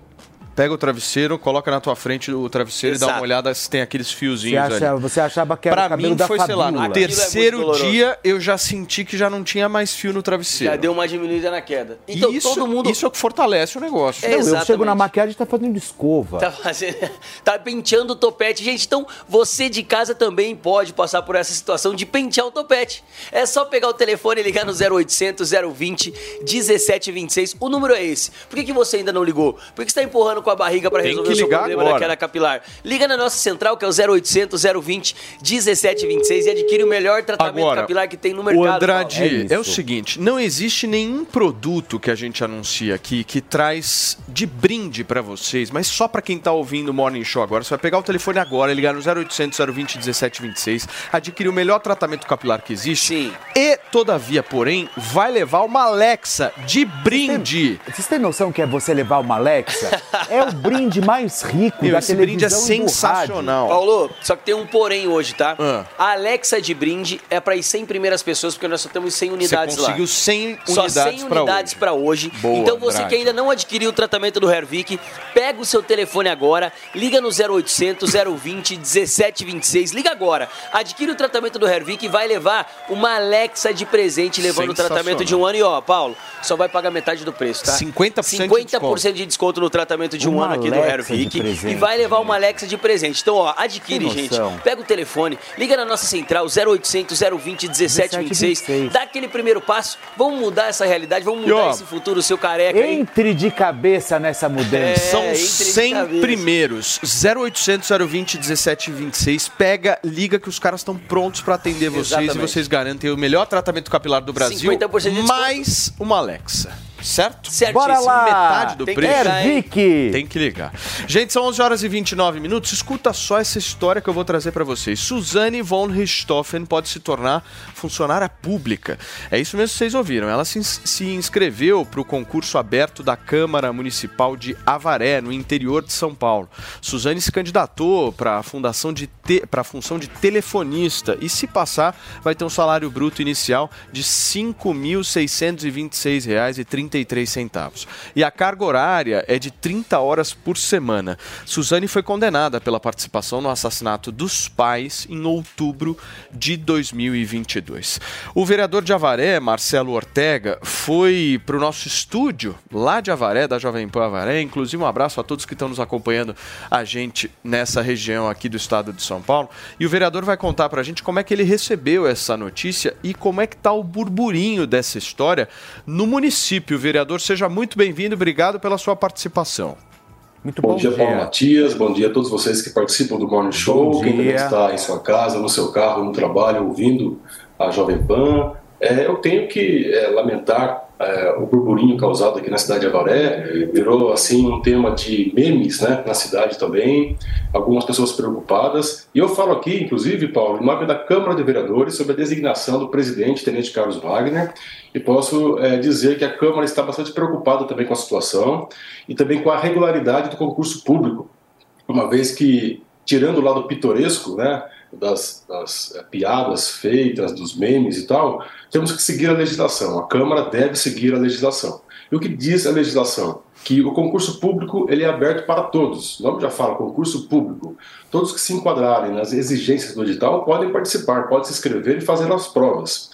[SPEAKER 3] pega o travesseiro, coloca na tua frente o travesseiro e dá
[SPEAKER 25] Exato.
[SPEAKER 3] uma olhada se tem aqueles
[SPEAKER 4] Você,
[SPEAKER 3] fiozinhos
[SPEAKER 4] acha-
[SPEAKER 3] ali.
[SPEAKER 4] você achava que era
[SPEAKER 3] Pra
[SPEAKER 4] o cabelo
[SPEAKER 3] mim
[SPEAKER 4] da
[SPEAKER 3] foi, sei lá, no terceiro
[SPEAKER 25] é
[SPEAKER 3] dia eu já senti que já não tinha mais fio no travesseiro.
[SPEAKER 25] Já deu uma diminuída na queda. Então
[SPEAKER 3] isso,
[SPEAKER 25] todo mundo
[SPEAKER 3] isso é o que fortalece o negócio.
[SPEAKER 25] É,
[SPEAKER 4] Não, eu chego na maquiagem e tá fazendo escova.
[SPEAKER 25] Tá fazendo, tá penteando o topete. Gente, então você de casa também pode passar por essa situação de pentear o topete. É só pegar o telefone e ligar no 0800 020 1726. O número é esse. Por que, que você ainda não ligou? Por que você tá empurrando com a barriga para resolver o seu problema
[SPEAKER 3] agora.
[SPEAKER 25] da queda capilar? Liga na nossa central que é o 0800 020 1726 e adquire o melhor tratamento
[SPEAKER 3] Agora,
[SPEAKER 25] capilar que tem no mercado.
[SPEAKER 3] O Andrade,
[SPEAKER 25] Paulo.
[SPEAKER 3] é, o seguinte, não existe nenhum produto que a gente anuncia aqui que traz de brinde pra vocês, mas só pra quem tá ouvindo o Morning Show agora. Você vai pegar o telefone agora, ligar no 0800 020 1726, adquirir o melhor tratamento capilar que existe e, todavia, porém, vai levar uma Alexa de brinde.
[SPEAKER 4] Vocês têm noção que é você levar uma Alexa? É é o brinde mais rico
[SPEAKER 3] Meu,
[SPEAKER 4] da
[SPEAKER 3] esse brinde é sensacional.
[SPEAKER 25] Paulo, só que tem um porém hoje, tá?
[SPEAKER 3] Ah.
[SPEAKER 25] A Alexa de brinde é para ir 100 primeiras pessoas, porque nós só temos 100 unidades lá.
[SPEAKER 3] conseguiu 100
[SPEAKER 25] Só
[SPEAKER 3] unidades
[SPEAKER 25] 100
[SPEAKER 3] pra
[SPEAKER 25] unidades
[SPEAKER 3] hoje.
[SPEAKER 25] para hoje.
[SPEAKER 3] Boa,
[SPEAKER 25] então você
[SPEAKER 3] Andrade.
[SPEAKER 25] que ainda não adquiriu o tratamento do Hervik, pega o seu telefone agora, liga no 0800 020 1726, liga agora. Adquire o tratamento do Hervik e vai levar uma Alexa de presente, levando o tratamento de um ano. E ó, Paulo, só vai pagar metade do preço, tá?
[SPEAKER 3] 50% de
[SPEAKER 25] 50% de desconto no tratamento de um
[SPEAKER 4] Uma
[SPEAKER 25] ano aqui do
[SPEAKER 4] Alexa de
[SPEAKER 25] Hervik.
[SPEAKER 4] presente.
[SPEAKER 25] E vai levar uma Alexa de presente. Então, ó, adquire, gente. Pega o telefone, liga na nossa central 0800 020 1726, dá aquele primeiro passo. Vamos mudar essa realidade, vamos
[SPEAKER 3] E,
[SPEAKER 25] mudar
[SPEAKER 3] ó,
[SPEAKER 25] esse futuro, seu careca aí.
[SPEAKER 4] Entre de cabeça nessa mudança.
[SPEAKER 3] São
[SPEAKER 25] entre de
[SPEAKER 3] 100
[SPEAKER 25] cabeça.
[SPEAKER 3] primeiros. 0800 020 1726. Pega, liga que os caras estão prontos para atender vocês
[SPEAKER 25] Exatamente.
[SPEAKER 3] e vocês garantem o melhor tratamento capilar do Brasil.
[SPEAKER 25] 50% de desconto.
[SPEAKER 3] mais uma Alexa. Certo?
[SPEAKER 25] Certíssimo.
[SPEAKER 4] Bora lá!
[SPEAKER 3] Metade do
[SPEAKER 25] Tem que
[SPEAKER 3] preço.
[SPEAKER 25] ligar, hein?
[SPEAKER 4] Hervik!
[SPEAKER 3] Tem que ligar. Gente, são 11 horas e 29 minutos. Escuta só essa história que eu vou trazer para vocês. Suzane von Richthofen pode se tornar funcionária pública. É isso mesmo que vocês ouviram. Ela se, ins- se inscreveu para o concurso aberto da Câmara Municipal de Avaré, no interior de São Paulo. Suzane se candidatou para a fundação de te, para a função de telefonista e se passar vai ter um salário bruto inicial de R$ 5.626,33 e a carga horária é de 30 horas por semana. Suzane foi condenada pela participação no assassinato dos pais em outubro de 2022. O vereador de Avaré, Marcelo Ortega, foi para o nosso estúdio lá de Avaré, da Jovem Pan Avaré. Inclusive, um abraço a todos que estão nos acompanhando a gente nessa região aqui do estado de São Paulo. E o vereador vai contar para a gente como é que ele recebeu essa notícia e como é que está o burburinho dessa história no município. Vereador, seja muito bem-vindo. Obrigado pela sua participação.
[SPEAKER 4] Muito
[SPEAKER 26] Bom, dia, Paulo Matias. Bom dia a todos vocês que participam do Morning Show.
[SPEAKER 4] Bom
[SPEAKER 26] Quem também está em sua casa, no seu carro, no trabalho, ouvindo a Jovem Pan. É, eu tenho que é, lamentar é, o burburinho causado aqui na cidade de Avaré. Virou assim um tema de memes né, na cidade também. Algumas pessoas preocupadas. E eu falo aqui, inclusive, Paulo, em nome da Câmara de Vereadores, sobre a designação do presidente, Tenente Carlos Wagner. E posso é, dizer que a Câmara está bastante preocupada também com a situação e também com a regularidade do concurso público, uma vez que, tirando o lado pitoresco, né, das, das eh, piadas feitas, dos memes e tal, temos que seguir a legislação. A Câmara deve seguir a legislação. E o que diz a legislação? Que o concurso público ele é aberto para todos. O nome já fala, concurso público. Todos que se enquadrarem nas exigências do edital podem participar, podem se inscrever e fazer as provas.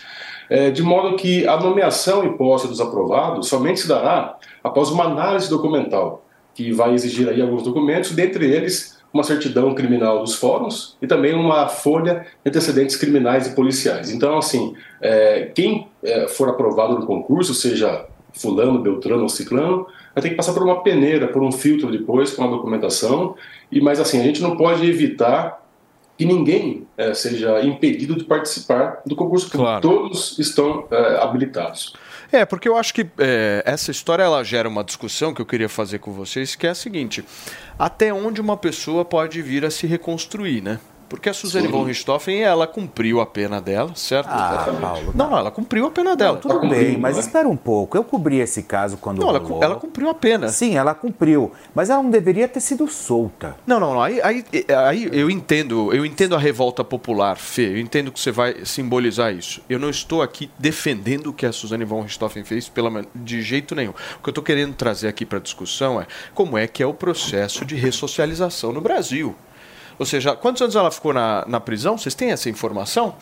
[SPEAKER 26] É, de modo que a nomeação posse dos aprovados somente se dará após uma análise documental, que vai exigir aí alguns documentos, dentre eles uma certidão criminal dos fóruns e também uma folha de antecedentes criminais e policiais. Então, assim, é, quem é, for aprovado no concurso, seja fulano, beltrano ou ciclano, vai ter que passar por uma peneira, por um filtro depois, com a documentação, e mas assim, a gente não pode evitar que ninguém é, seja impedido de participar do concurso público.
[SPEAKER 3] Claro.
[SPEAKER 26] Todos estão é, habilitados.
[SPEAKER 3] É, porque eu acho que é, essa história ela gera uma discussão que eu queria fazer com vocês, que é a seguinte: até onde uma pessoa pode vir a se reconstruir, né? Porque a Suzane
[SPEAKER 26] Sim.
[SPEAKER 3] von Richthofen, ela cumpriu a pena dela, certo?
[SPEAKER 4] Ah, Paulo.
[SPEAKER 3] Não, não, ela cumpriu a pena dela.
[SPEAKER 4] Tudo bem, mas espera um pouco. Eu cobri esse caso quando
[SPEAKER 3] Não, ela,
[SPEAKER 4] rolou.
[SPEAKER 3] cu- ela cumpriu a pena.
[SPEAKER 4] Sim, ela cumpriu. Mas ela não deveria ter sido solta.
[SPEAKER 3] Não, não, não. Aí, aí, aí eu entendo, eu entendo a revolta popular, Fê. Eu entendo que você vai simbolizar isso. Eu não estou aqui defendendo o que a Suzane von Richthofen fez pela, de jeito nenhum. O que eu estou querendo trazer aqui para discussão é como é que é o processo de ressocialização no Brasil. Ou seja, quantos anos ela ficou na, na prisão? Vocês têm essa informação?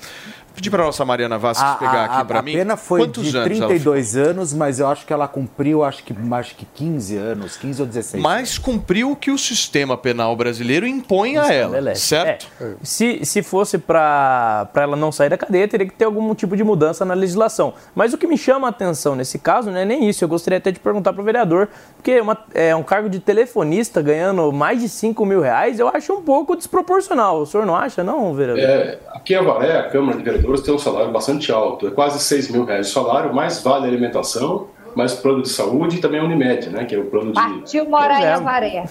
[SPEAKER 3] Pedir para a nossa Mariana Vasques
[SPEAKER 4] A,
[SPEAKER 3] pegar
[SPEAKER 4] a-
[SPEAKER 3] aqui para
[SPEAKER 4] a
[SPEAKER 3] mim.
[SPEAKER 4] pena foi
[SPEAKER 3] Quantos
[SPEAKER 4] de
[SPEAKER 3] anos ela ficou?
[SPEAKER 4] 32 anos, mas eu acho que ela cumpriu acho que, acho que 15 anos, 15 ou 16.
[SPEAKER 3] Mas cumpriu o que o sistema penal brasileiro impõe a ela,
[SPEAKER 7] Beleza.
[SPEAKER 3] certo?
[SPEAKER 7] É, se, se fosse para ela não sair da cadeia, teria que ter algum tipo de mudança na legislação. Mas o que me chama a atenção nesse caso não é nem isso. Eu gostaria até de perguntar para o vereador, porque uma- é um cargo de telefonista ganhando mais de 5 mil reais, eu acho um pouco desproporcional. O senhor não acha, não, vereador?
[SPEAKER 26] É, aqui em Avaré, a Câmara de Vereadores tem um salário bastante alto, é quase 6 mil reais de salário, mais vale alimentação, mais plano de saúde e também a Unimed, né, que é o plano de...
[SPEAKER 5] Partiu morar em Avaré.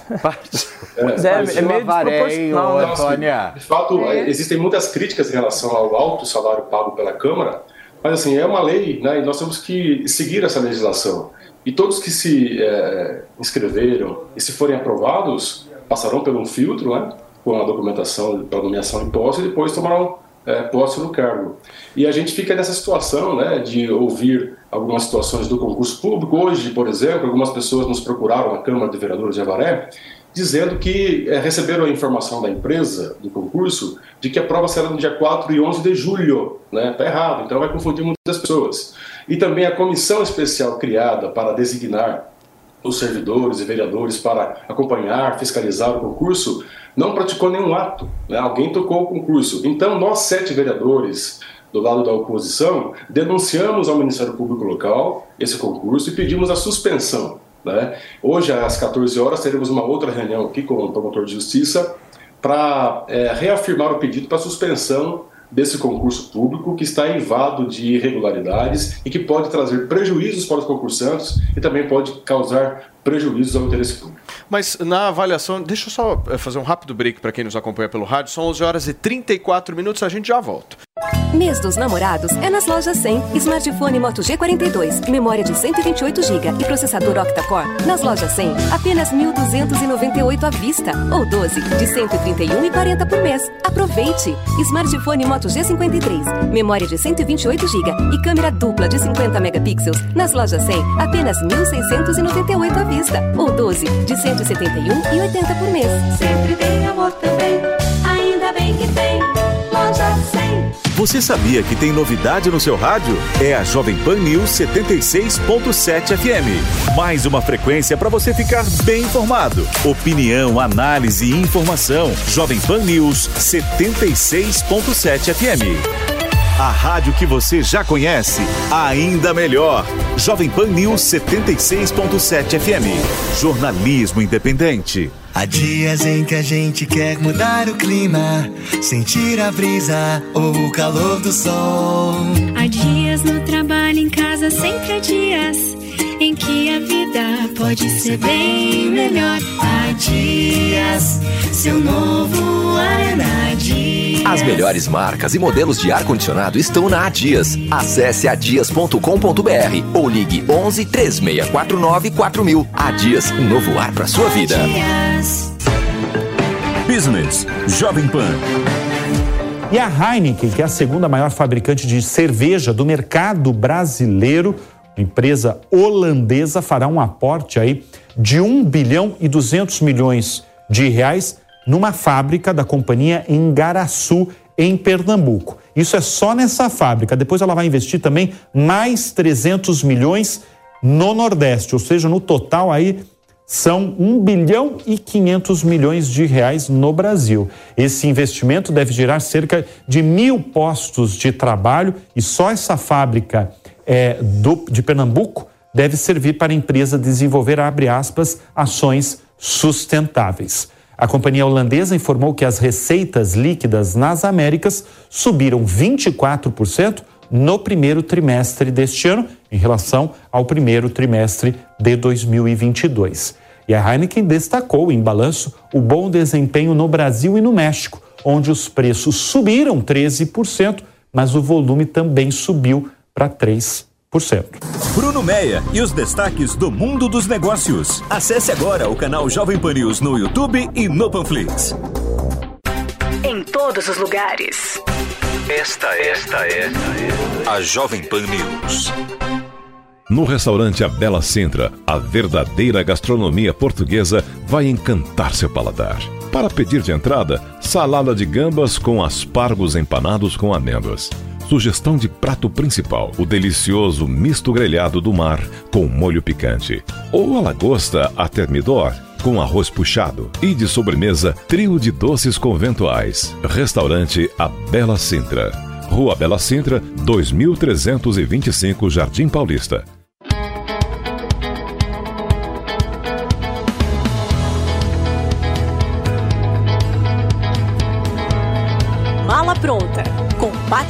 [SPEAKER 26] Pois
[SPEAKER 7] é, é meio desproporcional, né?
[SPEAKER 26] Então, assim,
[SPEAKER 4] Antônia?
[SPEAKER 26] de fato, existem muitas críticas em relação ao alto salário pago pela Câmara, mas assim, é uma lei, né, e nós temos que seguir essa legislação. E todos que se é, inscreveram e se forem aprovados passarão por um filtro, né, com a documentação para nomeação em posse e depois tomarão é, posse no cargo. E a gente fica nessa situação né, de ouvir algumas situações do concurso público. Hoje, por exemplo, algumas pessoas nos procuraram na Câmara de Vereadores de Avaré dizendo que é, receberam a informação da empresa, do concurso, de que a prova será no dia 4 e 11 de julho. Está né? Tá errado, então vai confundir muitas pessoas. E também a comissão especial criada para designar os servidores e vereadores para acompanhar, fiscalizar o concurso, não praticou nenhum ato. Né? Alguém tocou o concurso. Então, nós, sete vereadores do lado da oposição, denunciamos ao Ministério Público Local esse concurso e pedimos a suspensão. Né? Hoje, às 14 horas, teremos uma outra reunião aqui com o promotor de justiça para é, reafirmar o pedido para suspensão desse concurso público que está invado de irregularidades e que pode trazer prejuízos para os concursantes e também pode causar prejuízos ao interesse público.
[SPEAKER 3] Mas na avaliação, deixa eu só eh, fazer um rápido break para quem nos acompanha pelo rádio. São 11 horas e 34 minutos, a gente já volta.
[SPEAKER 11] Mês dos Namorados é nas lojas 100. Smartphone Moto G42, memória de 128 GB e processador octa-core. Nas lojas 100, apenas 1.298 à vista ou 12 de 131,40 por mês. Aproveite! Smartphone Moto G53, memória de 128 GB e câmera dupla de 50 megapixels. Nas lojas 100, apenas 1.698 à vista ou 12 de 171,80 por mês.
[SPEAKER 2] Sempre tem amor também, ainda bem que tem. Loja 100.
[SPEAKER 20] Você sabia que tem novidade no seu rádio? É a Jovem Pan News 76.7 FM. Mais uma frequência para você ficar bem informado. Opinião, análise e informação. Jovem Pan News 76.7 FM. A rádio que você já conhece, ainda melhor. Jovem Pan News 76.7 FM. Jornalismo independente.
[SPEAKER 27] Há dias em que a gente quer mudar o clima, sentir a brisa ou o calor do sol.
[SPEAKER 28] Há dias no trabalho, em casa, sempre há dias em que a vida pode ser bem melhor. Há dias, seu novo Arena Dias.
[SPEAKER 29] As melhores marcas e modelos de ar-condicionado estão na Adias. Acesse adias.com.br ou ligue 11 3649 4000. Adias, um novo ar para sua vida.
[SPEAKER 19] Business Jovem Pan. E a Heineken, que é a segunda maior fabricante de cerveja do mercado brasileiro, empresa holandesa, fará um aporte aí de 1 bilhão e 200 milhões de reais numa fábrica da companhia em Garaçu, em Pernambuco. Isso é só nessa fábrica. Depois ela vai investir também mais 300 milhões no Nordeste, ou seja, no total aí são 1 bilhão e 500 milhões de reais no Brasil. Esse investimento deve gerar cerca de mil postos de trabalho e só essa fábrica é, do, de Pernambuco deve servir para a empresa desenvolver, abre aspas, ações sustentáveis. A companhia holandesa informou que as receitas líquidas nas Américas subiram 24% no primeiro trimestre deste ano, em relação ao primeiro trimestre de 2022. E a Heineken destacou em balanço o bom desempenho no Brasil e no México, onde os preços subiram 13%, mas o volume também subiu para 3%.
[SPEAKER 20] Bruno Meia e os destaques do mundo dos negócios. Acesse agora o canal Jovem Pan News no YouTube e no Panflix.
[SPEAKER 21] Em todos os lugares.
[SPEAKER 20] Esta, esta é a Jovem Pan News. No restaurante A Bela Sintra, a verdadeira gastronomia portuguesa vai encantar seu paladar. Para pedir de entrada, salada de gambas com aspargos empanados com amêndoas. Sugestão de prato principal: o delicioso misto grelhado do mar com molho picante. Ou a lagosta a termidor com arroz puxado. E de sobremesa, trio de doces conventuais. Restaurante A Bela Sintra. Rua Bela Sintra, 2325 Jardim Paulista.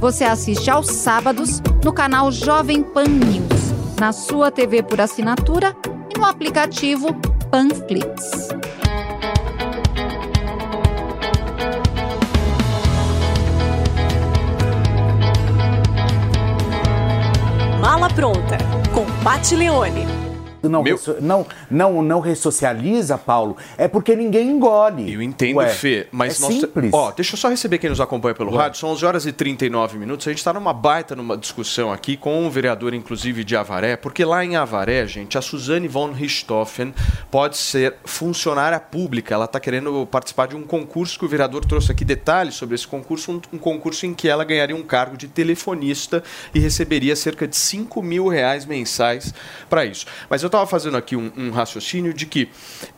[SPEAKER 30] Você assiste aos sábados no canal Jovem Pan News, na sua TV por assinatura e no aplicativo Panflix.
[SPEAKER 21] Mala Pronta, com Pat Leone.
[SPEAKER 4] Não, resso- não, não, não ressocializa, Paulo, é porque ninguém engole.
[SPEAKER 3] Eu entendo,
[SPEAKER 4] Ué,
[SPEAKER 3] Fê, mas
[SPEAKER 4] é
[SPEAKER 3] nós.
[SPEAKER 4] simples.
[SPEAKER 3] Ó, deixa eu só receber quem nos acompanha pelo rádio. São 11 horas e 39 minutos. A gente está numa baita numa discussão aqui com um vereador, inclusive, de Avaré, porque lá em Avaré, gente, a Suzane von Richthofen pode ser funcionária pública. Ela está querendo participar de um concurso que o vereador trouxe aqui detalhes sobre esse concurso, um, um concurso em que ela ganharia um cargo de telefonista e receberia cerca de 5 mil reais mensais para isso. Mas eu estava fazendo aqui um, um raciocínio de que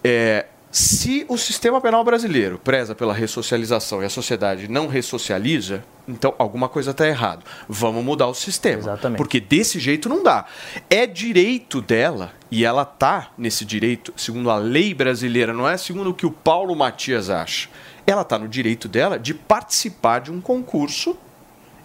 [SPEAKER 3] é, se o sistema penal brasileiro preza pela ressocialização e a sociedade não ressocializa, então alguma coisa está errado. Vamos mudar o sistema. Exatamente. Porque desse jeito não dá. É direito dela, e ela tá nesse direito, segundo a lei brasileira, não é segundo o que o Paulo Matias acha. Ela está no direito dela de participar de um concurso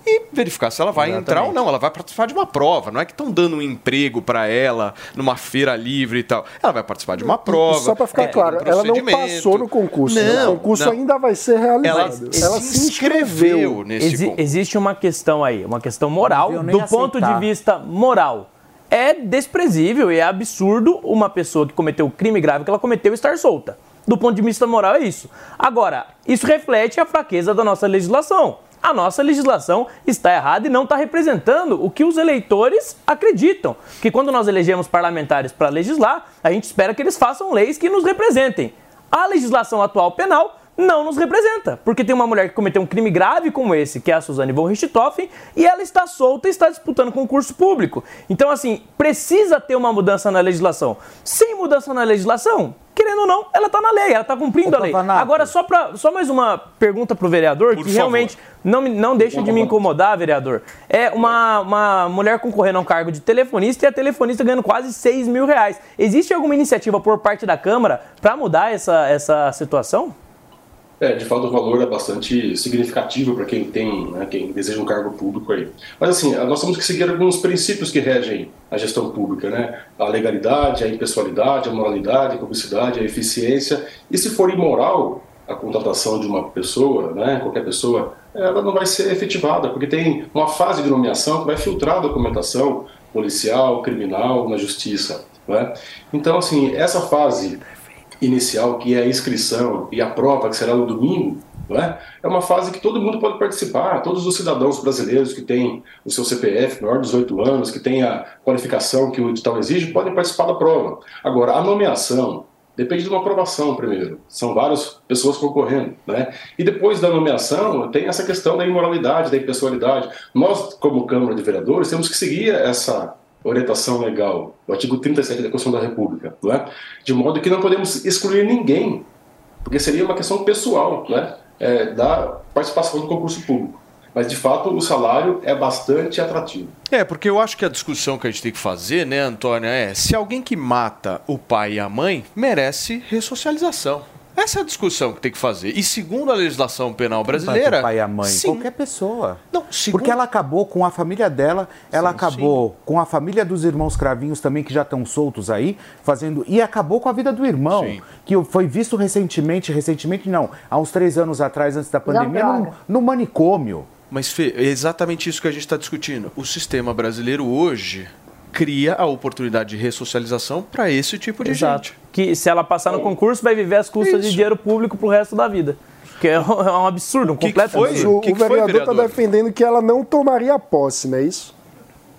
[SPEAKER 3] e verificar se ela vai entrar ou não. Ela vai participar de uma prova. Não é que estão dando um emprego para ela numa feira livre e tal. Ela vai participar de uma prova.
[SPEAKER 6] Só para ficar
[SPEAKER 3] é,
[SPEAKER 6] claro,
[SPEAKER 3] um
[SPEAKER 6] ela não passou no concurso. né?
[SPEAKER 3] Não,
[SPEAKER 6] o concurso
[SPEAKER 3] não.
[SPEAKER 6] ainda vai ser realizado.
[SPEAKER 7] Ela
[SPEAKER 6] Ela, se inscreveu.
[SPEAKER 7] Exi- existe uma questão aí, uma questão moral, do ponto de
[SPEAKER 6] aceitar.
[SPEAKER 7] vista moral. É desprezível e é absurdo uma pessoa que cometeu o crime grave que ela cometeu estar solta. Do ponto de vista moral é isso. Agora, isso reflete a fraqueza da nossa legislação. A nossa legislação está errada e não está representando o que os eleitores acreditam. Que quando nós elegemos parlamentares para legislar, a gente espera que eles façam leis que nos representem. A legislação atual penal não nos representa, porque tem uma mulher que cometeu um crime grave como esse, que é a Suzane von Richthofen, e ela está solta e está disputando concurso público. Então, assim, precisa ter uma mudança na legislação. Sem mudança na legislação, querendo ou não, ela está na lei, ela está cumprindo a lei. Agora, só, pra, só mais uma pergunta para o vereador, que
[SPEAKER 3] favor.
[SPEAKER 7] realmente não, me- não deixa de me incomodar, vereador. É uma, uma mulher concorrendo a um cargo de telefonista e a telefonista ganhando quase 6 mil reais. Existe alguma iniciativa por parte da Câmara para mudar essa, essa situação?
[SPEAKER 26] É, de fato o valor é bastante significativo para quem tem, né, quem deseja um cargo público aí. Mas assim, nós temos que seguir alguns princípios que regem a gestão pública, né? A legalidade, a impessoalidade, a moralidade, a publicidade, a eficiência. E se for imoral a contratação de uma pessoa, né, qualquer pessoa, ela não vai ser efetivada, porque tem uma fase de nomeação que vai filtrar a documentação policial, criminal, na justiça, né? Então, assim, essa fase inicial, que é a inscrição e a prova, que será no domingo, é? é uma fase que todo mundo pode participar, todos os cidadãos brasileiros que têm o seu CPF maior de 18 anos, que têm a qualificação que o edital exige, podem participar da prova. Agora, a nomeação depende de uma aprovação primeiro, são várias pessoas concorrendo, né? E depois da nomeação, tem essa questão da imoralidade, da impessoalidade. Nós, como Câmara de Vereadores, temos que seguir essa orientação legal, o artigo 37 da Constituição da República, é? de modo que não podemos excluir ninguém, porque seria uma questão pessoal né? É, da participação no concurso público. Mas, de fato, o salário é bastante atrativo.
[SPEAKER 3] É, porque eu acho que a discussão que a gente tem que fazer, né, Antônia, é se alguém que mata o pai e a mãe merece ressocialização. Essa é a discussão que tem que fazer. E segundo a legislação penal brasileira.
[SPEAKER 4] o pai e a mãe,
[SPEAKER 3] sim.
[SPEAKER 4] qualquer pessoa.
[SPEAKER 3] Não,
[SPEAKER 4] Porque ela acabou com a família dela, ela acabou com a família dos irmãos cravinhos também, que já estão soltos aí, fazendo. E acabou com a vida do irmão,
[SPEAKER 3] Sim.
[SPEAKER 4] que foi visto recentemente, recentemente não, há uns três anos atrás, antes da pandemia, no, no manicômio.
[SPEAKER 3] Mas, Fê, é exatamente isso que a gente está discutindo. O sistema brasileiro hoje cria a oportunidade de ressocialização para esse tipo de
[SPEAKER 7] Exato.
[SPEAKER 3] gente.
[SPEAKER 7] Que se ela passar no concurso, vai viver às custas de
[SPEAKER 3] Isso.
[SPEAKER 7] dinheiro público pro resto da vida. Que é um, é um absurdo, um completo
[SPEAKER 6] Mas
[SPEAKER 7] absurdo.
[SPEAKER 6] o, o vereador está defendendo que ela não tomaria posse, não é isso?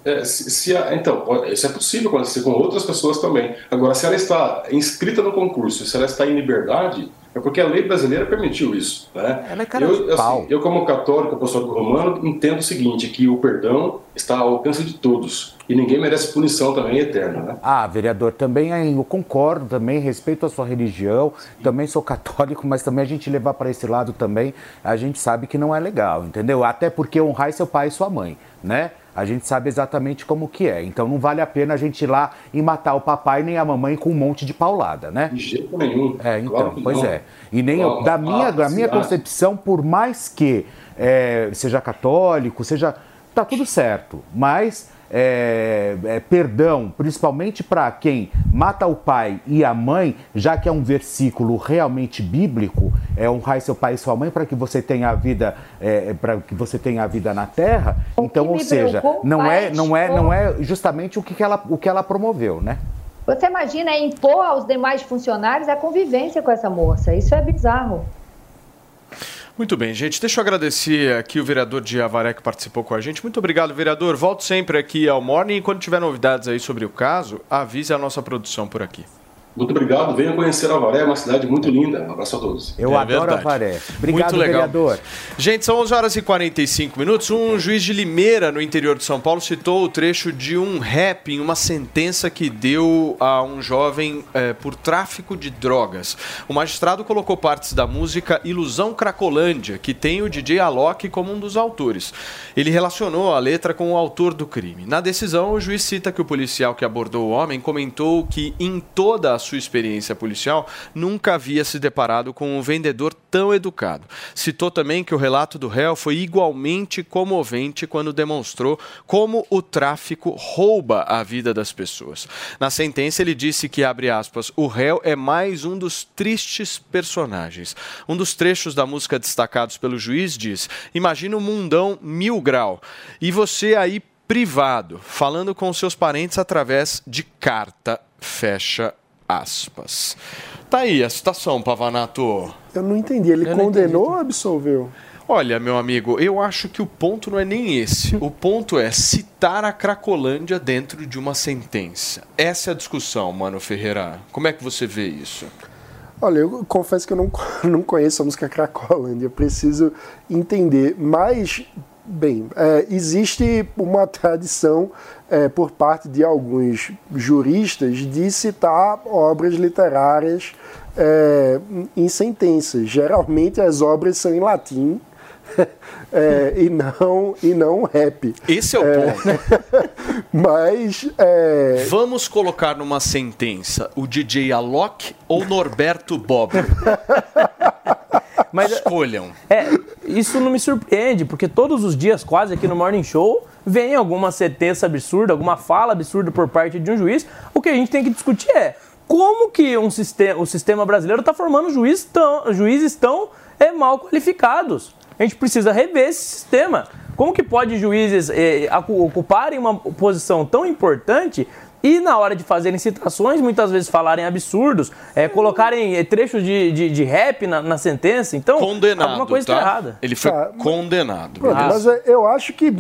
[SPEAKER 26] É, se, se a- então, isso é possível acontecer com outras pessoas também. Agora, se ela está inscrita no concurso, se ela está em liberdade, porque a lei brasileira permitiu isso. Né?
[SPEAKER 4] Ela é cara
[SPEAKER 26] eu, assim, eu, como católico, apostólico romano, entendo o seguinte, que o perdão está ao alcance de todos. E ninguém merece punição também eterna. Né?
[SPEAKER 4] Ah, vereador, também eu concordo, também respeito a sua religião, também sou católico, mas também a gente levar para esse lado também, a gente sabe que não é legal, entendeu? Até porque honrar é seu pai e sua mãe, né? A gente sabe exatamente como que é. Então não vale a pena a gente ir lá e matar o papai nem a mamãe com um monte de paulada, né?
[SPEAKER 26] De jeito nenhum.
[SPEAKER 4] É, então,
[SPEAKER 26] Claro
[SPEAKER 4] pois
[SPEAKER 26] não.
[SPEAKER 4] é. E nem eu-
[SPEAKER 26] Claro,
[SPEAKER 4] da minha, da minha concepção, por mais que é, seja católico, seja. tá tudo certo. Mas é, é, perdão, principalmente para quem mata o pai e a mãe, já que é um versículo realmente bíblico, é honrar seu pai e sua mãe para que você tenha a vida, é, para que você tenha a vida na terra. Então,
[SPEAKER 5] que
[SPEAKER 4] ou seja, não é,
[SPEAKER 5] é
[SPEAKER 4] não é, não é justamente o que, que ela, o que ela promoveu, né?
[SPEAKER 5] Você imagina impor aos demais funcionários a convivência com essa moça. Isso é bizarro.
[SPEAKER 3] Muito bem, gente. Deixa eu agradecer aqui o vereador de Avaré que participou com a gente. Muito obrigado, vereador. Volto sempre aqui ao Morning e quando tiver novidades aí sobre o caso, avise a nossa produção por aqui.
[SPEAKER 26] Muito obrigado. Venha conhecer Avaré, é uma cidade muito linda. Um abraço a todos.
[SPEAKER 4] Eu
[SPEAKER 3] É
[SPEAKER 4] adoro
[SPEAKER 3] verdade.
[SPEAKER 4] Avaré. Obrigado,
[SPEAKER 3] Muito legal.
[SPEAKER 4] vereador.
[SPEAKER 3] Gente, são 11 horas e 45 minutos. Um juiz de Limeira, no interior de São Paulo, citou o trecho de um rap em uma sentença que deu a um jovem eh, por tráfico de drogas. O magistrado colocou partes da música Ilusão Cracolândia, que tem o DJ Alok como um dos autores. Ele relacionou a letra com o autor do crime. Na decisão, o juiz cita que o policial que abordou o homem comentou que, em toda a sua experiência policial, nunca havia se deparado com um vendedor tão educado. Citou também que o relato do réu foi igualmente comovente quando demonstrou como o tráfico rouba a vida das pessoas. Na sentença, ele disse que, abre aspas, o réu é mais um dos tristes personagens. Um dos trechos da música destacados pelo juiz diz: Imagina um mundão mil grau e você aí privado, falando com seus parentes através de carta. Fecha aspas. Tá aí a citação, Pavanato.
[SPEAKER 6] Eu não entendi. Ele
[SPEAKER 3] Eu
[SPEAKER 6] condenou ou absolveu?
[SPEAKER 3] Olha, meu amigo, eu acho que o ponto não é nem esse. O ponto é citar a Cracolândia dentro de uma sentença. Essa é a discussão, mano Ferreira. Como é que você vê isso?
[SPEAKER 6] Olha, eu confesso que eu não, não conheço a música Cracolândia, eu preciso entender. Mas, bem, é, existe uma tradição é, por parte de alguns juristas de citar obras literárias é, em sentenças. Geralmente as obras são em latim. é, e não e não rap.
[SPEAKER 3] Esse é o ponto.
[SPEAKER 6] Mas é,
[SPEAKER 3] Vamos colocar numa sentença o DJ Alok ou Norberto Bob?
[SPEAKER 7] Mas
[SPEAKER 3] escolham.
[SPEAKER 7] É, isso não me surpreende, porque todos os dias, quase aqui no Morning Show, vem alguma sentença absurda, alguma fala absurda por parte de um juiz. O que a gente tem que discutir é como que um sistema, o sistema brasileiro está formando juiz tão, juízes tão é, mal qualificados. A gente precisa rever esse sistema. Como que pode juízes é, ocuparem uma posição tão importante e na hora de fazerem citações, muitas vezes falarem absurdos, é, colocarem é, trechos de, de, de rap na, na sentença? Então,
[SPEAKER 3] Condenado,
[SPEAKER 7] alguma coisa
[SPEAKER 3] tá?
[SPEAKER 7] está errada.
[SPEAKER 3] Ele foi
[SPEAKER 6] Tá,
[SPEAKER 3] condenado.
[SPEAKER 6] Pronto, mas é- eu acho que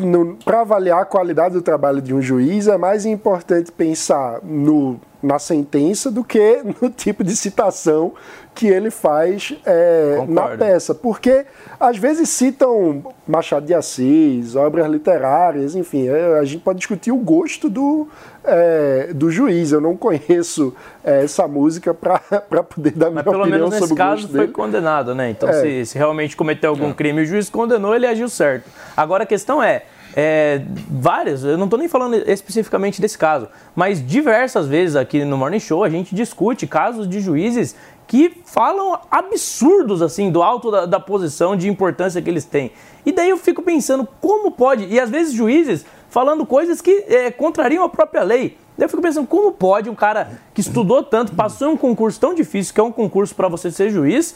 [SPEAKER 6] para avaliar a qualidade do trabalho de um juiz é mais importante pensar no, na sentença do que no tipo de citação que ele faz é, na peça. Porque às vezes citam Machado de Assis, obras literárias, enfim, é, a gente pode discutir o gosto do, é, do juiz. Eu não conheço é, essa música para poder dar minha
[SPEAKER 7] Mas pelo
[SPEAKER 6] opinião
[SPEAKER 7] menos nesse
[SPEAKER 6] sobre o
[SPEAKER 7] caso foi
[SPEAKER 6] dele.
[SPEAKER 7] condenado, né? Então,
[SPEAKER 6] É.
[SPEAKER 7] se, se realmente cometeu algum crime e o juiz condenou, ele agiu certo. Agora a questão é. é, várias, eu não estou nem falando especificamente desse caso, mas diversas vezes aqui no Morning Show a gente discute casos de juízes que falam absurdos, assim, do alto da, da posição de importância que eles têm. E daí eu fico pensando, como pode? E às vezes juízes falando coisas que é, contrariam a própria lei. Eu fico pensando, como pode um cara que estudou tanto, passou em um concurso tão difícil, que é um concurso para você ser juiz,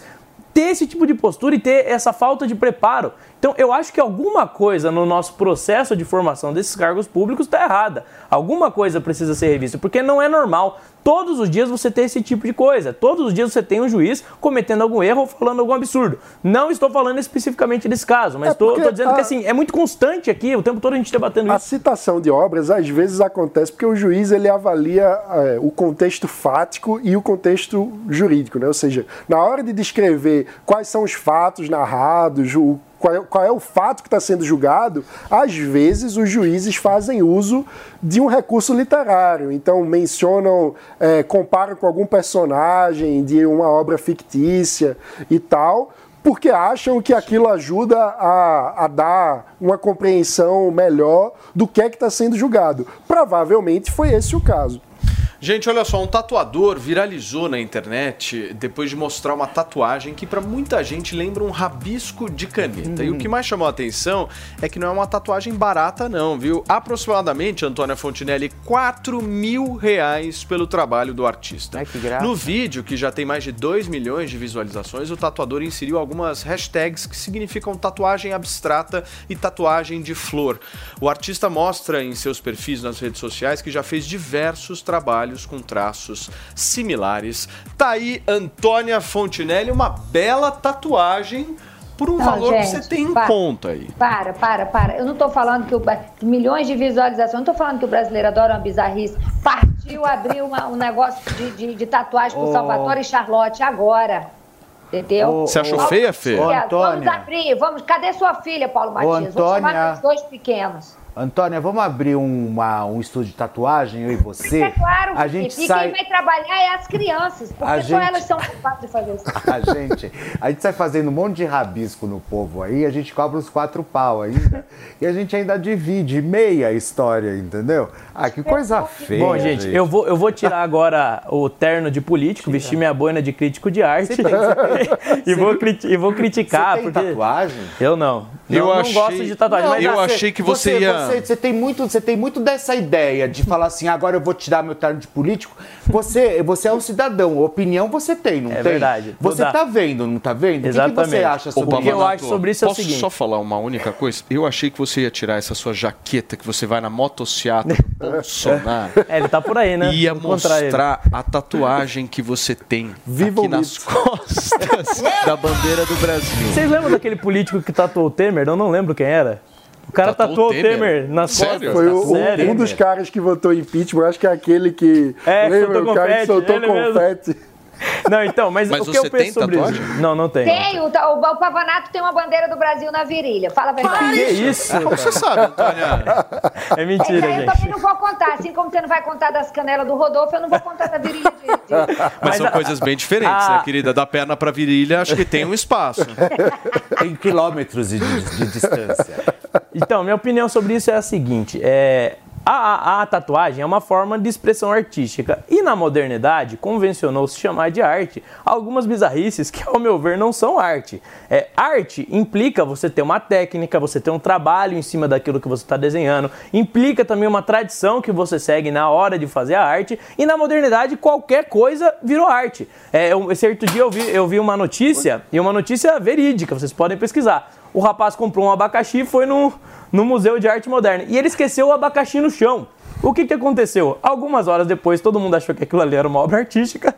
[SPEAKER 7] ter esse tipo de postura e ter essa falta de preparo. Então, eu acho que alguma coisa no nosso processo de formação desses cargos públicos está errada. Alguma coisa precisa ser revista, porque não é normal todos os dias você ter esse tipo de coisa. Todos os dias você tem um juiz cometendo algum erro ou falando algum absurdo. Não estou falando especificamente desse caso, mas
[SPEAKER 6] É
[SPEAKER 7] estou
[SPEAKER 6] porque
[SPEAKER 7] dizendo
[SPEAKER 6] a-
[SPEAKER 7] que assim, é muito constante aqui, o tempo todo a gente debatendo
[SPEAKER 6] A
[SPEAKER 7] isso.
[SPEAKER 6] citação de obras às vezes acontece porque o juiz ele avalia é, o contexto fático e o contexto jurídico, né? Ou seja, na hora de descrever quais são os fatos narrados, o qual é, qual é o fato que está sendo julgado, às vezes os juízes fazem uso de um recurso literário. Então mencionam, é, comparam com algum personagem de uma obra fictícia e tal, porque acham que aquilo ajuda a, a dar uma compreensão melhor do que é que está sendo julgado. Provavelmente foi esse o caso.
[SPEAKER 3] Gente, olha só, um tatuador viralizou na internet depois de mostrar uma tatuagem que pra muita gente lembra um rabisco de caneta. E o que mais chamou a atenção é que não é uma tatuagem barata não, viu? Aproximadamente, Antônia Fontinelli, 4 mil reais pelo trabalho do artista. No vídeo, que já tem mais de 2 milhões de visualizações, o tatuador inseriu algumas hashtags que significam tatuagem abstrata e tatuagem de flor. O artista mostra em seus perfis nas redes sociais que já fez diversos trabalhos com traços similares. Tá aí Antônia Fontinelli, uma bela tatuagem por um
[SPEAKER 5] Não,
[SPEAKER 3] valor que
[SPEAKER 5] gente,
[SPEAKER 3] você tem em
[SPEAKER 5] para.
[SPEAKER 3] conta aí.
[SPEAKER 5] Para, para, para. Eu não tô falando que o que milhões de visualizações, eu não tô falando que o brasileiro adora uma bizarrice. Partiu abrir uma- um negócio de, de, de tatuagem com
[SPEAKER 4] Ô.
[SPEAKER 5] Salvatore e Charlotte agora. Entendeu?
[SPEAKER 4] Ô,
[SPEAKER 3] Você achou
[SPEAKER 5] Vamos-
[SPEAKER 3] feia, Fê?
[SPEAKER 4] Ô,
[SPEAKER 5] Vamos
[SPEAKER 4] Antônia.
[SPEAKER 5] abrir, vamos. Cadê sua filha, Paulo Matias? Vou
[SPEAKER 4] Antônia.
[SPEAKER 5] chamar os dois pequenos.
[SPEAKER 4] Antônia, vamos abrir uma- um estúdio de tatuagem, eu e você?
[SPEAKER 5] É claro,
[SPEAKER 4] a gente
[SPEAKER 5] e
[SPEAKER 4] sai.
[SPEAKER 5] quem vai trabalhar é as crianças, porque
[SPEAKER 4] A
[SPEAKER 5] só
[SPEAKER 4] gente-
[SPEAKER 5] elas são capazes de fazer isso.
[SPEAKER 4] A gente, a gente sai fazendo um monte de rabisco no povo aí, a gente cobra os quatro pau ainda. e a gente ainda divide meia a história, entendeu? Ah, que coisa feia.
[SPEAKER 7] Bom, gente, eu vou, eu vou tirar agora o terno de político, vestir minha boina de crítico de arte
[SPEAKER 4] Você você-
[SPEAKER 7] e, vou e vou criticar.
[SPEAKER 4] Você tem
[SPEAKER 7] porque...
[SPEAKER 4] tatuagem?
[SPEAKER 7] Eu não.
[SPEAKER 3] Eu
[SPEAKER 7] não,
[SPEAKER 3] achei-
[SPEAKER 7] não gosto de tatuagem.
[SPEAKER 4] Não,
[SPEAKER 7] mas
[SPEAKER 3] eu
[SPEAKER 4] você-
[SPEAKER 3] achei que você ia-
[SPEAKER 4] Você, você tem muito, você tem muito dessa ideia de falar assim, agora eu vou tirar meu terno de político. Você, você é um cidadão, opinião você tem, não
[SPEAKER 7] É
[SPEAKER 4] tem?
[SPEAKER 7] verdade. Vou
[SPEAKER 4] Você tá vendo, não tá vendo? O que que,
[SPEAKER 7] Exatamente.
[SPEAKER 4] você acha sobre
[SPEAKER 7] O que
[SPEAKER 4] isso?
[SPEAKER 7] eu acho sobre isso é o
[SPEAKER 3] Posso
[SPEAKER 7] seguinte.
[SPEAKER 3] só falar uma única coisa? Eu achei que você ia tirar essa sua jaqueta que você vai na motociata do Bolsonaro.
[SPEAKER 7] É, ele tá por aí, né?
[SPEAKER 3] Ia mostrar a tatuagem que você tem
[SPEAKER 6] Viva
[SPEAKER 3] aqui nas costas da bandeira do Brasil.
[SPEAKER 7] Vocês lembram daquele político que tatuou o Temer? Eu não lembro quem era. O cara
[SPEAKER 3] Tatuou
[SPEAKER 7] tatuou
[SPEAKER 3] o Temer?
[SPEAKER 7] Temer nas
[SPEAKER 3] Sério?
[SPEAKER 7] costas.
[SPEAKER 6] Foi o-
[SPEAKER 7] Sério?
[SPEAKER 6] um dos caras que votou impeachment, acho que é aquele que.
[SPEAKER 7] É,
[SPEAKER 6] lembra
[SPEAKER 7] soltou
[SPEAKER 6] o cara que soltou confete.
[SPEAKER 7] Não, então, mas,
[SPEAKER 3] Mas
[SPEAKER 7] o que
[SPEAKER 3] você
[SPEAKER 7] eu penso
[SPEAKER 3] tem
[SPEAKER 7] sobre
[SPEAKER 3] tatuagem?
[SPEAKER 7] isso? Não, não tem.
[SPEAKER 5] Tem, o, o, o Pavanato tem uma bandeira do Brasil na virilha. Fala a verdade.
[SPEAKER 7] Que isso?
[SPEAKER 3] Como você sabe, Antônia?
[SPEAKER 7] É mentira,
[SPEAKER 5] aí eu
[SPEAKER 7] gente.
[SPEAKER 5] também não vou contar. Assim como você não vai contar das canelas do Rodolfo, eu não vou contar da virilha de. de-
[SPEAKER 3] Mas são coisas bem diferentes,
[SPEAKER 7] Ah.
[SPEAKER 3] né, querida? Da perna pra virilha, acho que tem um espaço.
[SPEAKER 4] Tem quilômetros de, de distância.
[SPEAKER 7] Então, minha opinião sobre isso é a seguinte: é, a, a- a tatuagem é uma forma de expressão artística. E na modernidade, convencionou-se chamar de arte algumas bizarrices que, ao meu ver, não são arte. É, arte implica você ter uma técnica, você ter um trabalho em cima daquilo que você está desenhando, implica também uma tradição que você segue na hora de fazer a arte. E na modernidade, qualquer coisa virou arte. É, eu, certo dia eu vi, eu vi uma notícia, e uma notícia verídica, vocês podem pesquisar. O rapaz comprou um abacaxi e foi no, no Museu de Arte Moderna. E ele esqueceu o abacaxi no chão. O que, que aconteceu? Algumas horas depois, todo mundo achou que aquilo ali era uma obra artística.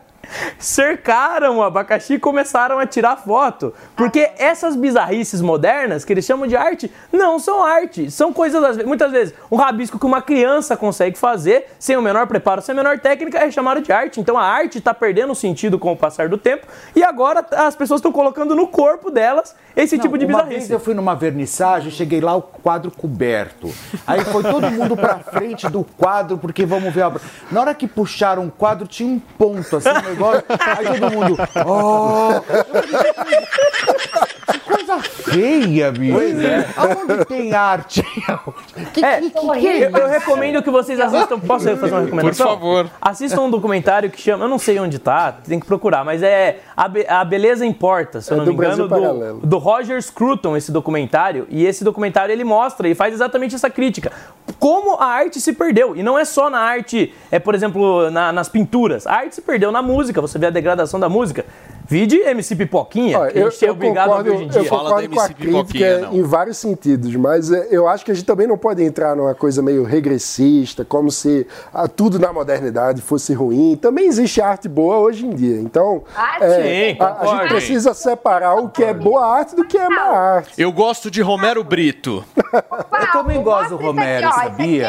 [SPEAKER 7] Cercaram o abacaxi e começaram a tirar foto. Porque essas bizarrices modernas, que eles chamam de arte, não são arte. São coisas, muitas vezes, um rabisco que uma criança consegue fazer, sem o menor preparo, sem a menor técnica, é chamado de arte. Então a arte está perdendo o sentido com o passar do tempo. E agora as pessoas estão colocando no corpo delas esse tipo de
[SPEAKER 4] uma
[SPEAKER 7] bizarrice.
[SPEAKER 4] vez eu fui numa vernissagem, cheguei lá, o quadro coberto. Aí foi todo mundo pra frente do quadro, porque vamos ver a obra. Na hora que puxaram o quadro, tinha um ponto, assim, negócio. Aí todo mundo. Oh! coisa feia, bicho.
[SPEAKER 7] Pois é.
[SPEAKER 4] Aonde tem arte? Que,
[SPEAKER 7] É,
[SPEAKER 4] que, que, que é
[SPEAKER 7] eu, eu recomendo que vocês assistam. Posso fazer uma recomendação?
[SPEAKER 3] Por favor.
[SPEAKER 7] Assistam um documentário que chama. Eu não sei onde tá, tem que procurar, mas é A, Be- A Beleza Importa, se eu
[SPEAKER 6] É
[SPEAKER 7] não
[SPEAKER 6] do
[SPEAKER 7] me engano, do, do Roger Scruton, esse documentário. E esse documentário ele mostra e faz exatamente essa crítica. Como a arte se perdeu. E não é só na arte, é, por exemplo, na- nas pinturas. A arte se perdeu na música, você vê a degradação da música. Vide MC Pipoquinha,
[SPEAKER 6] Olha,
[SPEAKER 7] que a gente é obrigado a ouvir hoje em dia.
[SPEAKER 6] eu concordo com a crítica em vários sentidos, mas é, eu acho que a gente também não pode entrar numa coisa meio regressista, como se ah, tudo na modernidade fosse ruim. Também existe arte boa hoje em dia. Então,
[SPEAKER 5] Ah,
[SPEAKER 6] é,
[SPEAKER 3] sim,
[SPEAKER 6] a, a
[SPEAKER 3] concordo.
[SPEAKER 6] gente precisa separar o que é boa arte do que é má arte.
[SPEAKER 3] Eu gosto de Romero Brito.
[SPEAKER 4] Eu também gosto do Romero,
[SPEAKER 5] aqui, ó, Isso
[SPEAKER 4] sabia?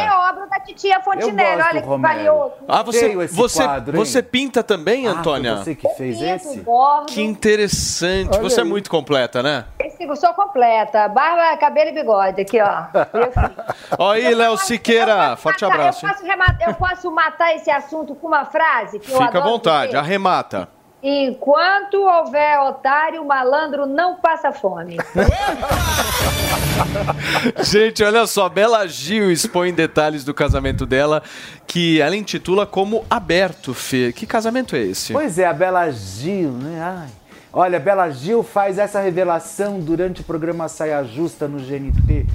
[SPEAKER 5] É da titia Fontinelli,
[SPEAKER 4] gosto
[SPEAKER 5] olha que
[SPEAKER 4] Romero.
[SPEAKER 5] valioso.
[SPEAKER 3] Ah, você, você,
[SPEAKER 4] quadro,
[SPEAKER 3] você pinta também,
[SPEAKER 4] Ah,
[SPEAKER 3] Antônia?
[SPEAKER 4] foi você que fez esse?
[SPEAKER 5] Bordo.
[SPEAKER 3] Que interessante.
[SPEAKER 5] Olha
[SPEAKER 3] você é
[SPEAKER 5] aí.
[SPEAKER 3] muito completa, né?
[SPEAKER 5] Eu sou completa. Barba, cabelo e bigode aqui, ó.
[SPEAKER 3] Ó aí, Léo Siqueira. Forte
[SPEAKER 5] Matar-
[SPEAKER 3] abraço.
[SPEAKER 5] Eu posso, rematar- eu posso matar esse assunto com uma frase que eu
[SPEAKER 3] Fica à vontade,
[SPEAKER 5] dizer?
[SPEAKER 3] arremata.
[SPEAKER 5] Enquanto houver otário, malandro não passa fome.
[SPEAKER 3] Gente, olha só, Bela Gil expõe detalhes do casamento dela, que ela intitula como Aberto, Fê. Que casamento é esse?
[SPEAKER 4] Pois é, a Bela Gil, né? Ai. Olha, Bela Gil faz essa revelação durante o programa Saia Justa no GNT,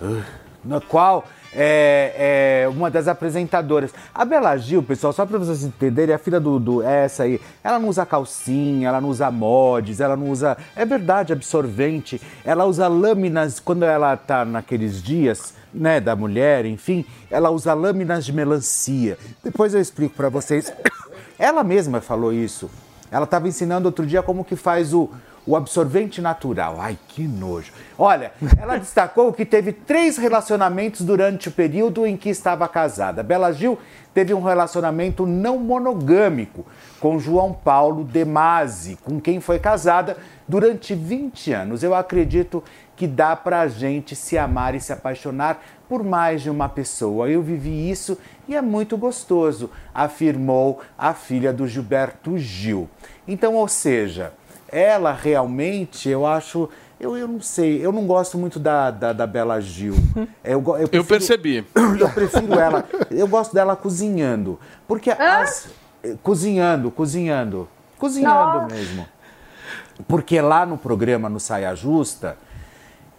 [SPEAKER 4] uh, na qual é, é uma das apresentadoras. A Bela Gil, pessoal, só para vocês entenderem, a filha do, do é essa aí, ela não usa calcinha, ela não usa mods, ela não usa, é verdade, absorvente, ela usa lâminas quando ela tá naqueles dias, né, da mulher, enfim, ela usa lâminas de melancia. Depois eu explico para vocês. Ela mesma falou isso. Ela estava ensinando outro dia como que faz o, o absorvente natural. Ai, que nojo. Olha, ela destacou que teve três relacionamentos durante o período em que estava casada. Bela Gil teve um relacionamento não monogâmico com João Paulo De Masi, com quem foi casada durante 20 anos. Eu acredito que dá pra gente se amar e se apaixonar por mais de uma pessoa. Eu vivi isso e é muito gostoso, afirmou a filha do Gilberto Gil. Então, ou seja, ela realmente, eu acho. Eu, eu não sei, eu não gosto muito da, da, da Bela Gil. Eu, eu, prefiro-
[SPEAKER 3] percebi.
[SPEAKER 4] Eu prefiro ela. Eu gosto dela cozinhando. Porque as. Cozinhando, cozinhando. Cozinhando
[SPEAKER 5] Nossa.
[SPEAKER 4] mesmo. Porque lá no programa, no Saia Justa,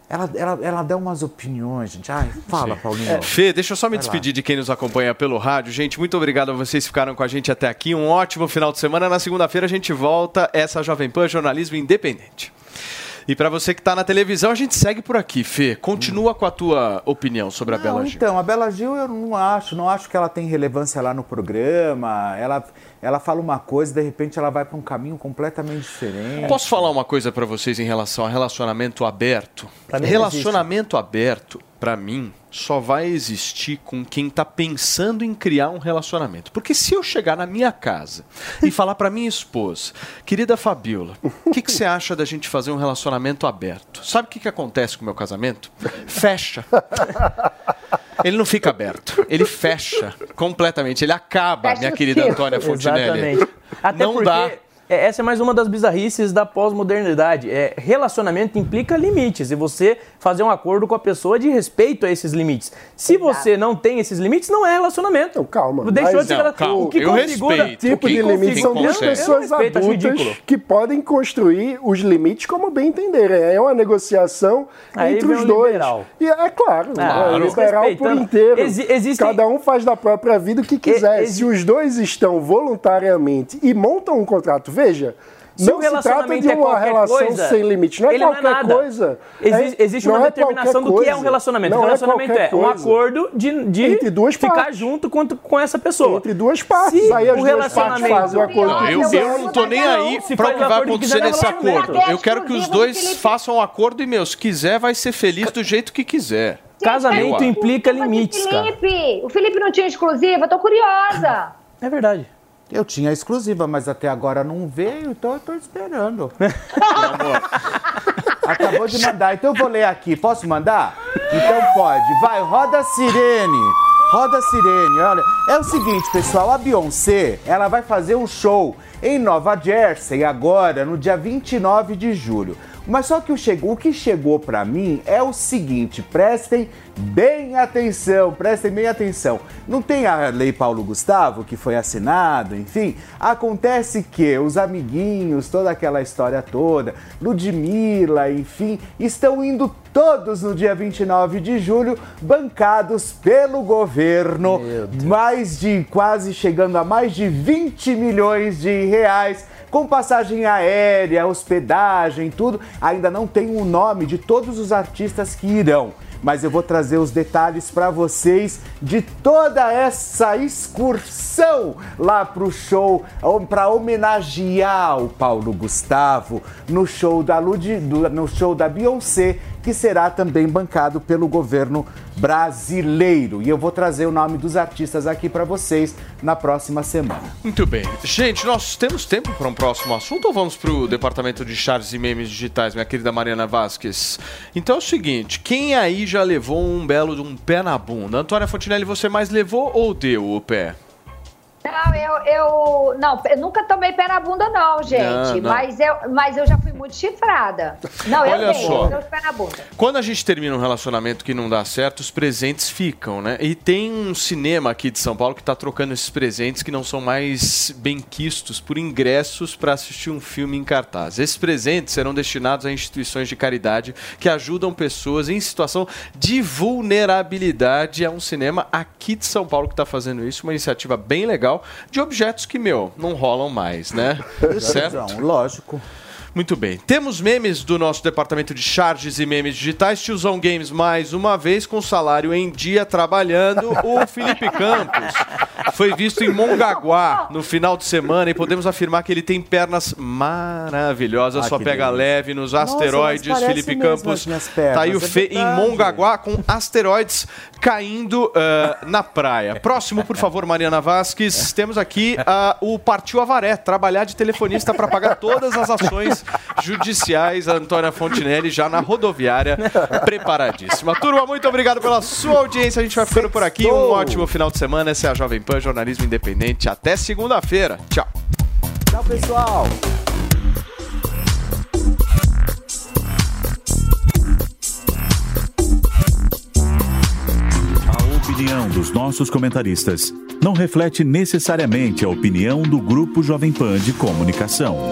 [SPEAKER 4] ela, ela, ela dá umas opiniões, gente. Ai, fala, Paulinho.
[SPEAKER 3] É, Fê, deixa eu só me
[SPEAKER 4] Vai lá.
[SPEAKER 3] despedir de quem nos acompanha pelo rádio. Gente, muito obrigado a vocês que ficaram com a gente até aqui. Um ótimo final de semana. Na segunda-feira a gente volta. Essa Jovem Pan Jornalismo Independente. E pra você que tá na televisão, a gente segue por aqui. Fê, continua com a tua opinião sobre a Bela Gil.
[SPEAKER 4] então, a Bela Gil eu não acho, não acho que ela tem relevância lá no programa. Ela, ela fala uma coisa e de repente ela vai para um caminho completamente diferente.
[SPEAKER 3] Posso falar uma coisa pra vocês em relação a relacionamento aberto? Relacionamento aberto, pra mim, só vai existir com quem tá pensando em criar um relacionamento. Porque se eu chegar na minha casa e falar pra minha esposa, querida Fabiola, o que, que você acha da gente fazer um relacionamento aberto? Sabe o que, que acontece com o meu casamento? Fecha. Ele não fica aberto, ele fecha completamente, ele acaba,
[SPEAKER 7] Fecha
[SPEAKER 3] minha querida? Antônia Fontinelli.
[SPEAKER 7] Exatamente. Até
[SPEAKER 3] não
[SPEAKER 7] porque
[SPEAKER 3] dá.
[SPEAKER 7] É, essa é mais uma das bizarrices da pós-modernidade. É, relacionamento implica limites e você fazer um acordo com a pessoa de respeito a esses limites. Se você não tem esses limites, não é relacionamento.
[SPEAKER 6] calma.
[SPEAKER 7] Deixou de ser
[SPEAKER 6] Não, calma,
[SPEAKER 7] o que
[SPEAKER 6] eu
[SPEAKER 7] configura,
[SPEAKER 6] respeito. tipo de limite são duas pessoas
[SPEAKER 7] eu respeito,
[SPEAKER 6] adultas que podem construir os limites como bem entenderem. É uma negociação
[SPEAKER 7] Aí
[SPEAKER 6] entre os dois.
[SPEAKER 7] liberal.
[SPEAKER 6] E é claro,
[SPEAKER 7] Ah,
[SPEAKER 6] é liberal por inteiro.
[SPEAKER 7] Exi- existem-
[SPEAKER 6] Cada um faz da própria vida o que quiser.
[SPEAKER 7] exi-
[SPEAKER 6] Se os dois estão voluntariamente e montam um contrato, veja.
[SPEAKER 7] Se
[SPEAKER 6] não se trata
[SPEAKER 7] relacionamento
[SPEAKER 6] de
[SPEAKER 7] é
[SPEAKER 6] uma
[SPEAKER 7] qualquer
[SPEAKER 6] relação
[SPEAKER 7] coisa,
[SPEAKER 6] sem limite. Não é
[SPEAKER 7] ele não é
[SPEAKER 6] qualquer
[SPEAKER 7] nada.
[SPEAKER 6] coisa.
[SPEAKER 7] Exi-
[SPEAKER 6] É-
[SPEAKER 7] existe
[SPEAKER 6] não
[SPEAKER 7] uma
[SPEAKER 6] é
[SPEAKER 7] determinação
[SPEAKER 6] qualquer
[SPEAKER 7] do que é um relacionamento.
[SPEAKER 6] Não é
[SPEAKER 7] relacionamento é,
[SPEAKER 6] qualquer
[SPEAKER 7] um acordo de, de
[SPEAKER 6] Entre duas
[SPEAKER 7] ficar
[SPEAKER 6] partes.
[SPEAKER 7] junto com, com essa pessoa.
[SPEAKER 6] Entre duas partes.
[SPEAKER 7] Se
[SPEAKER 6] Aí as
[SPEAKER 7] o
[SPEAKER 6] duas
[SPEAKER 7] relacionamento...
[SPEAKER 6] partes fazem o acordo
[SPEAKER 3] Não, eu, eu não tô nem aí pra o que vai acontecer nesse acordo. Eu quero que os dois façam um acordo e, meu, se quiser, vai ser feliz do jeito que quiser.
[SPEAKER 7] Casamento implica limites, cara.
[SPEAKER 5] Felipe, o Felipe não tinha exclusiva, eu tô curiosa.
[SPEAKER 7] É verdade.
[SPEAKER 4] Eu tinha exclusiva, mas até agora não veio, então eu tô esperando. Acabou de mandar, então eu vou ler aqui. Posso mandar? Então pode. Vai, roda a sirene. Roda a sirene, olha. É o seguinte, pessoal, a Beyoncé, ela vai fazer um show em Nova Jersey agora, no dia 29 de julho. Mas só que o, chegou, o que chegou para mim é o seguinte, prestem bem atenção, prestem bem atenção. Não tem a Lei Paulo Gustavo que foi assinado, enfim. Acontece que os amiguinhos, toda aquela história toda, Ludmilla, enfim, estão indo todos no dia 29 de julho, bancados pelo governo, mais de quase chegando a mais de 20 milhões de reais com passagem aérea, hospedagem, tudo. Ainda não tem o nome de todos os artistas que irão, mas eu vou trazer os detalhes para vocês de toda essa excursão lá pro show, para homenagear o Paulo Gustavo no show da Lud, no show da Beyoncé, que será também bancado pelo governo brasileiro. E eu vou trazer o nome dos artistas aqui para vocês na próxima semana.
[SPEAKER 3] Muito bem. Gente, nós temos tempo para um próximo assunto ou vamos para o departamento de charts e memes digitais, minha querida Mariana Vasquez? Então é o seguinte, quem aí já levou um belo de um pé na bunda? Antônia Fontinelli, você mais levou ou deu o pé?
[SPEAKER 5] Não, eu, eu. Não, eu nunca tomei pé na bunda, não, gente.
[SPEAKER 3] Não, não.
[SPEAKER 5] Mas, eu, mas eu já fui muito chifrada. Não, eu
[SPEAKER 3] Olha
[SPEAKER 5] dei,
[SPEAKER 3] só.
[SPEAKER 5] eu dei pé na bunda.
[SPEAKER 3] Quando a gente termina um relacionamento que não dá certo, os presentes ficam, né? E tem um cinema aqui de São Paulo que tá trocando esses presentes que não são mais benquistos por ingressos para assistir um filme em cartaz. Esses presentes serão destinados a instituições de caridade que ajudam pessoas em situação de vulnerabilidade. É um cinema aqui de São Paulo que tá fazendo isso, uma iniciativa bem legal de objetos que, meu, não rolam mais, né? certo?
[SPEAKER 4] Lógico.
[SPEAKER 3] Muito bem. Temos memes do nosso departamento de charges e memes digitais. Tiozão Games, mais uma vez, com salário em dia, trabalhando. O Felipe Campos foi visto em Mongaguá no final de semana e podemos afirmar que ele tem pernas maravilhosas.
[SPEAKER 4] Ah,
[SPEAKER 3] Só pega leve nos
[SPEAKER 4] Nossa,
[SPEAKER 3] asteroides, Felipe Campos.
[SPEAKER 4] as minhas pernas,
[SPEAKER 3] Tá aí o
[SPEAKER 4] é
[SPEAKER 3] Fê em
[SPEAKER 4] verdade.
[SPEAKER 3] Mongaguá com asteroides caindo ah, na praia. Próximo, por favor, Mariana Vasques. Temos aqui ah, o Partiu Avaré, trabalhar de telefonista para pagar todas as ações judiciais. A Antônia Fontinelli já na rodoviária, preparadíssima. Turma, muito obrigado pela sua audiência. A gente vai ficando por aqui. Um ótimo final de semana. Essa é a Jovem Pan, jornalismo independente. Até segunda-feira. Tchau.
[SPEAKER 4] Tchau, pessoal.
[SPEAKER 20] A opinião dos nossos comentaristas não reflete necessariamente a opinião do Grupo Jovem Pan de Comunicação.